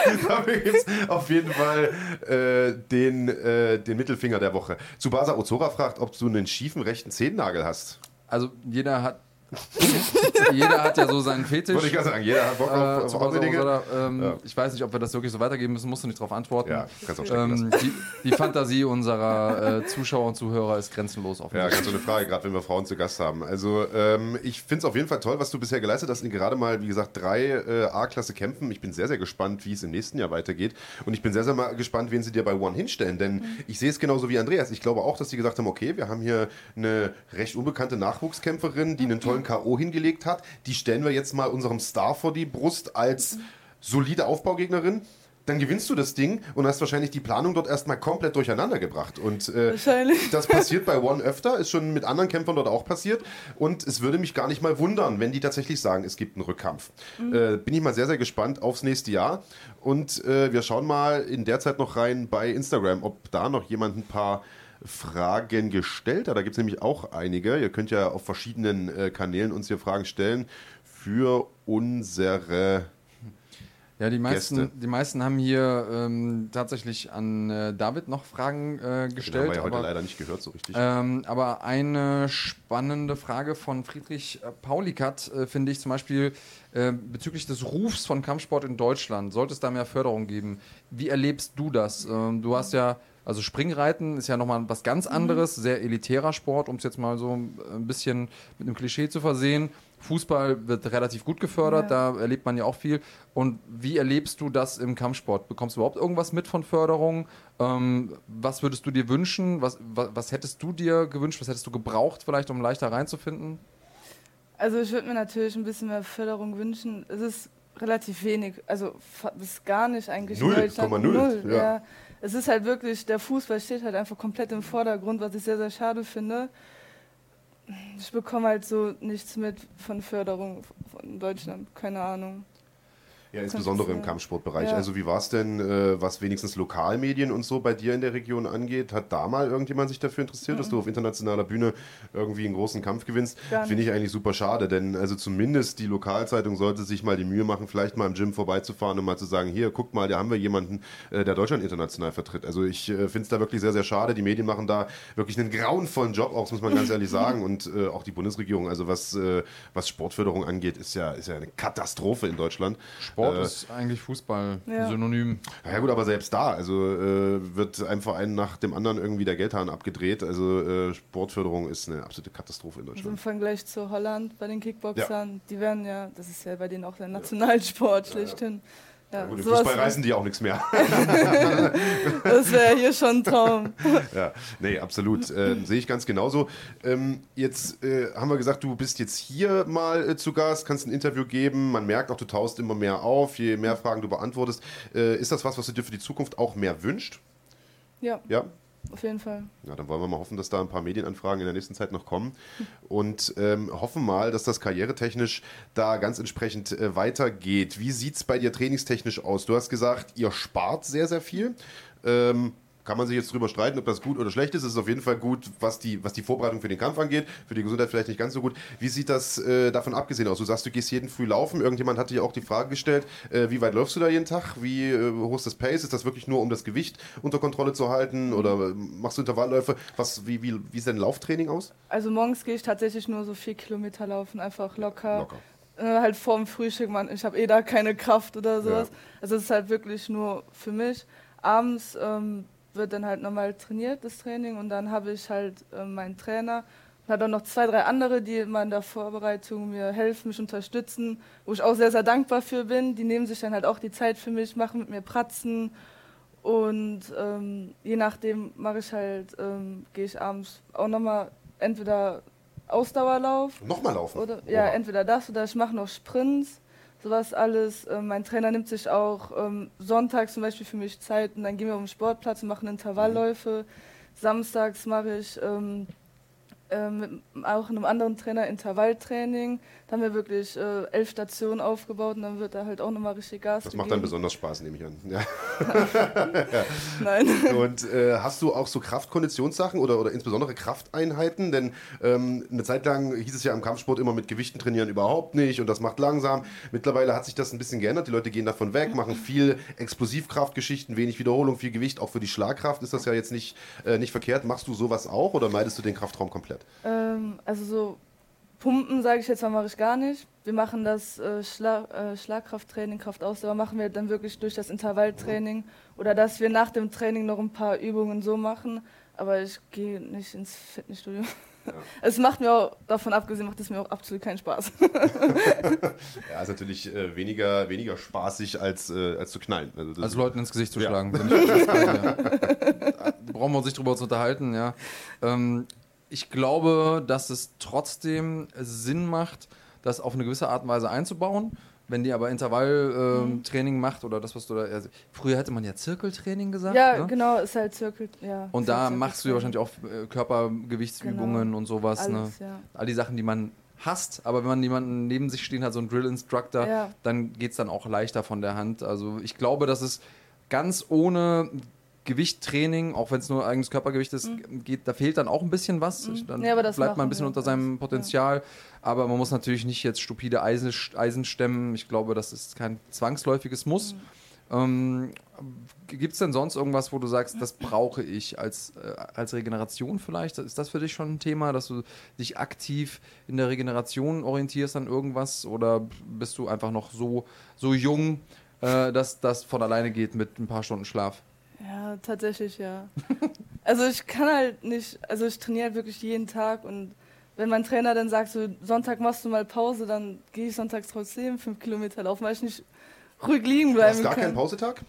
Also, dafür gibt auf jeden Fall äh, den, äh, den Mittelfinger der Woche. Tsubasa Ozora fragt, ob du einen schiefen rechten Zehennagel hast. Also jeder hat jeder hat ja so seinen Fetisch. Wollte ich gerade sagen, jeder hat Bock Äh, auf, auf Tsubasa andere Dinge. Ozora, ähm, Ja. Ich weiß nicht, ob wir das wirklich so weitergeben müssen, musst du nicht darauf antworten. Ja, kannst auch stecken ähm, die, die Fantasie unserer äh, Zuschauer und Zuhörer ist grenzenlos Ja, offensichtlich. ganz so eine Frage, gerade wenn wir Frauen zu Gast haben. Also ähm, ich finde es auf jeden Fall toll, was du bisher geleistet hast. In gerade mal, wie gesagt, drei äh, A-Klasse Kämpfen. Ich bin sehr, sehr gespannt, wie es im nächsten Jahr weitergeht. Und ich bin sehr, sehr mal gespannt, wen sie dir bei One hinstellen. Denn ich sehe es genauso wie Andreas. Ich glaube auch, dass sie gesagt haben, okay, wir haben hier eine recht unbekannte Nachwuchskämpferin, die einen tollen K.O. hingelegt hat. Die stellen wir jetzt mal unserem Star vor die Brust als solide Aufbaugegnerin. Dann gewinnst du das Ding und hast wahrscheinlich die Planung dort erstmal komplett durcheinander gebracht. Und äh, das passiert bei One öfter, ist schon mit anderen Kämpfern dort auch passiert. Und es würde mich gar nicht mal wundern, wenn die tatsächlich sagen, es gibt einen Rückkampf. Äh, bin ich mal sehr, sehr gespannt aufs nächste Jahr. Und äh, wir schauen mal in der Zeit noch rein bei Instagram, ob da noch jemand ein paar Fragen gestellt hat. Da gibt es nämlich auch einige. Ihr könnt ja auf verschiedenen äh, Kanälen uns hier Fragen stellen für unsere Ja, die meisten, Gäste. die meisten haben hier ähm, tatsächlich an äh, David noch Fragen äh, Den haben gestellt. wir ja heute aber, leider nicht gehört so richtig. ähm, aber eine spannende Frage von Friedrich äh, Paulikat äh, finde ich zum Beispiel äh, bezüglich des Rufs von Kampfsport in Deutschland. Sollte es da mehr Förderung geben? Wie erlebst du das? Ähm, du hast ja, also Springreiten ist ja nochmal was ganz anderes, sehr elitärer Sport, um es jetzt mal so ein bisschen mit einem Klischee zu versehen. Fußball wird relativ gut gefördert, da erlebt man ja auch viel. Und wie erlebst du das im Kampfsport? Bekommst du überhaupt irgendwas mit von Förderung? Ähm, was würdest du dir wünschen? Was, was, was hättest du dir gewünscht? Was hättest du gebraucht, vielleicht, um leichter reinzufinden? Also ich würde mir natürlich ein bisschen mehr Förderung wünschen. Es ist relativ wenig, also bis gar nicht eigentlich. in Null, Deutschland. Komma null, Null, ja. ja. Es ist halt wirklich, der Fußball steht halt einfach komplett im Vordergrund, was ich sehr, sehr schade finde. Ich bekomme halt so nichts mit von Förderung von Deutschland, keine Ahnung. Ja, insbesondere im Kampfsportbereich. Ja. Also wie war es denn, äh, was wenigstens Lokalmedien und so bei dir in der Region angeht? Hat da mal irgendjemand sich dafür interessiert, dass du auf internationaler Bühne irgendwie einen großen Kampf gewinnst? Mhm. Finde ich eigentlich super schade, denn also zumindest die Lokalzeitung sollte sich mal die Mühe machen, vielleicht mal im Gym vorbeizufahren und mal zu sagen, hier, guckt mal, da haben wir jemanden, äh, der Deutschland international vertritt. Also ich äh, finde es da wirklich sehr, sehr schade. Die Medien machen da wirklich einen grauenvollen Job, auch das muss man ganz ehrlich sagen. Und äh, auch die Bundesregierung, also was, äh, was Sportförderung angeht, ist ja, ist ja eine Katastrophe in Deutschland. Sport Äh, ist eigentlich Fußball Ja. synonym. ja gut, aber selbst da, also äh, wird ein Verein nach dem anderen irgendwie der Geldhahn abgedreht. Also äh, Sportförderung ist eine absolute Katastrophe in Also im Deutschland. Vergleich zu Holland bei den Kickboxern, die werden ja, das ist ja bei denen auch der Nationalsport schlechthin. Ja, Gut, im Fußball reißen die auch nichts mehr. das wäre hier schon ein Traum. ja, nee, absolut. Äh, Sehe ich ganz genauso. Ähm, jetzt äh, haben wir gesagt, du bist jetzt hier mal äh, zu Gast, kannst ein Interview geben. Man merkt auch, du taust immer mehr auf, je mehr Fragen du beantwortest. Äh, ist das was, was du dir für die Zukunft auch mehr wünscht? Ja, Ja? Auf jeden Fall. Ja, dann wollen wir mal hoffen, dass da ein paar Medienanfragen in der nächsten Zeit noch kommen und ähm, hoffen mal, dass das karrieretechnisch da ganz entsprechend äh, weitergeht. Wie sieht es bei dir trainingstechnisch aus? Du hast gesagt, ihr spart sehr, sehr viel. Ähm, kann man sich jetzt drüber streiten, ob das gut oder schlecht ist. Es ist auf jeden Fall gut, was die, was die Vorbereitung für den Kampf angeht. Für die Gesundheit vielleicht nicht ganz so gut. Wie sieht das äh, davon abgesehen aus? Du sagst, du gehst jeden früh laufen. Irgendjemand hat dir auch die Frage gestellt, äh, wie weit läufst du da jeden Tag? Wie äh, hoch ist das Pace? Ist das wirklich nur, um das Gewicht unter Kontrolle zu halten? Oder äh, machst du Intervallläufe? Was, wie, wie, wie sieht dein Lauftraining aus? Also morgens gehe ich tatsächlich nur so vier Kilometer laufen, einfach locker. Locker. Äh, halt vorm Frühstück, man, ich habe eh da keine Kraft oder sowas. Ja. Also es ist halt wirklich nur für mich. Abends ähm, wird dann halt normal trainiert, das Training, und dann habe ich halt äh, meinen Trainer und halt auch noch zwei, drei andere, die immer in der Vorbereitung mir helfen, mich unterstützen, wo ich auch sehr, sehr dankbar für bin. Die nehmen sich dann halt auch die Zeit für mich, machen mit mir Pratzen und ähm, je nachdem mache ich halt, ähm, gehe ich abends auch nochmal entweder Ausdauerlauf Nochmal laufen. oder ja, entweder das oder ich mache noch Sprints, sowas alles. Ähm, mein Trainer nimmt sich auch ähm, sonntags zum Beispiel für mich Zeit und dann gehen wir um den Sportplatz und machen Intervallläufe. Samstags mache ich ähm, ähm, mit auch einem anderen Trainer Intervalltraining. Da haben wir wirklich äh, elf Stationen aufgebaut und dann wird da halt auch nochmal richtig Gas Das macht dann besonders Spaß, nehme ich an. Ja. Nein. Und äh, hast du auch so Kraftkonditionssachen oder, oder insbesondere Krafteinheiten? Denn ähm, eine Zeit lang hieß es ja im Kampfsport immer mit Gewichten trainieren überhaupt nicht und das macht langsam. Mittlerweile hat sich das ein bisschen geändert. Die Leute gehen davon weg, machen viel Explosivkraftgeschichten, wenig Wiederholung, viel Gewicht. Auch für die Schlagkraft ist das ja jetzt nicht, äh, nicht verkehrt. Machst du sowas auch oder meidest du den Kraftraum komplett? Ähm, also so Pumpen, sage ich jetzt mal, mache ich gar nicht. Wir machen das äh, Schla äh, Schlagkrafttraining, Kraftausdauer machen wir dann wirklich durch das Intervalltraining oder dass wir nach dem Training noch ein paar Übungen so machen. Aber ich gehe nicht ins Fitnessstudio. Es macht mir auch, davon abgesehen, macht es mir auch absolut keinen Spaß. Ja, ist natürlich äh, weniger, weniger spaßig als, äh, als zu knallen. Also Als Leuten ins Gesicht zu Ja. schlagen. Bei dir. Brauchen wir uns nicht drüber zu unterhalten, ja. Ähm, ich glaube, dass es trotzdem Sinn macht, das auf eine gewisse Art und Weise einzubauen. Wenn die aber Intervalltraining Training macht oder das, was du da. Also früher hätte man ja Zirkeltraining gesagt. ja, ne? genau, ist halt Zirkel. Ja, Und da halt machst du ja wahrscheinlich auch äh, Körpergewichtsübungen Genau. und sowas. Ne? Alles, ja. All die Sachen, die man hasst, aber wenn man jemanden neben sich stehen hat, so einen Drill-Instructor, Ja. dann geht es dann auch leichter von der Hand. Also ich glaube, dass es ganz ohne Gewichttraining, auch wenn es nur eigenes Körpergewicht ist, geht, da fehlt dann auch ein bisschen was. Ich- Dann Mhm. Ja, bleibt man ein bisschen unter seinem. Potenzial. Aber man muss natürlich nicht jetzt stupide Eisen, Eisen stemmen. Ich glaube, das ist kein zwangsläufiges Muss. Mhm. Ähm, Gibt es denn sonst irgendwas, wo du sagst, das brauche ich als, äh, als Regeneration vielleicht? Ist das für dich schon ein Thema, dass du dich aktiv in der Regeneration orientierst an irgendwas? Oder bist du einfach noch so, so jung, äh, dass das von alleine geht mit ein paar Stunden Schlaf? Ja, tatsächlich, ja. also ich kann halt nicht, also ich trainiere halt wirklich jeden Tag und wenn mein Trainer dann sagt, so Sonntag machst du mal Pause, dann gehe ich sonntags trotzdem fünf Kilometer laufen, weil ich nicht ruhig liegen Du hast bleiben gar kann. keinen Pausetag?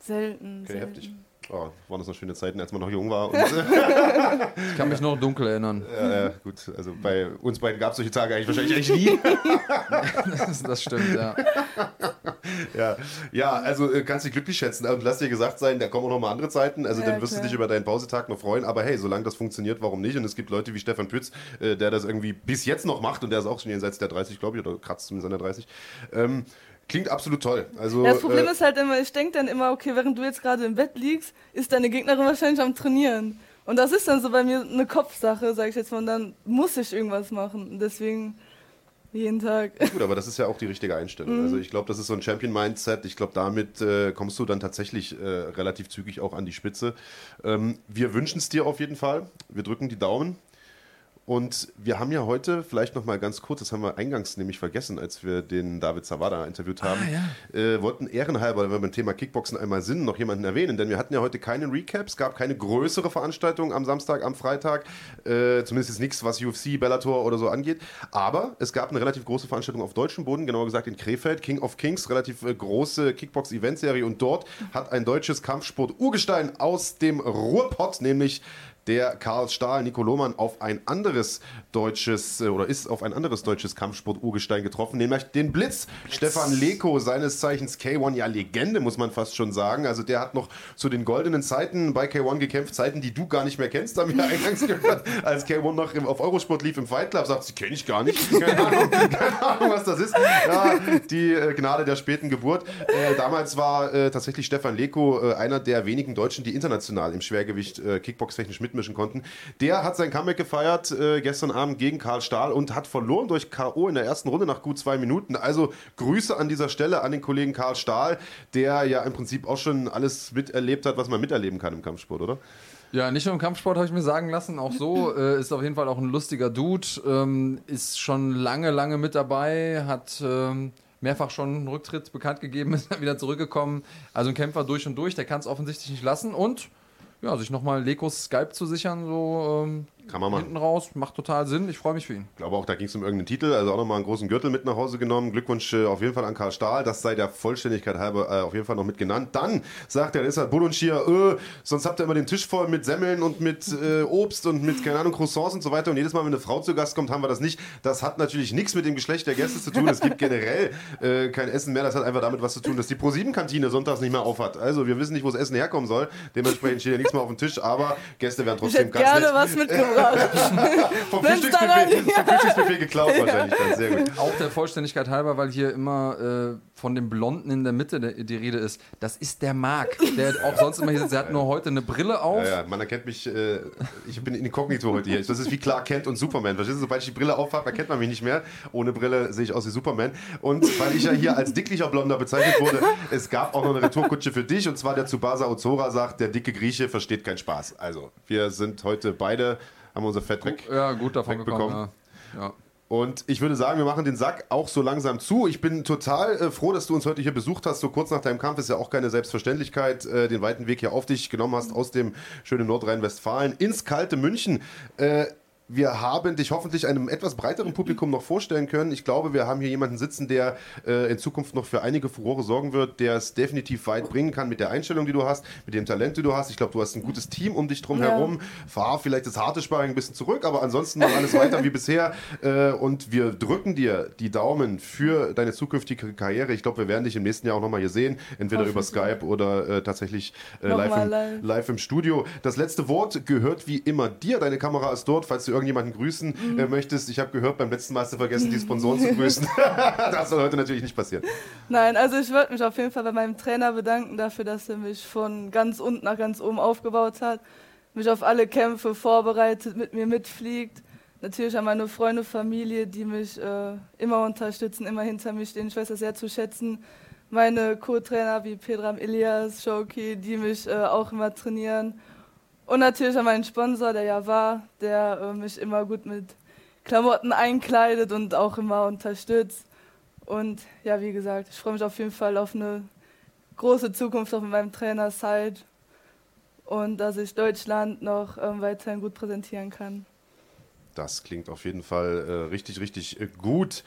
Selten. Okay, selten. heftig. Oh, waren das noch schöne Zeiten, als man noch jung war. Und, Ich kann mich noch dunkel erinnern. äh, gut, also bei uns beiden gab es solche Tage eigentlich wahrscheinlich eigentlich nie. Das, das stimmt, ja. Ja. ja, also äh, kannst dich glücklich schätzen. Und lass dir gesagt sein, da kommen auch noch mal andere Zeiten. Also Ja, dann wirst klar. du dich über deinen Pausetag noch freuen. Aber hey, solange das funktioniert, warum nicht? Und es gibt Leute wie Stefan Pütz, äh, der das irgendwie bis jetzt noch macht und der ist auch schon jenseits der 30, glaube ich, oder kratzt zumindest an der 30. Ähm, Klingt absolut toll. Also, Ja, das Problem äh, ist halt immer, ich denke dann immer, okay, während du jetzt gerade im Bett liegst, ist deine Gegnerin wahrscheinlich am Trainieren. Und das ist dann so bei mir eine Kopfsache, sag ich jetzt mal, und dann muss ich irgendwas machen. Und deswegen jeden Tag. Gut, aber das ist ja auch die richtige Einstellung. Also ich glaube, das ist so ein Champion-Mindset. Ich glaube, damit äh, kommst du dann tatsächlich äh, relativ zügig auch an die Spitze. Ähm, wir wünschen es dir auf jeden Fall. Wir drücken die Daumen. Und wir haben ja heute, vielleicht noch mal ganz kurz, das haben wir eingangs nämlich vergessen, als wir den David Zawada interviewt haben, äh, wollten ehrenhalber, wenn wir beim Thema Kickboxen einmal sind, noch jemanden erwähnen, denn wir hatten ja heute keine Recaps, gab keine größere Veranstaltung am Samstag, am Freitag, äh, zumindest jetzt nichts, was UFC, Bellator oder so angeht, aber es gab eine relativ große Veranstaltung auf deutschem Boden, genauer gesagt in Krefeld, King of Kings, relativ äh, große Kickbox-Eventserie. Und dort hat ein deutsches Kampfsport-Urgestein aus dem Ruhrpott, nämlich der Karl Stahl, Nico Lohmann, auf ein anderes deutsches äh, oder ist auf ein anderes deutsches Kampfsport-Urgestein getroffen, nämlich den Blitz. Stefan Leko, seines Zeichens K1, ja Legende, muss man fast schon sagen. Also der hat noch zu den goldenen Zeiten bei K1 gekämpft, Zeiten, die du gar nicht mehr kennst, haben wir eingangs gehört, als K1 noch im, auf Eurosport lief im Fight Club, sagt sie, kenne ich gar nicht. Keine Ahnung, keine Ahnung, was das ist. Ja, die äh, Gnade der späten Geburt. Äh, damals war äh, tatsächlich Stefan Leko äh, einer der wenigen Deutschen, die international im Schwergewicht äh, Kickbox-technisch mitmischen konnten. Der hat sein Comeback gefeiert äh, gestern Abend gegen Karl Stahl und hat verloren durch K.O. in der ersten Runde nach gut zwei Minuten. Also Grüße an dieser Stelle an den Kollegen Karl Stahl, der ja im Prinzip auch schon alles miterlebt hat, was man miterleben kann im Kampfsport, oder? Ja, nicht nur im Kampfsport habe ich mir sagen lassen, auch so äh, ist auf jeden Fall auch ein lustiger Dude, ähm, ist schon lange, lange mit dabei, hat ähm, mehrfach schon einen Rücktritt bekannt gegeben, ist dann wieder zurückgekommen. Also ein Kämpfer durch und durch, der kann es offensichtlich nicht lassen und ja, sich nochmal Lekos Skype zu sichern, so ähm, Kann man machen. hinten raus, macht total Sinn. Ich freue mich für ihn. Ich glaube auch, da ging es um irgendeinen Titel, also auch nochmal einen großen Gürtel mit nach Hause genommen. Glückwunsch äh, auf jeden Fall an Karl Stahl, das sei der Vollständigkeit halber äh, auf jeden Fall noch mit genannt. Dann sagt der Rissert Bullenschier, äh, sonst habt ihr immer den Tisch voll mit Semmeln und mit äh, Obst und mit, keine Ahnung, Croissants und so weiter. Und jedes Mal, wenn eine Frau zu Gast kommt, haben wir das nicht. Das hat natürlich nichts mit dem Geschlecht der Gäste zu tun. Es gibt generell äh, kein Essen mehr. Das hat einfach damit was zu tun, dass die Pro-7-Kantine sonntags nicht mehr auf hat. Also wir wissen nicht, wo das Essen herkommen soll. Dementsprechend steht ja nichts mehr auf dem Tisch, aber Gäste werden Ich trotzdem hätte ganz gerne nett was mitgebracht. vom Frühstücksbuffet, Frühstücksbuffet geklaut wahrscheinlich dann. Sehr gut. Auch der Vollständigkeit halber, weil hier immer äh, von dem Blonden in der Mitte der, die Rede ist. Das ist der Marc, der auch sonst immer hier sitzt. Der hat nur heute eine Brille auf. Ja, ja, man erkennt mich, äh, ich bin inkognito heute hier. Das ist wie Clark Kent und Superman. Verstehst du, sobald ich die Brille aufhabe, erkennt man mich nicht mehr. Ohne Brille sehe ich aus wie Superman. Und weil ich ja hier als dicklicher Blonder bezeichnet wurde, es gab auch noch eine Retourkutsche für dich. Und zwar der Tsubasa Ozora sagt, der dicke Grieche versteht keinen Spaß. Also, wir sind heute beide, haben unser Fett weg. Ja, gut davon Wegbekommen. gekommen. Ja. Ja. Und ich würde sagen, wir machen den Sack auch so langsam zu. Ich bin total äh, froh, dass du uns heute hier besucht hast. So kurz nach deinem Kampf ist ja auch keine Selbstverständlichkeit, äh, den weiten Weg hier auf dich genommen hast aus dem schönen Nordrhein-Westfalen ins kalte München. Äh, wir haben dich hoffentlich einem etwas breiteren Publikum noch vorstellen können. Ich glaube, wir haben hier jemanden sitzen, der äh, in Zukunft noch für einige Furore sorgen wird, der es definitiv weit bringen kann mit der Einstellung, die du hast, mit dem Talent, die du hast. Ich glaube, du hast ein gutes Team um dich drum Ja. herum. Fahr vielleicht das harte Sparring ein bisschen zurück, aber ansonsten noch alles weiter wie bisher. Äh, und wir drücken dir die Daumen für deine zukünftige Karriere. Ich glaube, wir werden dich im nächsten Jahr auch nochmal hier sehen, entweder über Skype oder äh, tatsächlich äh, live, im, live im Studio. Das letzte Wort gehört wie immer dir. Deine Kamera ist dort, falls du irgendjemanden grüßen Mhm. äh, möchtest. Ich habe gehört, beim letzten Mal hast du vergessen, die Sponsoren zu grüßen. das soll heute natürlich nicht passieren. Nein, also ich würde mich auf jeden Fall bei meinem Trainer bedanken dafür, dass er mich von ganz unten nach ganz oben aufgebaut hat, mich auf alle Kämpfe vorbereitet, mit mir mitfliegt. Natürlich an meine Freunde, Familie, die mich äh, immer unterstützen, immer hinter mir stehen. Ich weiß das sehr zu schätzen. Meine Co-Trainer wie Pedram Elias, Shoki, die mich äh, auch immer trainieren. Und natürlich an meinen Sponsor, der ja war, der äh, mich immer gut mit Klamotten einkleidet und auch immer unterstützt. Und ja, wie gesagt, ich freue mich auf jeden Fall auf eine große Zukunft auch mit meinem Trainer Side und dass ich Deutschland noch ähm, weiterhin gut präsentieren kann. Das klingt auf jeden Fall äh, richtig, richtig äh, gut.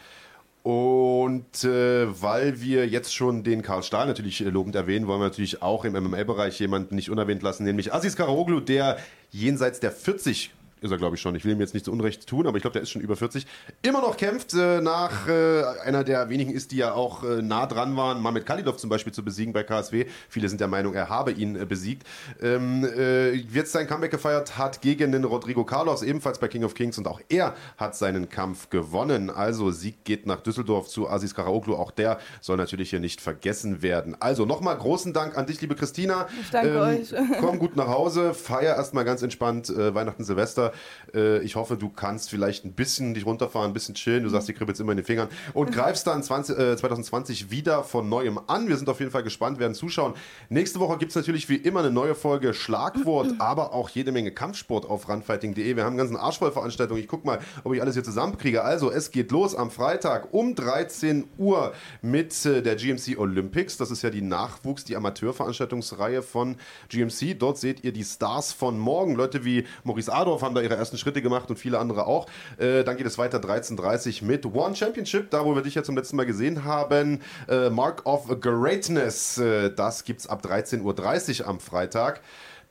Und äh, weil wir jetzt schon den Karl Stahl natürlich äh, lobend erwähnen, wollen wir natürlich auch im MMA-Bereich jemanden nicht unerwähnt lassen, nämlich Aziz Karaoglu, der jenseits der 40 ist er glaube ich schon. Ich will ihm jetzt nicht zu Unrecht tun, aber ich glaube, der ist schon über 40. Immer noch kämpft äh, nach äh, einer der wenigen ist, die ja auch äh, nah dran waren, Mamet Kalidov zum Beispiel zu besiegen bei KSW. Viele sind der Meinung, er habe ihn äh, besiegt. Ähm, äh, jetzt sein Comeback gefeiert hat gegen den Rodrigo Carlos, ebenfalls bei King of Kings und auch er hat seinen Kampf gewonnen. Also Sieg geht nach Düsseldorf zu Aziz Karaoglu. Auch der soll natürlich hier nicht vergessen werden. Also nochmal großen Dank an dich, liebe Christina. Ich danke ähm, euch. Komm gut nach Hause, feier erstmal ganz entspannt äh, Weihnachten, Silvester. Äh, ich hoffe, du kannst vielleicht ein bisschen dich runterfahren, ein bisschen chillen. Du sagst, die kribbelt immer in den Fingern und greifst dann 20, äh, 2020 wieder von neuem an. Wir sind auf jeden Fall gespannt, werden zuschauen. Nächste Woche gibt es natürlich wie immer eine neue Folge Schlagwort, aber auch jede Menge Kampfsport auf runfighting.de. Wir haben einen ganzen Arsch voll Veranstaltungen. Ich guck mal, ob ich alles hier zusammenkriege. Also, es geht los am Freitag um 13 Uhr mit äh, der GMC Olympics. Das ist ja die Nachwuchs, die Amateurveranstaltungsreihe von GMC. Dort seht ihr die Stars von morgen. Leute wie Maurice Adorf haben da ihre ersten Schritte gemacht und viele andere auch. Äh, dann geht es weiter 13.30 mit One Championship, da wo wir dich ja zum letzten Mal gesehen haben. Äh, Mark of Greatness, äh, das gibt's ab 13.30 Uhr am Freitag.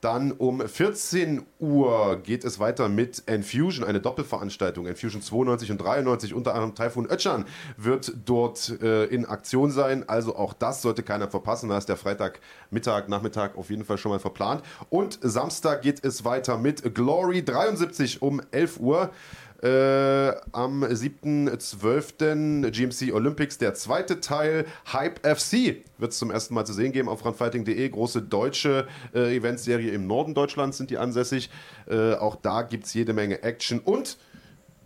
Dann um 14 Uhr geht es weiter mit Enfusion, eine Doppelveranstaltung. Enfusion 92 und 93, unter anderem Taifun Ötchan wird dort äh, in Aktion sein. Also auch das sollte keiner verpassen. Da ist der Freitag, Mittag, Nachmittag auf jeden Fall schon mal verplant. Und Samstag geht es weiter mit Glory 73 um 11 Uhr. Äh, am 7.12. GMC Olympics, der zweite Teil. Hype FC wird es zum ersten Mal zu sehen geben auf runfighting.de. Große deutsche äh, Eventserie im Norden Deutschlands sind die ansässig. Äh, auch da gibt es jede Menge Action. Und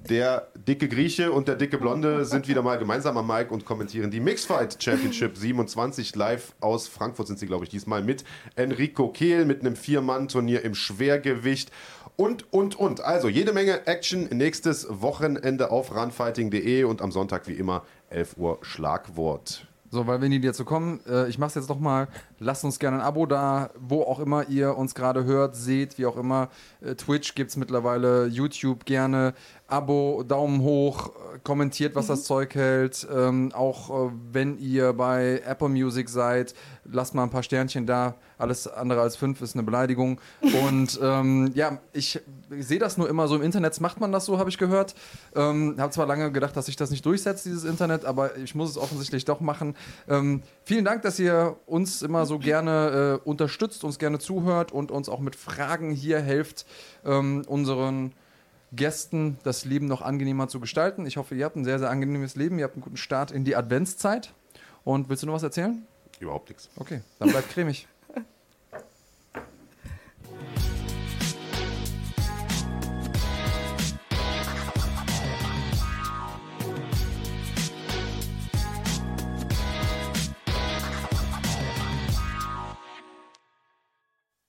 der dicke Grieche und der dicke Blonde sind wieder mal gemeinsam am Mic und kommentieren die Mixfight Championship 27 live aus Frankfurt sind sie, glaube ich, diesmal mit Enrico Kehl mit einem Vier-Mann-Turnier im Schwergewicht und, und, und. Also jede Menge Action nächstes Wochenende auf runfighting.de und am Sonntag wie immer 11 Uhr Schlagwort. So, weil wir nie dazu kommen, äh, ich mach's jetzt noch mal. Lasst uns gerne ein Abo da, wo auch immer ihr uns gerade hört, seht, wie auch immer. Äh, Twitch gibt's mittlerweile, YouTube gerne. Abo, Daumen hoch, äh, kommentiert, was das Zeug hält. Ähm, auch äh, wenn ihr bei Apple Music seid, lasst mal ein paar Sternchen da. Alles andere als fünf ist eine Beleidigung. Und ähm, ja, ich, ich sehe das nur immer so im Internet. Macht man das so, habe ich gehört. Ähm, habe zwar lange gedacht, dass sich das nicht durchsetzt, dieses Internet, aber ich muss es offensichtlich doch machen. Ähm, vielen Dank, dass ihr uns immer so gerne äh, unterstützt, uns gerne zuhört und uns auch mit Fragen hier helft, ähm, unseren Gästen das Leben noch angenehmer zu gestalten. Ich hoffe, ihr habt ein sehr, sehr angenehmes Leben, ihr habt einen guten Start in die Adventszeit. Und willst du noch was erzählen? Überhaupt nichts. Okay, dann bleibt cremig.